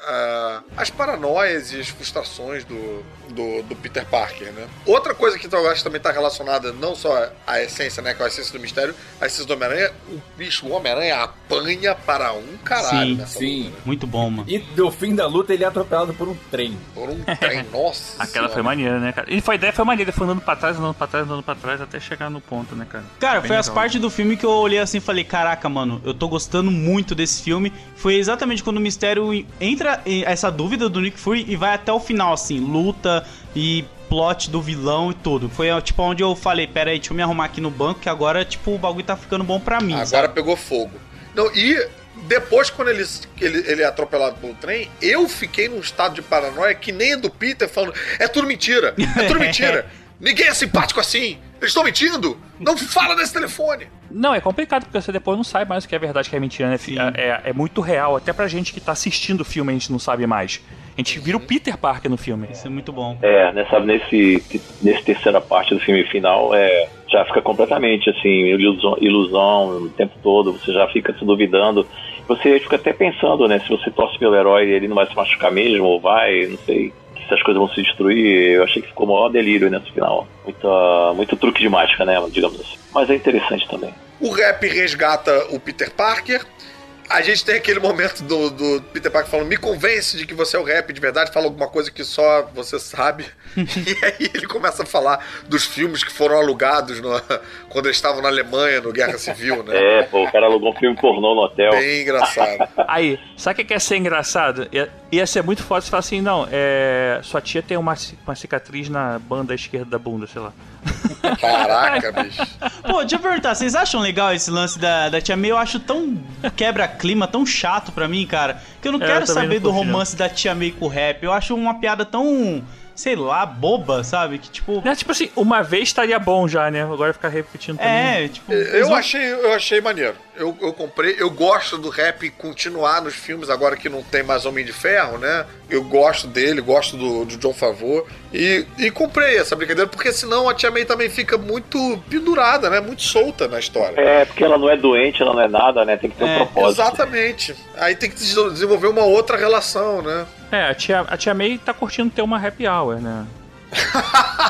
Speaker 5: as paranoias e as frustrações do, do, do Peter Parker, né? Outra coisa que eu acho que também está relacionada não só à essência, né, com a essência do mistério, a essência do Homem-Aranha, o bicho, o Homem-Aranha apanha para um caralho
Speaker 9: Sim,
Speaker 5: nessa
Speaker 7: sim.
Speaker 5: luta, né?
Speaker 9: Muito bom, mano.
Speaker 7: E no fim da luta ele é atropelado por um trem.
Speaker 5: Por um trem, nossa
Speaker 6: Aquela foi maneira, né, cara? E foi ideia foi maneira, ele foi andando pra trás, andando pra trás, andando pra trás, até chegar no ponto, né, cara?
Speaker 9: Cara,
Speaker 6: Bem
Speaker 9: foi as partes do filme que eu olhei assim e falei: Caraca, mano, eu tô gostando muito desse filme. Foi exatamente quando o mistério entra essa dúvida do Nick Fury e vai até o final, assim, luta e plot do vilão e tudo. Foi tipo onde eu falei: Pera aí, deixa eu me arrumar aqui no banco, que agora, tipo, o bagulho tá ficando bom pra mim.
Speaker 5: Agora
Speaker 9: sabe?
Speaker 5: pegou fogo. Não, e depois, quando ele, ele, ele é atropelado pelo trem, eu fiquei num estado de paranoia que nem do Peter falando: é tudo mentira, é tudo mentira. Ninguém é simpático assim. Eles estão mentindo. Não fala nesse telefone.
Speaker 6: Não, é complicado, porque você depois não sabe mais o que é verdade, o que é mentira, né? É, é, é muito real, até pra gente que tá assistindo o filme, a gente não sabe mais. A gente vira o Peter Parker no filme.
Speaker 9: Isso é muito bom.
Speaker 8: É, nessa, nesse, nesse terceira parte do filme final, é, já fica completamente assim, ilusão, ilusão o tempo todo, você já fica se duvidando. Você fica até pensando, né, se você torce pelo herói ele não vai se machucar mesmo, ou vai, não sei, as coisas vão se destruir. Eu achei que ficou o maior delírio nesse final. Muita, muito truque de mágica, né, digamos assim. Mas é interessante também.
Speaker 5: O rap resgata o Peter Parker. A gente tem aquele momento do, do Peter Parker falando: Me convence de que você é o rap de verdade. Fala alguma coisa que só você sabe. e aí ele começa a falar dos filmes que foram alugados no- quando eles estavam na Alemanha, no Guerra Civil, né?
Speaker 8: É, pô, o cara alugou um filme pornô no hotel.
Speaker 5: Bem engraçado.
Speaker 6: Aí, sabe o que ia ser engraçado? Ia, ser muito foda se falar assim, não, é. Sua tia tem uma, uma cicatriz na banda esquerda da bunda, sei lá.
Speaker 5: Caraca, bicho.
Speaker 9: Pô, deixa eu perguntar, vocês acham legal esse lance da, da Tia May? Eu acho tão quebra-clima, tão chato pra mim, cara, que eu não
Speaker 6: É, eu
Speaker 9: quero
Speaker 6: também
Speaker 9: saber
Speaker 6: não
Speaker 9: do romance da Tia May com o rap. Eu acho uma piada tão, sei lá, boba, sabe? Que tipo.
Speaker 6: É, tipo assim, uma vez estaria bom já, né? Agora ficar repetindo também.
Speaker 9: É, tipo.
Speaker 5: Eu
Speaker 9: vão-
Speaker 5: achei, eu achei maneiro. Eu, eu comprei, eu gosto do rap continuar nos filmes agora que não tem mais Homem de Ferro, né? Eu gosto dele, gosto do, do John Favreau. E, e comprei essa brincadeira, porque senão a Tia May também fica muito pendurada, né? Muito solta na história.
Speaker 8: É, porque ela não é doente, ela não é nada, né? Tem que ter
Speaker 9: É,
Speaker 8: um propósito.
Speaker 5: Exatamente. Aí tem que des- desenvolver uma outra relação, né?
Speaker 6: É, a tia, a tia May tá curtindo ter uma happy hour, né?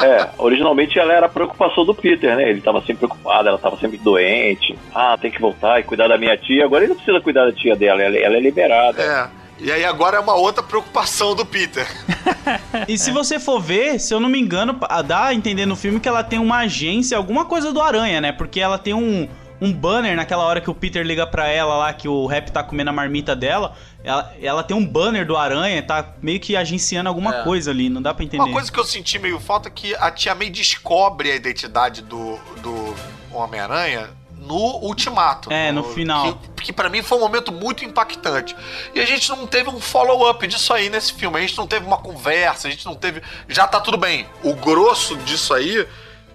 Speaker 8: É, originalmente ela era a preocupação do Peter, né? Ele tava sempre preocupado, ela tava sempre doente. Ah, tem que voltar e cuidar da minha tia. Agora ele não precisa cuidar da tia dela, ela, ela é liberada.
Speaker 5: É. E aí agora é uma outra preocupação do Peter.
Speaker 9: E se você for ver, se eu não me engano, a- dá a entender no filme que ela tem uma agência, alguma coisa do Aranha, né? Porque ela tem um, um banner naquela hora que o Peter liga pra ela lá, que o Rap tá comendo a marmita dela. Ela, ela tem um banner do Aranha, tá meio que agenciando alguma
Speaker 5: É.
Speaker 9: coisa ali, não dá pra entender.
Speaker 5: Uma coisa que eu senti meio falta é que a Tia May descobre a identidade do, do Homem-Aranha no Ultimato.
Speaker 9: É, no final.
Speaker 5: Que, que para mim foi um momento muito impactante. E a gente não teve um follow-up disso aí nesse filme. A gente não teve uma conversa, a gente não teve. Já tá tudo bem. O grosso disso aí.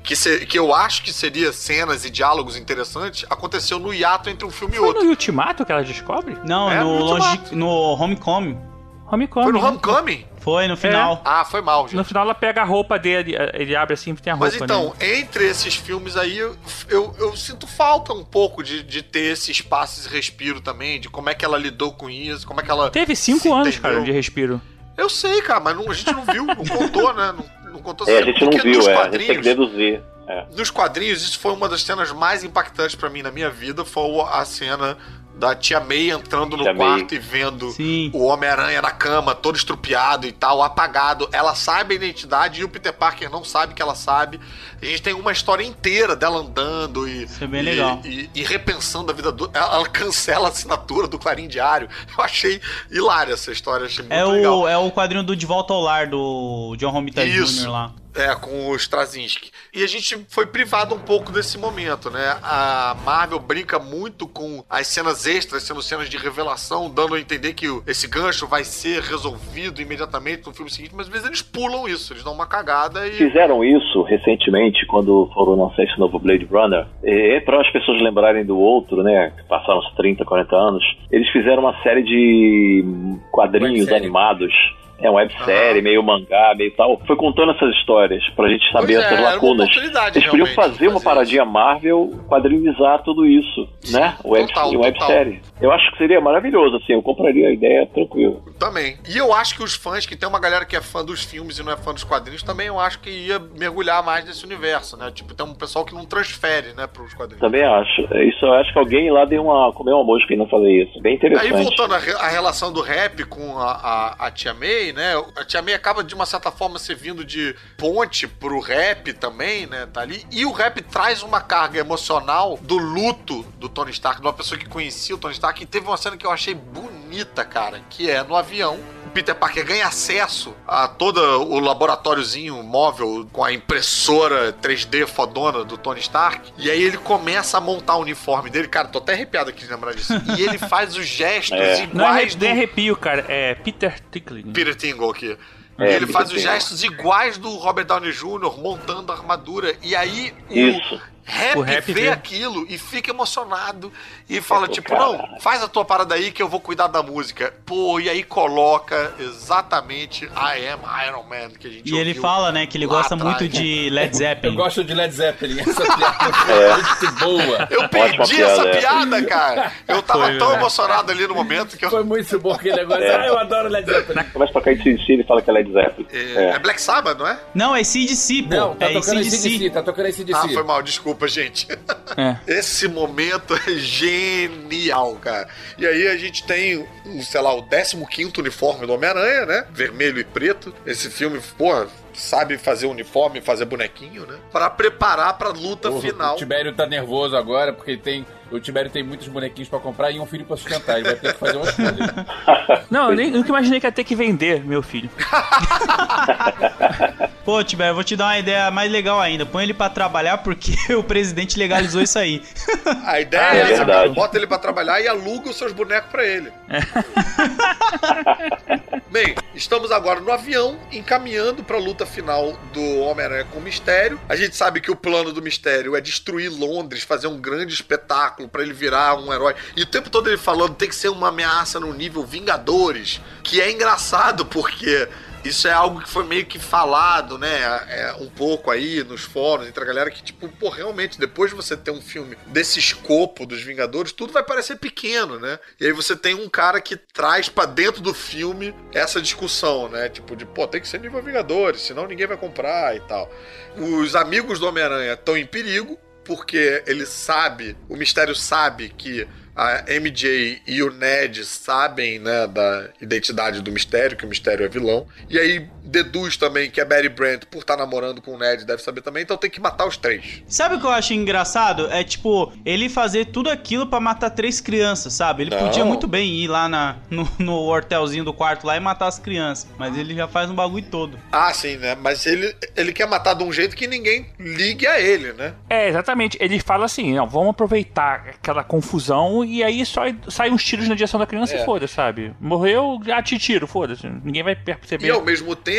Speaker 5: Que, se- que eu acho que seria cenas e diálogos interessantes, aconteceu no hiato entre um filme e
Speaker 6: Foi
Speaker 5: outro.
Speaker 6: no Ultimato que ela descobre?
Speaker 9: Não,
Speaker 5: É,
Speaker 9: no,
Speaker 5: no
Speaker 9: longe, no Homecoming.
Speaker 6: Homecoming.
Speaker 5: Foi no? Homecoming?
Speaker 9: Foi no final.
Speaker 5: Ah, foi mal, gente.
Speaker 6: No final ela pega a roupa dele, ele abre assim e tem a roupa,
Speaker 5: Mas então,
Speaker 6: né?
Speaker 5: entre esses filmes aí, eu, eu, eu sinto falta um pouco de, de ter esse espaço, esse respiro também, de como é que ela lidou com isso, como é que ela.
Speaker 6: Teve cinco anos,
Speaker 5: entendeu.
Speaker 6: cara, de respiro.
Speaker 5: Eu sei, cara, mas não- a gente não viu, não contou, né? Não, Não contou
Speaker 8: É, a gente não
Speaker 5: porque
Speaker 8: viu, é. A gente tem que deduzir. É.
Speaker 5: nos quadrinhos, isso foi uma das cenas mais impactantes pra mim na minha vida, foi a cena da tia May entrando no
Speaker 8: Tia May.
Speaker 5: quarto e vendo
Speaker 9: Sim.
Speaker 5: o Homem-Aranha na cama, todo estrupiado e tal, apagado. Ela sabe a identidade e o Peter Parker não sabe que ela sabe. A gente tem uma história inteira dela andando e,
Speaker 9: Isso é bem
Speaker 5: e-
Speaker 9: legal.
Speaker 5: e, e repensando a vida do. Ela, ela cancela a assinatura do Clarim Diário. Eu achei hilária essa história, achei muito
Speaker 9: É
Speaker 5: legal.
Speaker 9: o, é o quadrinho do De Volta ao Lar, do John Romita. Jr. lá.
Speaker 5: É, com o Straczynski. E a gente foi privado um pouco desse momento, né? A Marvel brinca muito com as cenas extras, sendo cenas de revelação, dando a entender que esse gancho vai ser resolvido imediatamente no filme seguinte, mas às vezes eles pulam isso, eles dão uma cagada e.
Speaker 8: Fizeram isso recentemente, quando foram lançar esse novo Blade Runner. E, para as pessoas lembrarem do outro, né? Que passaram uns 30, 40 anos. Eles fizeram uma série de quadrinhos animados. É uma websérie, meio mangá, meio tal. Foi contando essas histórias pra gente saber
Speaker 5: Pois é,
Speaker 8: essas
Speaker 5: uma
Speaker 8: lacunas. Eles podiam fazer uma paradinha Marvel, quadrinizar tudo isso, né? Web,
Speaker 5: total,
Speaker 8: em websérie. Eu acho que seria maravilhoso, assim. Eu compraria a ideia tranquilo.
Speaker 5: Também. E eu acho que os fãs, que tem uma galera que é fã dos filmes e não é fã dos quadrinhos, também eu acho que ia mergulhar mais nesse universo, né? Tipo, tem um pessoal que não transfere, né, pros quadrinhos.
Speaker 8: Também acho. Isso eu acho que alguém lá deu uma. comeu uma mosca e não falei isso. Bem interessante.
Speaker 5: Aí voltando à relação do rap com a, a, a Tia May, né? A Tia May acaba de uma certa forma servindo de ponte pro rap também, né? Tá ali. E o rap traz uma carga emocional do luto do Tony Stark, de uma pessoa que conhecia o Tony Stark. E teve uma cena que eu achei bonita, cara, que é no avião. o Peter Parker ganha acesso a todo o laboratóriozinho móvel com a impressora 3D fodona do Tony Stark. E aí ele começa a montar o uniforme dele. Cara, tô até arrepiado aqui de lembrar disso. E ele faz os gestos
Speaker 8: É.
Speaker 6: Não é,
Speaker 5: iguais do
Speaker 6: não é arrepio, cara. É Peter Tickling.
Speaker 5: Peter Tingle aqui.
Speaker 8: É,
Speaker 5: e ele faz os
Speaker 8: Tingle.
Speaker 5: gestos iguais do Robert Downey Jr. montando a armadura. E aí o
Speaker 8: Isso.
Speaker 5: Rap,
Speaker 6: O rap
Speaker 5: vê
Speaker 6: vê.
Speaker 5: aquilo e fica emocionado. E fala,
Speaker 8: É,
Speaker 5: tipo,
Speaker 8: cara.
Speaker 5: não, faz a tua parada aí que eu vou cuidar da música. Pô, e aí coloca exatamente I Am Iron Man que a gente
Speaker 9: E ele fala, né, que ele gosta
Speaker 5: atrás.
Speaker 9: muito de Led
Speaker 7: Eu
Speaker 9: Zeppelin.
Speaker 7: gosto de Led Zeppelin. Essa piada foi muito boa.
Speaker 5: Eu perdi
Speaker 8: piada,
Speaker 5: essa
Speaker 8: é.
Speaker 5: piada, cara. Eu tava
Speaker 9: Foi,
Speaker 5: tão
Speaker 9: né?
Speaker 5: emocionado ali no momento que eu.
Speaker 7: Foi muito bom aquele negócio.
Speaker 8: É.
Speaker 7: Ah, eu adoro Led Zeppelin.
Speaker 8: Começa pra cair de CDC ele fala que é Led Zeppelin.
Speaker 5: É, é Black Sabbath, não é?
Speaker 9: Não, é CDC, pô.
Speaker 7: Não, tá
Speaker 9: é
Speaker 7: tocando
Speaker 9: CDC.
Speaker 7: DC, tá tocando esse DC.
Speaker 5: Ah, foi mal, desculpa, gente.
Speaker 6: É.
Speaker 5: Esse momento é genial, cara. E aí a gente tem, um, sei lá, o 15 uniforme do Homem-Aranha, né? Vermelho e preto. Esse filme, porra, sabe fazer uniforme, fazer bonequinho, né? Pra preparar pra luta
Speaker 7: O,
Speaker 5: final.
Speaker 7: o Tibério tá nervoso agora porque tem, o Tibério tem muitos bonequinhos pra comprar e um filho pra sustentar. Ele vai ter que fazer uma escolha.
Speaker 6: Não, eu nem, nunca imaginei que ia ter que vender, meu filho.
Speaker 9: Pô, Tibério, eu vou te dar uma ideia mais legal ainda. Põe ele pra trabalhar porque o presidente legalizou isso aí.
Speaker 5: A ideia
Speaker 8: Ah,
Speaker 5: é
Speaker 8: é
Speaker 5: essa, cara. Bota ele pra trabalhar e aluga os seus bonecos pra ele. Bem, estamos agora no avião, encaminhando pra luta final do Homem-Aranha com o Mistério. A gente sabe que o plano do Mistério é destruir Londres, fazer um grande espetáculo pra ele virar um herói. E o tempo todo ele falando tem que ser uma ameaça no nível Vingadores, que é engraçado porque isso é algo que foi meio que falado, né? É, um pouco aí nos fóruns, entre a galera, que, tipo, pô, realmente, depois de você ter um filme desse escopo dos Vingadores, tudo vai parecer pequeno, né? E aí você tem um cara que traz pra dentro do filme essa discussão, né? Tipo, de, pô, tem que ser nível Vingadores, senão ninguém vai comprar e tal. Os amigos do Homem-Aranha estão em perigo, porque ele sabe, o mistério sabe que a MJ e o Ned sabem, né, da identidade do mistério, que o mistério é vilão. E aí deduz também que a Betty Brant, por estar namorando com o Ned, deve saber também, então tem que matar os três.
Speaker 9: Sabe o que eu acho engraçado? É tipo, ele fazer tudo aquilo pra matar três crianças, sabe? Ele
Speaker 5: Não.
Speaker 9: podia muito bem ir lá na, no, no hortelzinho do quarto lá e matar as crianças. Mas ele já faz um bagulho todo.
Speaker 5: Ah, sim, né? Mas ele, ele quer matar de um jeito que ninguém ligue a ele, né?
Speaker 6: É, exatamente. Ele fala assim, não, vamos aproveitar aquela confusão e aí só sai uns tiros na direção da criança
Speaker 5: É.
Speaker 6: e foda, sabe? Morreu, ah, te tiro, foda-se. Ninguém vai perceber.
Speaker 5: E ao mesmo tempo,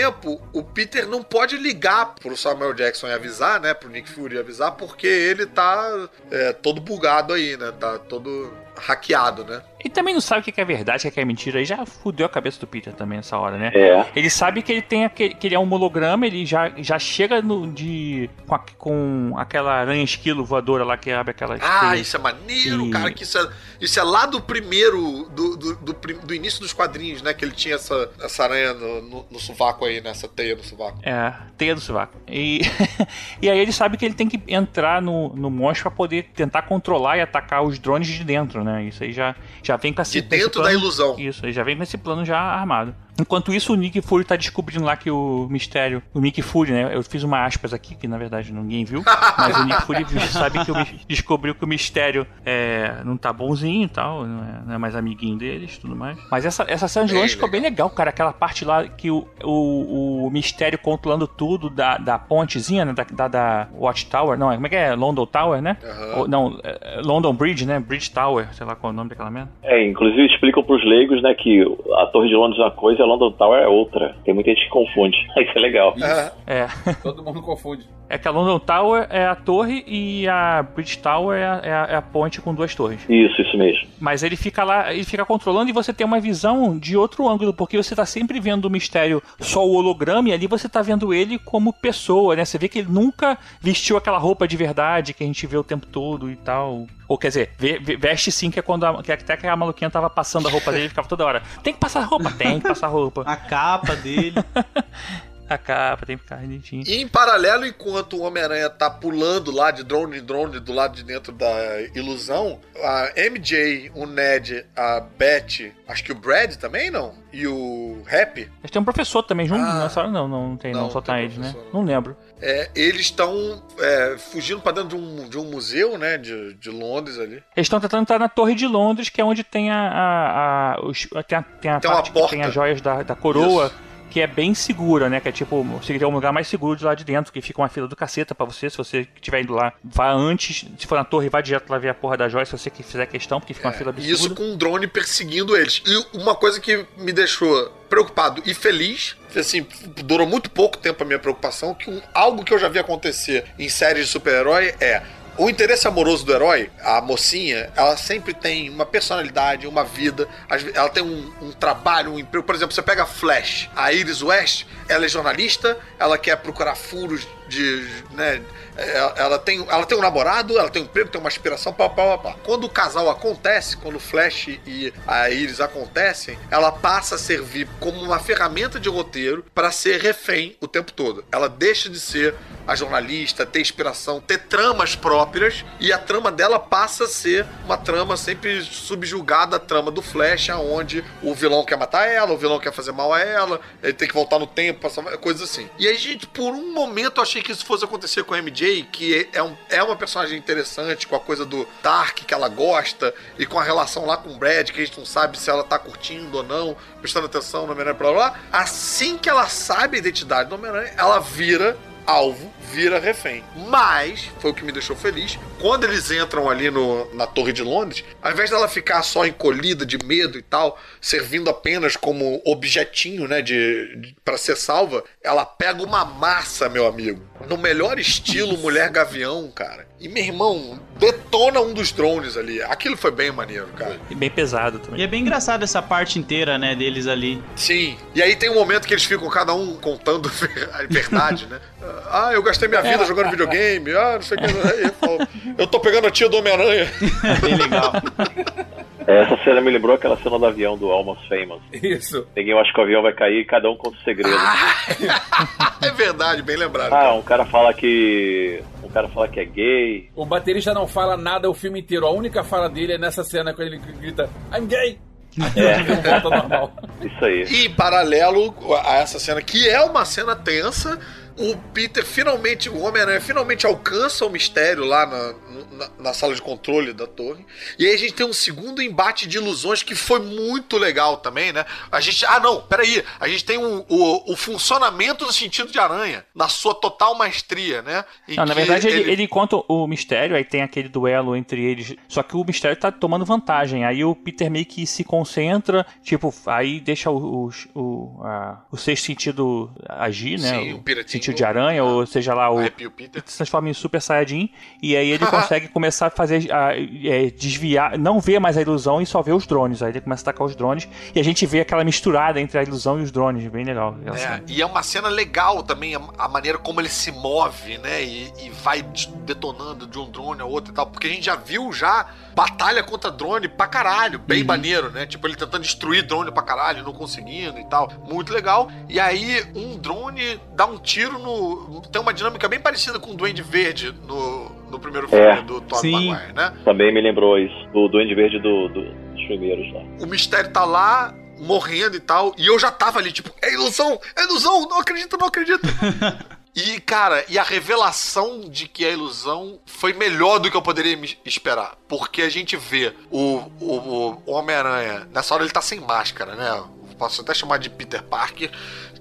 Speaker 5: o Peter não pode ligar pro Samuel Jackson e avisar, né? Pro Nick Fury avisar, porque ele tá é, todo bugado aí, né? Tá todo hackeado, né?
Speaker 6: Ele também não sabe o que é verdade, o que é mentira. Aí já fudeu a cabeça do Peter também nessa hora, né?
Speaker 8: É.
Speaker 6: Ele sabe que ele tem aquele, que ele é um holograma, ele já, já chega no, de com, a- com aquela aranha esquilo voadora lá que abre aquela
Speaker 5: Ah, isso é maneiro,
Speaker 6: E-
Speaker 5: cara. Que isso, é, isso é lá do primeiro, do, do, do, do início dos quadrinhos, né? Que ele tinha essa, essa aranha no, no, no sovaco aí, né? Essa teia no sovaco.
Speaker 6: É, teia do sovaco. E, e aí ele sabe que ele tem que entrar no, no monstro pra poder tentar controlar e atacar os drones de dentro, né? Isso aí já, já vem com esse,
Speaker 5: De dentro da
Speaker 6: plano-
Speaker 5: ilusão.
Speaker 6: Isso, ele já vem com esse plano já armado. Enquanto isso, o Nick Fury tá descobrindo lá que o mistério. O Nick Fury, né? Eu fiz uma aspas aqui, que na verdade ninguém viu. Mas o Nick Fury sabe que o, descobriu que o mistério é, não tá bonzinho e tal, não é, não é mais amiguinho deles e tudo mais. Mas essa, essa cena de longe ficou bem legal, cara. Aquela parte lá que o, o, o mistério controlando tudo da, da pontezinha, né? Da, da, da Watchtower. Não, como é que é? London Tower, né?
Speaker 5: Aham.
Speaker 6: Ou, não, é, London Bridge, né? Bridge Tower, sei lá qual é o nome daquela merda.
Speaker 8: É, inclusive explicam pros leigos, né, que a Torre de Londres é uma coisa e a London Tower é outra. Tem muita gente que confunde. Isso é legal.
Speaker 5: É.
Speaker 6: É.
Speaker 7: Todo mundo confunde.
Speaker 6: É que a London Tower é a torre e a Bridge Tower é a, é a- é a ponte com duas torres.
Speaker 8: Isso, isso mesmo.
Speaker 6: Mas ele fica lá, ele fica controlando e você tem uma visão de outro ângulo, porque você tá sempre vendo o mistério só o holograma e ali você tá vendo ele como pessoa, né? Você vê que ele nunca vestiu aquela roupa de verdade que a gente vê o tempo todo e tal. Ou quer dizer, ve- ve- veste sim, que é quando a, que até que a maluquinha tava passando a roupa dele e ficava toda hora. Tem que passar roupa? Tem que passar roupa.
Speaker 9: A capa dele.
Speaker 6: A capa tem que ficar bonitinho.
Speaker 5: E em paralelo, enquanto o Homem-Aranha tá pulando lá de drone em drone do lado de dentro da ilusão, a MJ, o Ned, a Beth, acho que o Brad também não? E o Happy,
Speaker 6: Mas tem um professor também junto
Speaker 5: Ah.
Speaker 6: nessa hora? Não, não, não tem, não,
Speaker 5: Não,
Speaker 6: só
Speaker 5: não
Speaker 6: tá eles, né? Não lembro.
Speaker 5: É, eles estão é, fugindo pra dentro de um, de um museu, né, de, de Londres ali.
Speaker 6: Eles estão tentando entrar na Torre de Londres, que é onde tem a. a, a- os- tem a, tem a
Speaker 5: Tem
Speaker 6: parte que tem as joias da, da coroa.
Speaker 5: Isso.
Speaker 6: Que é bem segura, né? Que é tipo, seria um lugar mais seguro de lá de dentro, que fica uma fila do caceta pra você. Se você estiver indo lá, vá antes. Se for na torre, vá direto lá ver a porra da joia, se você que fizer questão, porque fica uma fila
Speaker 5: É, isso
Speaker 6: absurda.
Speaker 5: com um drone perseguindo eles. E uma coisa que me deixou preocupado e feliz, assim, durou muito pouco tempo a minha preocupação, que um- algo que eu já vi acontecer em séries de super-herói é o interesse amoroso do herói, a mocinha, ela sempre tem uma personalidade, uma vida, ela tem um, um trabalho, um emprego. Por exemplo, você pega a Flash, a Iris West, ela é jornalista, ela quer procurar furos de. Né, ela, ela tem, ela tem um namorado, ela tem um emprego, tem uma aspiração, pá, pá, pá. Quando o casal acontece, quando o Flash e a Iris acontecem, ela passa a servir como uma ferramenta de roteiro para ser refém o tempo todo. Ela deixa de ser a jornalista, ter inspiração, ter tramas próprias, e a trama dela passa a ser uma trama sempre subjugada à trama do Flash, aonde o vilão quer matar ela, o vilão quer fazer mal a ela, ele tem que voltar no tempo, coisas assim. E aí, gente, por um momento eu achei que isso fosse acontecer com a MJ, que é, um, é uma personagem interessante, com a coisa do Dark que ela gosta, e com a relação lá com o Brad, que a gente não sabe se ela tá curtindo ou não, prestando atenção no Homem-Aranha, blá blá blá. Assim que ela sabe a identidade do Homem-Aranha, ela vira alvo, vira refém. Mas, foi o que me deixou feliz, quando eles entram ali no, na Torre de Londres, ao invés dela ficar só encolhida de medo e tal, servindo apenas como objetinho, né, de, de para ser salva, ela pega uma massa, meu amigo, no melhor estilo Mulher Gavião, cara. E meu irmão detona um dos drones ali. Aquilo foi bem maneiro, cara.
Speaker 6: E bem pesado também.
Speaker 9: E é bem engraçado essa parte inteira, né, deles ali.
Speaker 5: Sim. E aí tem um momento que eles ficam cada um contando a verdade, né? Ah, eu gastei minha vida jogando videogame. Ah, não sei o que. Aí eu, tô pegando a tia do Homem-Aranha.
Speaker 9: Bem legal.
Speaker 8: Essa cena me lembrou aquela cena do avião do Almost Famous.
Speaker 7: Isso.
Speaker 8: Ninguém acha que o avião vai cair e cada um conta o segredo.
Speaker 5: é verdade, bem lembrado.
Speaker 8: Ah, um cara fala que. Um cara fala que é gay.
Speaker 7: O baterista não fala nada o filme inteiro. A única fala dele é nessa cena quando ele grita I'm gay!
Speaker 8: É. Isso aí.
Speaker 5: E em paralelo a essa cena, que é uma cena tensa, o Peter finalmente, o Homem-Aranha finalmente alcança o mistério lá na, na, na sala de controle da torre. E aí a gente tem um segundo embate de ilusões que foi muito legal também, né? A gente. Ah, não, peraí. A gente tem um, o, o funcionamento do sentido de aranha, na sua total maestria, né?
Speaker 6: Não, na verdade ele, ele conta o mistério, aí tem aquele duelo entre eles. Só que o mistério tá tomando vantagem. Aí o Peter meio que se concentra, tipo, aí deixa o, o, o, a- o sexto sentido agir, né?
Speaker 5: Sim, o piratinho.
Speaker 6: Sentido de aranha, ou seja lá, o,
Speaker 5: Arrepio Peter.
Speaker 6: se transforma em Super Saiyajin e aí ele consegue começar a fazer a, é, desviar, não vê mais a ilusão e só vê os drones. Aí ele começa a atacar os drones e a gente vê aquela misturada entre a ilusão e os drones, bem legal.
Speaker 5: É,
Speaker 6: cena.
Speaker 5: e é uma cena legal também, a, maneira como ele se move, né? E, e vai de- detonando de um drone a outro e tal. Porque a gente já viu já batalha contra drone pra caralho. Bem
Speaker 6: Uhum.
Speaker 5: maneiro, né? Tipo, ele tentando destruir drone pra caralho, não conseguindo e tal. Muito legal. E aí, um drone dá um tiro no. Tem uma dinâmica bem parecida com o Duende Verde no, no primeiro filme
Speaker 8: É.
Speaker 5: do
Speaker 9: Sim.
Speaker 5: Maguire, né?
Speaker 8: Também me lembrou isso, do Duende Verde do, do- dos primeiros lá.
Speaker 5: o mistério tá lá, morrendo e tal, e eu já tava ali, tipo, é ilusão, é ilusão, não acredito, não acredito. e, cara, e a revelação de que é ilusão foi melhor do que eu poderia esperar. Porque a gente vê o, o, o Homem-Aranha, nessa hora ele tá sem máscara, né? Posso até chamar de Peter Parker.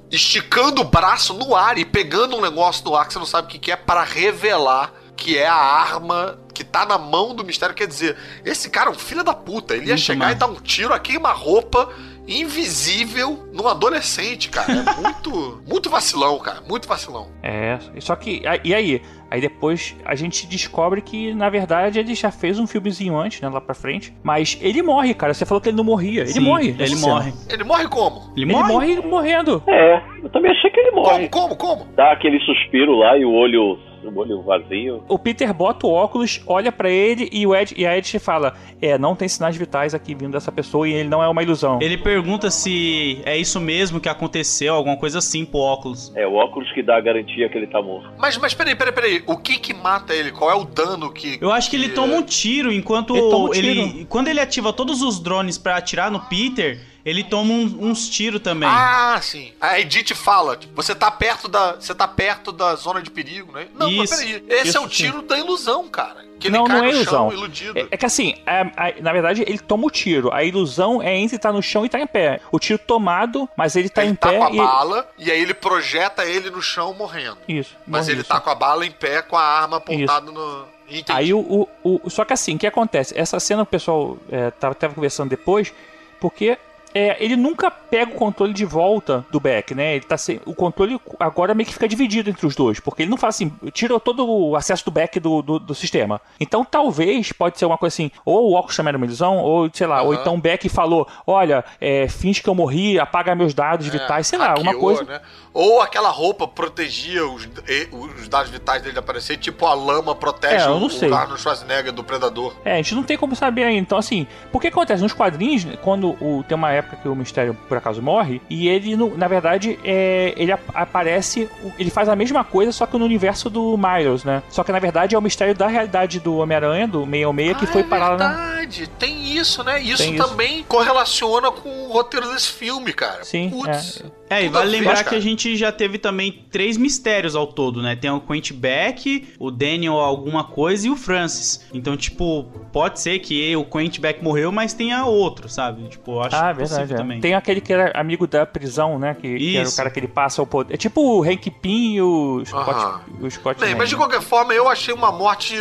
Speaker 5: Esticando o braço no ar e pegando um negócio no ar que você não sabe o que que é para revelar que é a arma que tá na mão do mistério. Quer dizer, esse cara é um filho da puta. Ele ia
Speaker 9: Muito
Speaker 5: chegar e dar um tiro a queima-roupa invisível num adolescente, cara. É muito, muito vacilão, cara. Muito vacilão.
Speaker 6: É, só que. E aí? Aí depois a gente descobre que, na verdade, ele já fez um filmezinho antes, né? Lá pra frente. Mas ele morre, cara. Você falou que ele não morria. Ele
Speaker 9: Sim,
Speaker 6: morre.
Speaker 9: Ele
Speaker 6: cena.
Speaker 9: morre.
Speaker 5: Ele morre como?
Speaker 9: Ele
Speaker 6: Ele
Speaker 9: morre.
Speaker 6: morre morrendo.
Speaker 8: É, eu também achei que ele morre.
Speaker 5: Como, como, como?
Speaker 8: Dá aquele suspiro lá e o olho, o olho vazio.
Speaker 6: O Peter bota o óculos, olha pra ele e o Ed e a Ed fala: É, não tem sinais vitais aqui vindo dessa pessoa e ele não é uma ilusão.
Speaker 9: Ele pergunta se é isso mesmo que aconteceu, alguma coisa assim pro óculos.
Speaker 8: É o óculos que dá a garantia que ele tá morto.
Speaker 5: Mas, mas peraí, peraí, peraí. O que que mata ele? Qual é o dano que.
Speaker 9: Eu acho que ele toma um tiro enquanto
Speaker 6: Ele toma um
Speaker 9: ele,
Speaker 6: tiro.
Speaker 9: quando ele ativa todos os drones pra atirar no Peter, ele toma um- uns tiros também.
Speaker 5: Ah, sim. A Edith fala, tipo, você tá perto da, você tá perto da zona de perigo, né? Não, mas
Speaker 9: Isso,
Speaker 5: peraí. Esse
Speaker 6: isso
Speaker 5: é o tiro da ilusão, cara. Que ele
Speaker 6: não,
Speaker 5: cai
Speaker 6: não é
Speaker 5: no
Speaker 6: ilusão.
Speaker 5: chão, iludido.
Speaker 6: É, é que assim, é- a- na verdade, ele toma o tiro. A ilusão é entre estar no chão e estar em pé. O tiro tomado, mas ele tá
Speaker 5: ele
Speaker 6: em
Speaker 5: tá
Speaker 6: pé
Speaker 5: com a
Speaker 6: e.
Speaker 5: bala e aí ele projeta ele no chão morrendo.
Speaker 6: Isso.
Speaker 5: Mas ele
Speaker 6: isso.
Speaker 5: tá com a bala em pé com a arma apontada no. Entendi.
Speaker 6: Aí o, o, o- Só que assim, o que acontece? Essa cena o pessoal é, tava, tava conversando depois, porque é, ele nunca pega o controle de volta do Beck, né? Ele tá sem, o controle agora meio que fica dividido entre os dois, porque ele não faz assim, tirou todo o acesso do Beck do, do, do sistema. Então talvez pode ser uma coisa assim, ou o óculos também era uma ilusão, ou sei lá, ou
Speaker 5: Aham.
Speaker 6: então o Beck falou: olha, é, finge que eu morri, apaga meus dados vitais, sei lá, alguma
Speaker 5: É, Hackeou,
Speaker 6: coisa.
Speaker 5: Né? Ou aquela roupa protegia os, os dados vitais dele de aparecer, tipo a lama protege
Speaker 6: É, eu
Speaker 5: o,
Speaker 6: não
Speaker 5: o
Speaker 6: sei.
Speaker 5: Arnold Schwarzenegger do Predador.
Speaker 6: É, a gente não tem como saber ainda. Então, assim, por que acontece? Nos quadrinhos, quando o, tem uma época que o mistério por acaso morre, e ele, na verdade, é, ele ap- aparece, ele faz a mesma coisa, só que no universo do Miles, né? Só que na verdade é o mistério da realidade do Homem-Aranha, do 616, que
Speaker 5: Ah,
Speaker 6: foi
Speaker 5: é
Speaker 6: parar na.
Speaker 5: verdade, tem isso, né? Isso
Speaker 6: Tem isso.
Speaker 5: também correlaciona com o roteiro desse filme, cara.
Speaker 6: Sim,
Speaker 5: Putz.
Speaker 9: É, e
Speaker 5: Tudo a
Speaker 9: vale lembrar
Speaker 5: cara.
Speaker 9: que a gente já teve também três mistérios ao todo, né? Tem o Quentin Beck, o Daniel alguma coisa e o Francis. Então, tipo, pode ser que o Quentin Beck morreu, mas tenha outro, sabe? Tipo, eu acho
Speaker 6: Ah,
Speaker 9: possível
Speaker 6: verdade. é.
Speaker 9: também.
Speaker 6: Tem aquele que era amigo da prisão, né? Que, que era o cara que ele passa o poder. É tipo o Hank Pym e o Scott. O Scott
Speaker 5: Bem, mas de qualquer forma, eu achei uma morte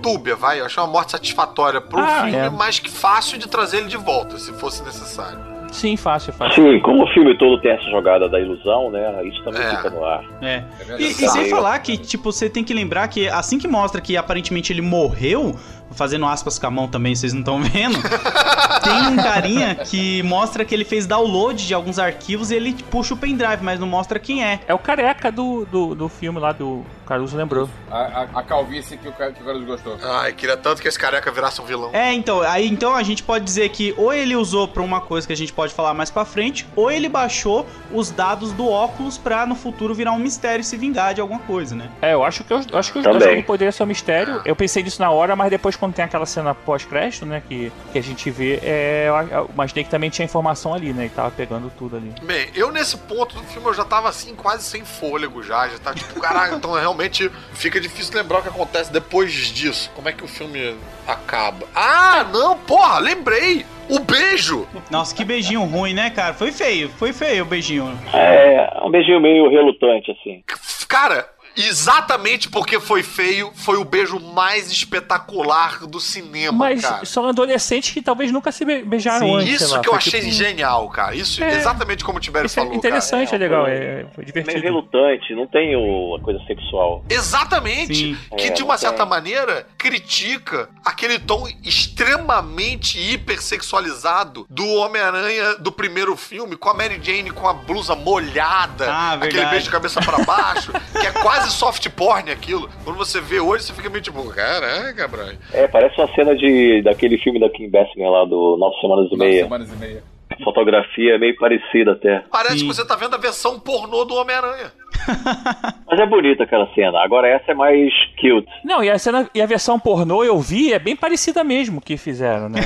Speaker 5: dúbia, vai. Eu achei uma morte satisfatória pro
Speaker 6: Ah,
Speaker 5: filme,
Speaker 6: é.
Speaker 5: mas que fácil de trazer ele de volta, se fosse necessário.
Speaker 6: Sim, fácil, fácil.
Speaker 8: Sim, como o filme todo tem essa jogada da ilusão, né? Isso também
Speaker 5: É.
Speaker 8: fica no ar.
Speaker 9: É.
Speaker 7: verdade.
Speaker 9: E, e sem falar que, tipo, você tem que lembrar que assim que mostra que aparentemente ele morreu, fazendo aspas com a mão também, vocês não estão vendo, tem um carinha que mostra que ele fez download de alguns arquivos e ele puxa o pendrive, mas não mostra quem é.
Speaker 6: É o careca do, do, do filme lá do Caruso lembrou.
Speaker 7: A, a, a calvície que o, que o Carlos gostou.
Speaker 5: Ai, queria tanto que esse careca virasse um vilão.
Speaker 9: É, então, aí então a gente pode dizer que ou ele usou pra uma coisa que a gente pode falar mais pra frente, ou ele baixou os dados do óculos pra no futuro virar um mistério e se vingar de alguma coisa, né?
Speaker 6: É, eu acho que os, eu acho que os
Speaker 8: Também.
Speaker 6: dois jogos poderiam ser um mistério. Eu pensei nisso na hora, mas depois quando tem aquela cena pós-crédito, né, que, que a gente vê, é, eu, eu imaginei que também tinha informação ali, né, que tava pegando tudo ali.
Speaker 5: Bem, eu nesse ponto do filme eu já tava assim, quase sem fôlego já. Já tá tipo, caralho, então realmente fica difícil lembrar o que acontece depois disso. Como é que o filme acaba? Ah, não, porra, lembrei! O beijo!
Speaker 9: Nossa, que beijinho ruim, né, cara? Foi feio, foi feio o beijinho.
Speaker 8: É, um beijinho meio relutante, assim.
Speaker 5: Cara, exatamente porque foi feio, foi o beijo mais espetacular do cinema,
Speaker 6: Mas
Speaker 5: cara.
Speaker 6: são adolescentes que talvez nunca se be- beijaram
Speaker 9: Sim.
Speaker 6: antes.
Speaker 5: Isso
Speaker 6: lá,
Speaker 5: que eu achei
Speaker 6: tipo-
Speaker 5: genial, cara. Isso,
Speaker 6: É.
Speaker 5: exatamente como o Tibério
Speaker 6: Isso é
Speaker 5: falou,
Speaker 6: interessante,
Speaker 8: cara.
Speaker 6: é legal,
Speaker 8: É,
Speaker 6: é, foi
Speaker 8: Meio
Speaker 6: divertido.
Speaker 8: relutante, não tem o, a coisa sexual.
Speaker 5: Exatamente.
Speaker 9: Sim.
Speaker 5: Que
Speaker 8: É,
Speaker 5: de uma certa maneira critica aquele tom extremamente hipersexualizado do Homem-Aranha do primeiro filme, com a Mary Jane com a blusa molhada,
Speaker 9: Ah,
Speaker 5: aquele beijo de cabeça pra baixo, que é quase soft porn aquilo. Quando você vê hoje, você fica meio tipo, caraca, Brian.
Speaker 8: É, parece uma cena de, daquele filme da Kim Basinger lá, do Nove Semanas e
Speaker 7: Nove
Speaker 8: Meia.
Speaker 7: semanas e meia.
Speaker 8: A fotografia é meio parecida até.
Speaker 5: Parece
Speaker 9: Sim.
Speaker 5: que você tá vendo a versão pornô do Homem-Aranha.
Speaker 8: Mas é bonita aquela cena. Agora essa é mais cute.
Speaker 6: Não, e a, cena, e a versão pornô eu vi é bem parecida mesmo que fizeram, né?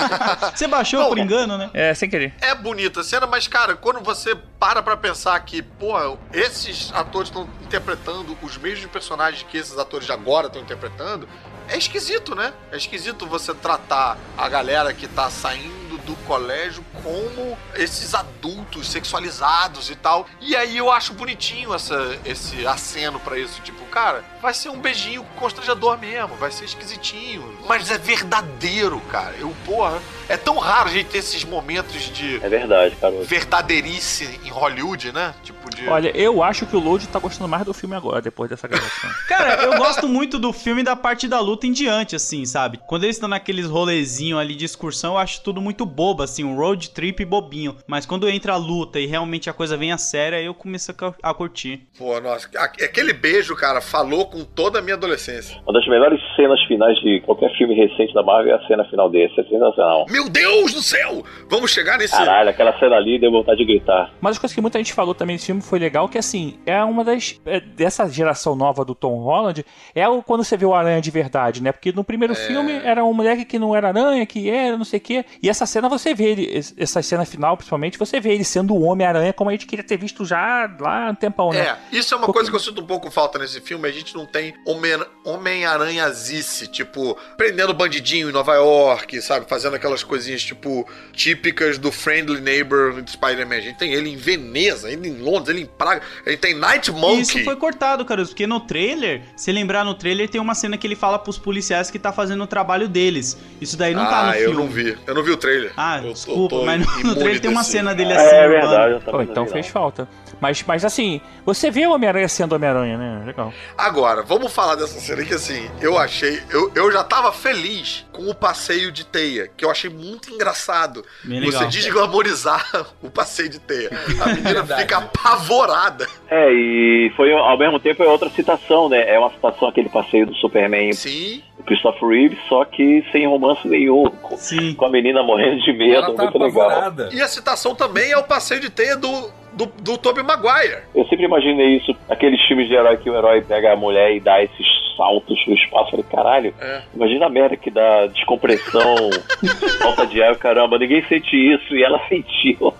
Speaker 9: Você baixou
Speaker 5: Não,
Speaker 9: por engano, né?
Speaker 6: é, sem querer.
Speaker 5: É bonita a cena, mas, cara, quando você para pra pensar que, pô, esses atores estão interpretando os mesmos personagens que esses atores de agora estão interpretando, é esquisito, né? É esquisito você tratar a galera que tá saindo do colégio como esses adultos sexualizados e tal. E aí eu acho bonitinho essa, esse aceno pra isso. Tipo, cara, vai ser um beijinho constrangedor mesmo, vai ser esquisitinho. Mas é verdadeiro, cara. Eu, porra, é tão raro a gente ter esses momentos de
Speaker 8: É verdade, cara.
Speaker 5: verdadeirice em Hollywood, né? Tipo de.
Speaker 6: Olha, eu acho que o Load tá gostando mais do filme agora, depois dessa gravação.
Speaker 9: Cara, eu gosto muito do filme da parte da luta em diante, assim, sabe? Quando eles estão naqueles rolezinhos ali de excursão, eu acho tudo muito bobo, assim, um road trip bobinho. Mas quando entra a luta e realmente a coisa vem a séria, eu começo a cu- a curtir.
Speaker 5: Pô, nossa, aquele beijo, cara, falou com toda a minha adolescência.
Speaker 8: Uma das melhores cenas finais de qualquer filme recente da Marvel é a cena final desse. É sensacional.
Speaker 5: Meu Deus do céu! Vamos chegar nesse.
Speaker 8: Caralho, aquela cena ali deu vontade de gritar.
Speaker 6: Mas as coisas que muita gente falou também desse filme foi legal, que assim, é uma das. é, dessa geração nova do Tom Holland, é o, quando você vê o Aranha de verdade, né? Porque no primeiro filme era um moleque que não era aranha, que era, não sei o quê. E essa cena você vê ele, es- essa cena final, principalmente, você vê ele sendo o Homem-Aranha como a gente queria ter visto já lá no tempão, né?
Speaker 5: É, isso é uma
Speaker 6: Porque-
Speaker 5: coisa que eu sinto um pouco falta nesse filme. A gente não tem Homem- Homem-Aranhazice, tipo, prendendo bandidinho em Nova York, sabe? Fazendo aquelas coisinhas, tipo, típicas do Friendly Neighbor do Spider-Man. A gente tem ele em Veneza, ele em Londres, ele em Praga. Gente tem Night
Speaker 9: E
Speaker 5: Monkey.
Speaker 9: isso foi cortado, Caruso, porque no trailer, se lembrar no trailer, tem uma cena que ele fala pros policiais que tá fazendo o trabalho deles. Isso daí não
Speaker 5: ah,
Speaker 9: tá no
Speaker 5: eu
Speaker 9: filme.
Speaker 5: não vi. Eu não vi o trailer.
Speaker 9: Ah,
Speaker 5: Eu
Speaker 9: desculpa,
Speaker 5: tô
Speaker 9: mas no, no trailer tem uma cena dele assim.
Speaker 8: É,
Speaker 9: urbano.
Speaker 8: verdade. Eu
Speaker 6: Pô,
Speaker 8: também
Speaker 6: então fez falta. Mas, mas assim, você vê o Homem-Aranha sendo Homem-Aranha, né? Legal.
Speaker 5: Agora, vamos falar dessa cena que assim, eu achei. Eu, eu já tava feliz com o passeio de teia, que eu achei muito engraçado.
Speaker 9: Bem
Speaker 5: Você
Speaker 9: legal.
Speaker 5: desglamorizar o passeio de teia. A menina fica apavorada.
Speaker 8: É, e foi ao mesmo tempo é outra citação, né? É uma citação aquele passeio do Superman
Speaker 5: Sim.
Speaker 8: do Christopher Reeve, só que sem romance nenhum. Com,
Speaker 9: Sim.
Speaker 8: com a menina morrendo de medo,
Speaker 7: Ela tá
Speaker 8: muito legal.
Speaker 7: apavorada.
Speaker 5: E a citação também é o passeio de teia do, do, do Tobey Maguire.
Speaker 8: Eu sempre imaginei isso, aqueles filmes de herói que o herói pega a mulher e dá esses saltos no espaço. Falei, caralho,
Speaker 5: É.
Speaker 8: imagina a merda que dá descompressão, falta de ar, caramba, ninguém sente isso e ela sentiu.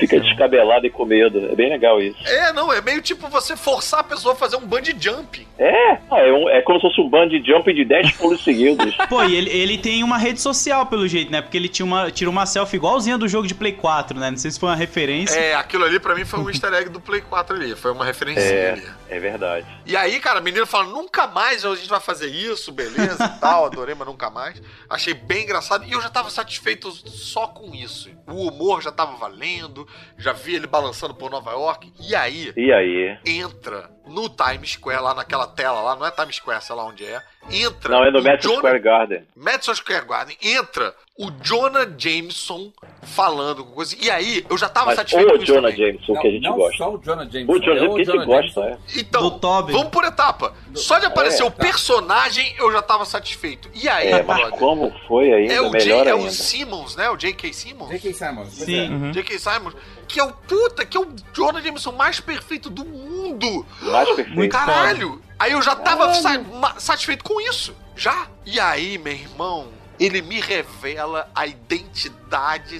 Speaker 8: Fica descabelada e com medo. É bem legal isso.
Speaker 5: É, não, é meio tipo você forçar a pessoa a fazer um bungee jump.
Speaker 8: É, ah, é, um- é como se fosse um band jump de 10 pulos seguidos.
Speaker 9: Pô, e ele, ele tem uma rede social, pelo jeito, né? Porque ele tinha uma, tira uma selfie igualzinha do jogo de Play 4, né? Não sei se foi uma referência.
Speaker 5: É, aquilo ali pra mim foi um easter egg do Play 4 ali. Foi uma referência
Speaker 8: É,
Speaker 5: ali.
Speaker 8: É verdade.
Speaker 5: E aí, cara, a menina fala, nunca mais a gente vai fazer isso, beleza e tal. Adorei, mas nunca mais. Achei bem engraçado. E eu já tava satisfeito só com isso. O humor já tava valendo. Já vi ele balançando por Nova York. E aí,
Speaker 8: E aí?
Speaker 5: entra no Times Square, lá naquela tela lá. Não é Times Square, sei lá onde é. Entra.
Speaker 8: Não, é no
Speaker 5: o
Speaker 8: Madison
Speaker 5: Jonah-
Speaker 8: Square Garden.
Speaker 5: Madison Square Garden. Entra o Jonah Jameson falando com coisa. E aí, eu já tava
Speaker 8: Mas
Speaker 5: satisfeito
Speaker 8: ou
Speaker 5: com
Speaker 8: o
Speaker 5: isso
Speaker 8: Jonah
Speaker 5: também.
Speaker 8: Jameson,
Speaker 7: Não,
Speaker 8: que a gente
Speaker 7: não
Speaker 8: gosta.
Speaker 7: só o Jonah Jameson.
Speaker 8: O Jonah
Speaker 7: é
Speaker 8: Jameson que a gente gosta, é.
Speaker 5: Então, vamos por etapa. Só de aparecer
Speaker 8: É,
Speaker 5: o
Speaker 7: tá.
Speaker 5: personagem, eu já tava satisfeito. E aí,
Speaker 8: É, mas
Speaker 5: brother?
Speaker 8: como foi ainda,
Speaker 5: É o, J,
Speaker 8: melhor
Speaker 5: é
Speaker 8: ainda.
Speaker 5: o Simmons, né? O J.K. Simmons?
Speaker 7: J.K. Simons. pois
Speaker 9: Sim.
Speaker 7: é.
Speaker 6: Uhum.
Speaker 5: J.K. Simmons, que é o puta, que é o Jonah Jameson mais perfeito do mundo.
Speaker 8: Mais perfeito.
Speaker 5: Caralho! Aí eu já tava sa- satisfeito com isso. Já. E aí, meu irmão, ele me revela a identidade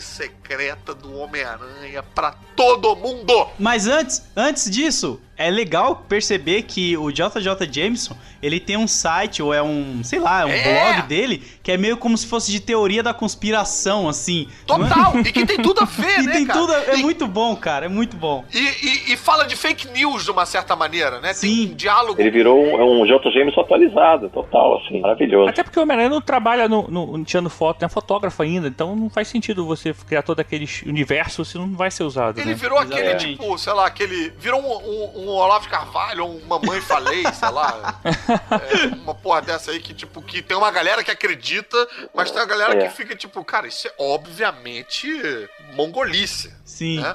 Speaker 5: secreta do Homem-Aranha pra todo mundo.
Speaker 9: Mas antes, antes disso, É legal perceber que o JJ Jameson, ele tem um site, ou é um, sei lá, é um
Speaker 5: É.
Speaker 9: blog dele, que é meio como se fosse de teoria da conspiração, assim.
Speaker 5: Total! E que tem tudo a ver,
Speaker 9: E
Speaker 5: né,
Speaker 9: tem
Speaker 5: cara?
Speaker 9: tudo, é
Speaker 5: E-
Speaker 9: muito bom, cara, é muito bom.
Speaker 5: E, e- e fala de fake news de uma certa maneira, né? Tem um diálogo.
Speaker 8: Ele virou um, um J. Jameson atualizado, total, assim, maravilhoso.
Speaker 6: Até porque o Homem-Aranha não trabalha no, no, tirando foto, é fotógrafo ainda, então não faz sentido você criar todo aquele universo se não vai ser usado.
Speaker 5: Ele
Speaker 6: né?
Speaker 5: virou aquele, tipo, sei lá, aquele. Virou um, um, um Olavo de Carvalho, um Mamãe Falei, sei lá. É, uma porra dessa aí que, tipo, que tem uma galera que acredita, mas tem uma galera
Speaker 8: É.
Speaker 5: que fica, tipo, cara, isso é obviamente mongolice.
Speaker 9: Sim.
Speaker 5: né?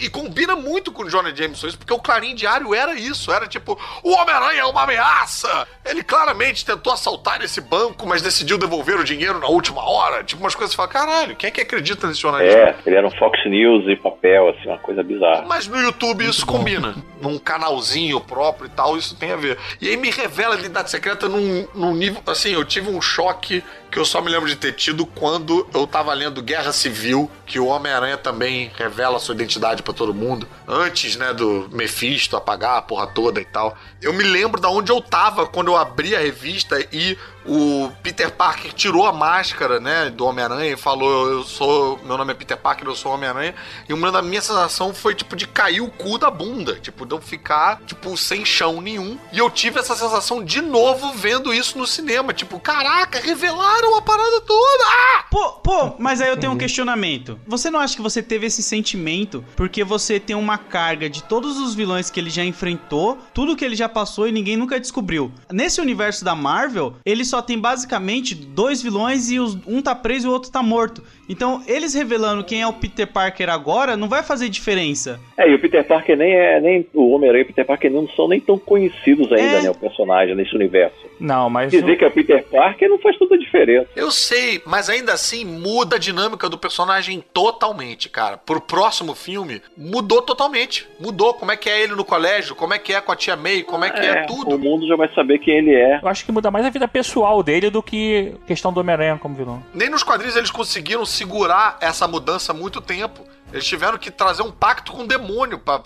Speaker 5: E combina muito com o Johnny Jameson isso, porque o Clarim Diário era isso, era tipo, o Homem-Aranha é uma ameaça! Ele claramente tentou assaltar esse banco, mas decidiu devolver o dinheiro na última hora. Tipo, umas coisas que você fala, caralho, quem é que acredita nesse jornalista?
Speaker 8: É, ele era um Fox News e papel, assim, uma coisa bizarra.
Speaker 5: Mas no YouTube isso combina. Num canalzinho próprio e tal, isso tem a ver. E aí me revela a identidade secreta num, num nível. Assim, eu tive um choque que eu só me lembro de ter tido quando eu tava lendo Guerra Civil, que o Homem-Aranha também revela sua identidade pra todo mundo. Antes, né, do Mephisto apagar a porra toda e tal. Eu me lembro da onde eu tava quando eu abri a revista e o Peter Parker tirou a máscara, né, do Homem-Aranha e falou: Eu sou. Meu nome é Peter Parker, eu sou Homem-Aranha. E uma da minha sensação foi, tipo, de cair o cu da bunda. Tipo, de eu ficar, tipo, sem chão nenhum. E eu tive essa sensação de novo vendo isso no cinema. Tipo, caraca, revelaram a parada toda! Ah!
Speaker 9: Pô, pô, mas aí eu tenho um questionamento. Você não acha que você teve esse sentimento porque você tem uma carga de todos os vilões que ele já enfrentou, tudo que ele já passou e ninguém nunca descobriu? Nesse universo da Marvel, ele só tem basicamente dois vilões e os- um tá preso e o outro tá morto. Então, eles revelando quem é o Peter Parker agora não vai fazer diferença.
Speaker 8: É, e o Peter Parker nem é. Nem, o Homem-Aranha e o Peter Parker não são nem tão conhecidos ainda,
Speaker 9: É.
Speaker 8: né? O personagem nesse universo.
Speaker 6: Não, mas.
Speaker 8: Dizer que é o Peter Parker não faz toda a diferença.
Speaker 5: Eu sei, mas ainda assim muda a dinâmica do personagem totalmente, cara. Pro próximo filme, mudou totalmente. Mudou como é que é ele no colégio, como é que é com a tia May, como é que é, tudo.
Speaker 8: O mundo já vai saber quem ele é.
Speaker 6: Eu acho que muda mais a vida pessoal dele do que questão do Homem-Aranha como vilão.
Speaker 5: Nem nos quadrinhos eles conseguiram segurar essa mudança há muito tempo. Eles tiveram que trazer um pacto com o demônio pra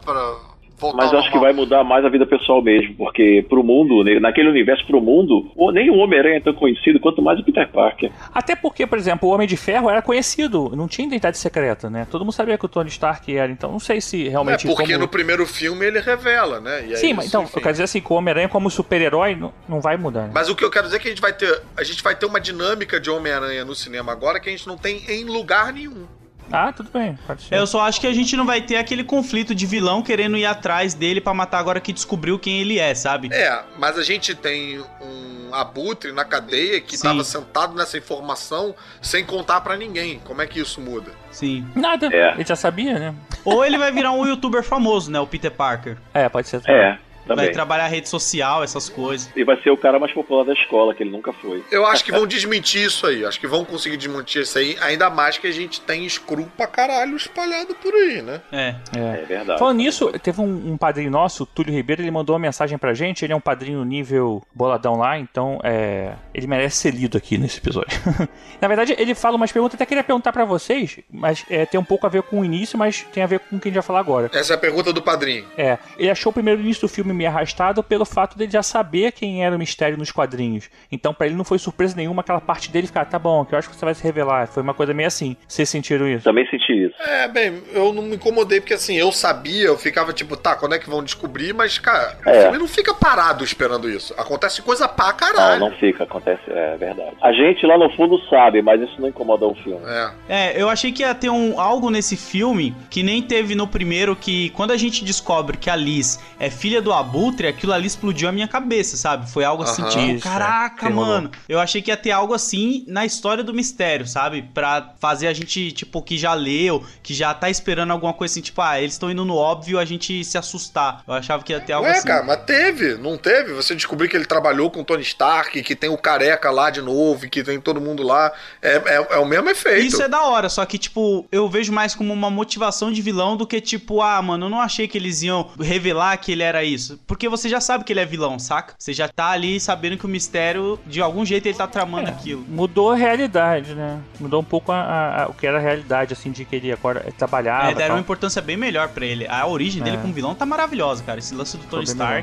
Speaker 5: voltar
Speaker 8: Mas eu acho que vai mudar mais a vida pessoal mesmo, porque pro mundo, naquele universo pro mundo, nem o Homem-Aranha é tão conhecido quanto mais o Peter Parker.
Speaker 6: Até porque, por exemplo, o Homem de Ferro era conhecido, não tinha identidade secreta, né? Todo mundo sabia que o Tony Stark era, então não sei se
Speaker 5: É
Speaker 6: realmente.
Speaker 5: porque
Speaker 6: como-
Speaker 5: no primeiro filme ele revela, né? E é
Speaker 6: Sim, mas então,
Speaker 5: enfim.
Speaker 6: eu quero dizer assim, que o Homem-Aranha como super-herói não, não vai mudar. né?
Speaker 5: Mas o que eu quero dizer é que a gente vai ter. A gente vai ter uma dinâmica de Homem-Aranha no cinema agora que a gente não tem em lugar nenhum.
Speaker 6: Ah, tudo bem, pode ser.
Speaker 9: Eu só acho que a gente não vai ter aquele conflito de vilão querendo ir atrás dele pra matar agora que descobriu quem ele é, sabe?
Speaker 5: É, mas a gente tem um abutre na cadeia que
Speaker 9: Sim.
Speaker 5: estava sentado nessa informação sem contar pra ninguém. Como é que isso muda?
Speaker 9: Sim.
Speaker 6: Nada,
Speaker 8: É.
Speaker 6: ele já sabia, né?
Speaker 9: Ou ele vai virar um youtuber famoso, né? O Peter Parker.
Speaker 6: É, pode ser.
Speaker 8: É, também.
Speaker 9: Vai trabalhar rede social, essas coisas.
Speaker 8: E vai ser o cara mais popular da escola, que ele nunca foi.
Speaker 5: Eu acho que vão desmentir isso aí. Acho que vão conseguir desmentir isso aí. Ainda mais que a gente tem screw pra caralho espalhado por aí, né?
Speaker 9: É.
Speaker 8: É verdade.
Speaker 6: Falando nisso, teve um, um padrinho nosso, o Túlio Ribeiro, ele mandou uma mensagem pra gente. Ele é um padrinho nível boladão lá, então é, ele merece ser lido aqui nesse episódio. Na verdade, ele fala umas perguntas, até queria perguntar pra vocês, mas é, tem um pouco a ver com o início, mas tem a ver com o que a gente vai falar agora.
Speaker 5: Essa é a pergunta do padrinho.
Speaker 6: É, ele achou o primeiro início do filme meio arrastado pelo fato dele já saber quem era o mistério nos quadrinhos. Então, pra ele não foi surpresa nenhuma aquela parte dele ficar, tá bom, que eu acho que você vai se revelar. Foi uma coisa meio assim. Vocês sentiram isso?
Speaker 8: Também senti isso.
Speaker 5: É, bem, eu não me incomodei porque assim, eu sabia, eu ficava tipo, tá, quando é que vão descobrir? Mas, cara, o
Speaker 8: É.
Speaker 5: filme não fica parado esperando isso. Acontece coisa pra caralho.
Speaker 8: Não, não fica, acontece, é verdade. A gente lá no fundo sabe, mas isso não incomoda o filme.
Speaker 5: É.
Speaker 9: É, eu achei que ia ter um, algo nesse filme que nem teve no primeiro, que quando a gente descobre que a Liz é filha do Abutre, aquilo ali explodiu a minha cabeça, sabe? Foi algo assim,
Speaker 5: Aham.
Speaker 9: tipo,
Speaker 6: é.
Speaker 9: caraca,
Speaker 6: rolou.
Speaker 9: mano. Eu achei que ia ter algo assim na história do mistério, sabe? Pra fazer a gente, tipo, que já leu, que já tá esperando alguma coisa assim, tipo, ah, eles estão indo no óbvio, a gente se assustar. Eu achava que ia ter algo
Speaker 5: Ué,
Speaker 9: assim.
Speaker 5: cara, mas teve, não teve? Você descobriu que ele trabalhou com o Tony Stark, que tem o careca lá de novo, que tem todo mundo lá. É, é, é o mesmo efeito.
Speaker 9: Isso é da hora, só que, tipo, eu vejo mais como uma motivação de vilão do que, tipo, ah, mano, eu não achei que eles iam revelar que ele era isso. Isso, porque você já sabe que ele é vilão, saca? Você já tá ali sabendo que o mistério, de algum jeito, ele tá tramando aquilo.
Speaker 6: Mudou a realidade, né? Mudou um pouco a- a- a- o que era a realidade, assim, de que ele agora trabalhava.
Speaker 9: É, deram uma importância bem melhor pra ele. A origem dele
Speaker 6: É.
Speaker 9: como vilão tá maravilhosa, cara. Esse lance do Tony
Speaker 6: bem melhor.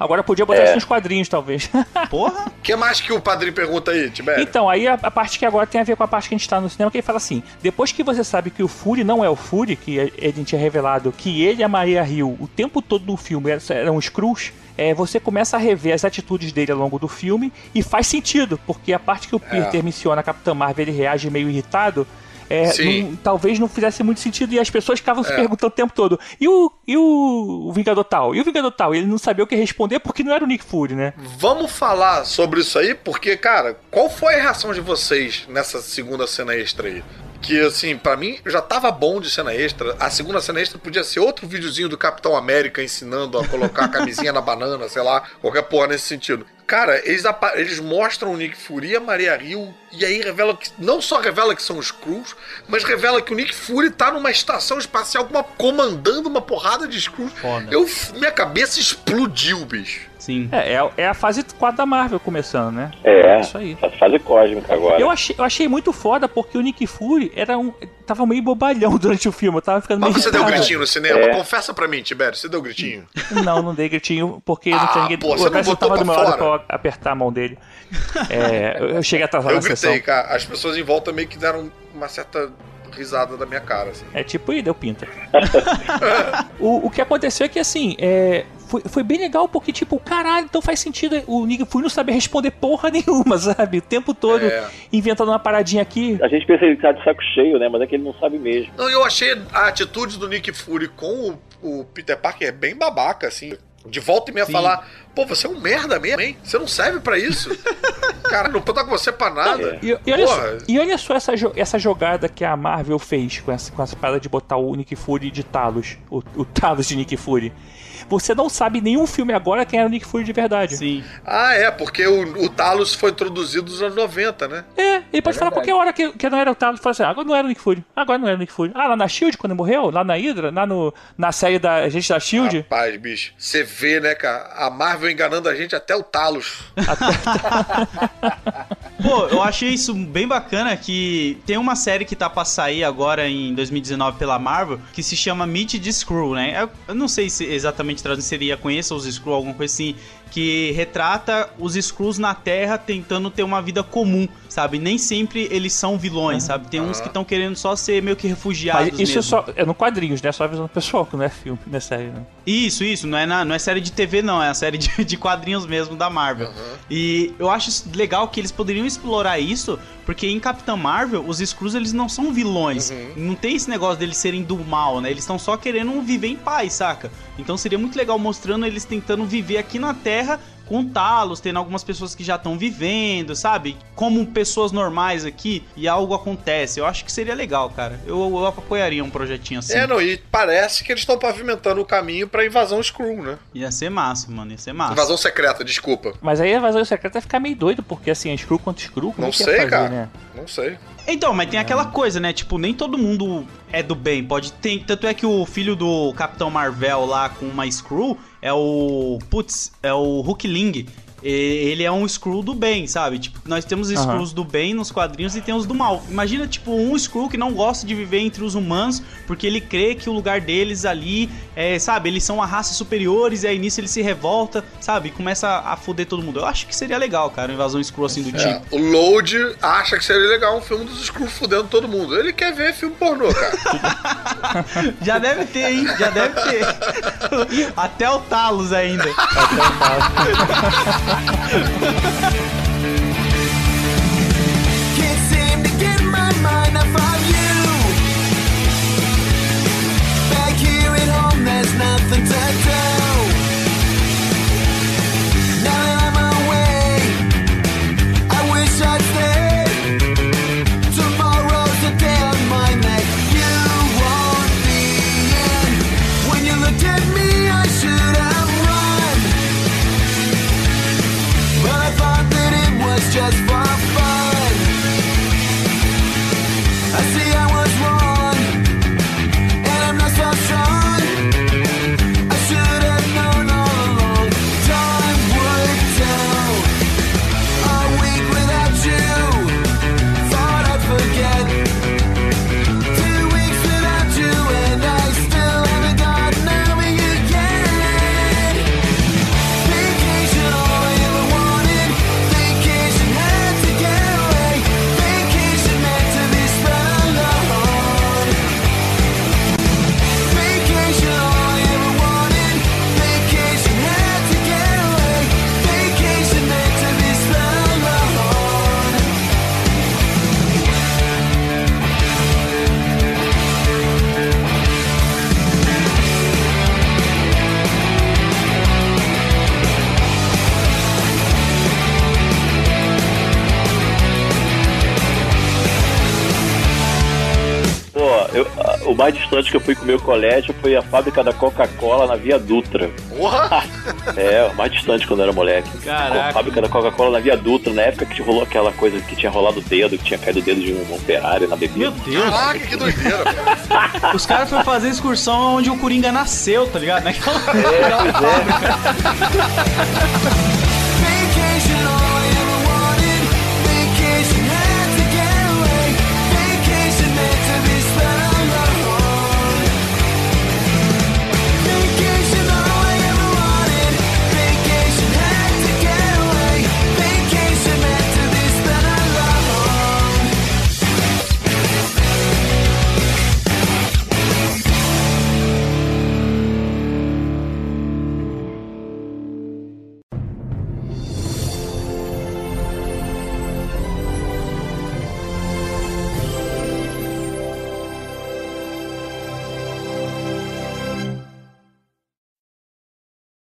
Speaker 6: Agora podia botar
Speaker 8: É.
Speaker 6: isso nos quadrinhos, talvez.
Speaker 9: Porra!
Speaker 5: O que mais que o padrinho pergunta aí, Tibério?
Speaker 6: Então, aí a, a parte que agora tem a ver com a parte que a gente tá no cinema, que ele fala assim: depois que você sabe que o Fury não é o Fury, que ele tinha revelado que ele e a Maria Hill o tempo todo no filme eram, eram Skrulls, é, você começa a rever as atitudes dele ao longo do filme e faz sentido, porque a parte que o Peter menciona a Capitã Marvel ele reage meio irritado. É, não- talvez não fizesse muito sentido e as pessoas ficavam se
Speaker 5: É.
Speaker 6: perguntando o tempo todo: e o, e o Vingador tal? E o Vingador tal? E ele não sabia o que responder porque não era o Nick Fury, né?
Speaker 5: Vamos falar sobre isso aí, porque, cara, qual foi a reação de vocês nessa segunda cena extra aí? Que, assim, pra mim já tava bom de cena extra. A segunda cena extra podia ser outro videozinho do Capitão América ensinando a colocar a camisinha na banana, sei lá, qualquer porra nesse sentido. Cara, eles, eles mostram o Nick Fury e a Maria Hill, e aí revela que. Não só revela que são os Skrulls, mas revela que o Nick Fury tá numa estação espacial uma- comandando uma porrada de Skrulls.
Speaker 9: Foda.
Speaker 5: Eu, minha cabeça explodiu, bicho.
Speaker 9: Sim.
Speaker 6: É, é, é a fase 4 da Marvel começando, né?
Speaker 8: É,
Speaker 6: Isso aí.
Speaker 8: faz fase cósmica agora.
Speaker 6: Eu achei, eu achei muito foda porque o Nick Fury era um. tava meio bobalhão durante o filme. Eu tava ficando meio.
Speaker 5: Mas você deu gritinho no cinema?
Speaker 8: É.
Speaker 5: Confessa pra mim, Tibério, você deu gritinho?
Speaker 6: Não, não dei gritinho porque não
Speaker 5: Ah,
Speaker 6: tinha ninguém.
Speaker 5: pô, você não botou
Speaker 6: tava do
Speaker 5: pra
Speaker 6: meu lado
Speaker 5: fora?
Speaker 6: pra eu apertar a mão dele. É, eu- eu cheguei atrasado
Speaker 5: Eu
Speaker 6: na
Speaker 5: gritei, cara. As pessoas em volta meio que deram uma certa risada da minha cara, assim.
Speaker 6: É tipo, e deu pinta. o, o que aconteceu é que, assim, é, foi, foi bem legal porque, tipo, caralho, então faz sentido o Nick Fury não saber responder porra nenhuma, sabe? O tempo todo
Speaker 5: É.
Speaker 6: inventando uma paradinha aqui.
Speaker 8: A gente pensa que ele tá de saco cheio, né? Mas é que ele não sabe mesmo.
Speaker 5: Não, eu achei a atitude do Nick Fury com o, o Peter Parker bem babaca, assim. De volta e meia
Speaker 9: Sim.
Speaker 5: falar, pô, você é um merda mesmo, hein? Você não serve pra isso. cara, não tô com você pra nada.
Speaker 6: E, e olha só, e olha só essa, jo- essa jogada que a Marvel fez com essa, com essa parada de botar o Nick Fury de Talos. O, o Talos de Nick Fury. Você não sabe nenhum filme agora quem era o Nick Fury de verdade.
Speaker 9: Sim.
Speaker 5: Ah, é, porque o, o Talos foi introduzido nos anos 90, né?
Speaker 6: É, ele pode
Speaker 7: É
Speaker 6: falar
Speaker 7: verdade.
Speaker 6: qualquer hora que, que não era o Talos. Fala assim, ah, agora não era o Nick Fury. Agora não era o Nick Fury. Ah, lá na Shield, quando ele morreu? Lá na Hydra? Lá no, na série da gente da Shield?
Speaker 5: Rapaz, bicho, você vê, né, cara? A Marvel enganando a gente até o Talos.
Speaker 9: Pô, eu achei isso bem bacana que tem uma série que tá pra sair agora em 2019 pela Marvel que se chama Meet the Screw, né? Eu, eu não sei se exatamente traduzindo seria Conheça os Screw, alguma coisa assim, que retrata os Screws na Terra tentando ter uma vida comum, sabe? Nem sempre eles são vilões, sabe? Tem uns que estão querendo só ser meio que refugiados
Speaker 6: Mas isso
Speaker 9: mesmo.
Speaker 6: só é no quadrinhos, né? Só avisando o pessoal que não é filme, não é série, né?
Speaker 9: Isso, isso, não é, na- não é série de TV, não, é a série de, de quadrinhos mesmo da Marvel. E eu acho legal que eles poderiam explorar isso, porque em Capitã Marvel, os Skrulls eles não são vilões. Não tem esse negócio deles serem do mal, né? Eles estão só querendo viver em paz, saca? Então seria muito legal mostrando eles tentando viver aqui na Terra com Talos, tendo algumas pessoas que já estão vivendo, sabe? Como pessoas normais aqui e algo acontece. Eu acho que seria legal, cara. Eu, eu apoiaria um projetinho assim.
Speaker 5: É, não, e parece que eles estão pavimentando o caminho pra invasão Skrull, né?
Speaker 9: Ia ser massa, mano. Ia ser massa.
Speaker 5: Invasão secreta, desculpa.
Speaker 6: Mas aí a invasão secreta vai ficar meio doido, porque assim, é Screw contra Screw, como
Speaker 5: Não
Speaker 6: é ia
Speaker 5: sei,
Speaker 6: fazer,
Speaker 5: cara.
Speaker 6: né?
Speaker 5: Não sei.
Speaker 9: Então, mas tem aquela coisa, né? Tipo, nem todo mundo é do bem. Pode ter. Tanto é que o filho do Capitão Marvel lá com uma Screw é o. Putz, é o Hulk Ling. E- Ele é um Screw do bem, sabe? Tipo, nós temos
Speaker 6: Aham.
Speaker 9: Screws do bem nos quadrinhos e tem os do mal. Imagina, tipo, um Screw que não gosta de viver entre os humanos porque ele crê que o lugar deles ali é, sabe? Eles são uma raça superiores e aí nisso ele se revolta, sabe? E começa a, foder todo mundo. Eu acho que seria legal, cara, uma invasão Screw assim do
Speaker 5: É,
Speaker 9: tipo.
Speaker 5: o Load acha que seria legal um filme dos Skrull fudendo todo mundo. Ele quer ver filme pornô, cara.
Speaker 9: Já deve ter, hein? Já deve ter. Até o Talos ainda.
Speaker 11: Can't seem to get my mind off of you. There's nothing to do. Now
Speaker 8: mais distante que eu fui com o meu colégio foi a fábrica da Coca-Cola na Via Dutra.
Speaker 5: Porra!
Speaker 8: É, o mais distante quando eu era moleque.
Speaker 9: Caraca.
Speaker 8: A fábrica da Coca-Cola na Via Dutra, na época que rolou aquela coisa que tinha rolado o dedo, que tinha caído o dedo de um operário na bebida.
Speaker 9: Meu Deus.
Speaker 5: Caraca, que doideira, velho.
Speaker 9: Os caras foram fazer excursão onde o Coringa nasceu, tá ligado? Naquela...
Speaker 8: É, pois é.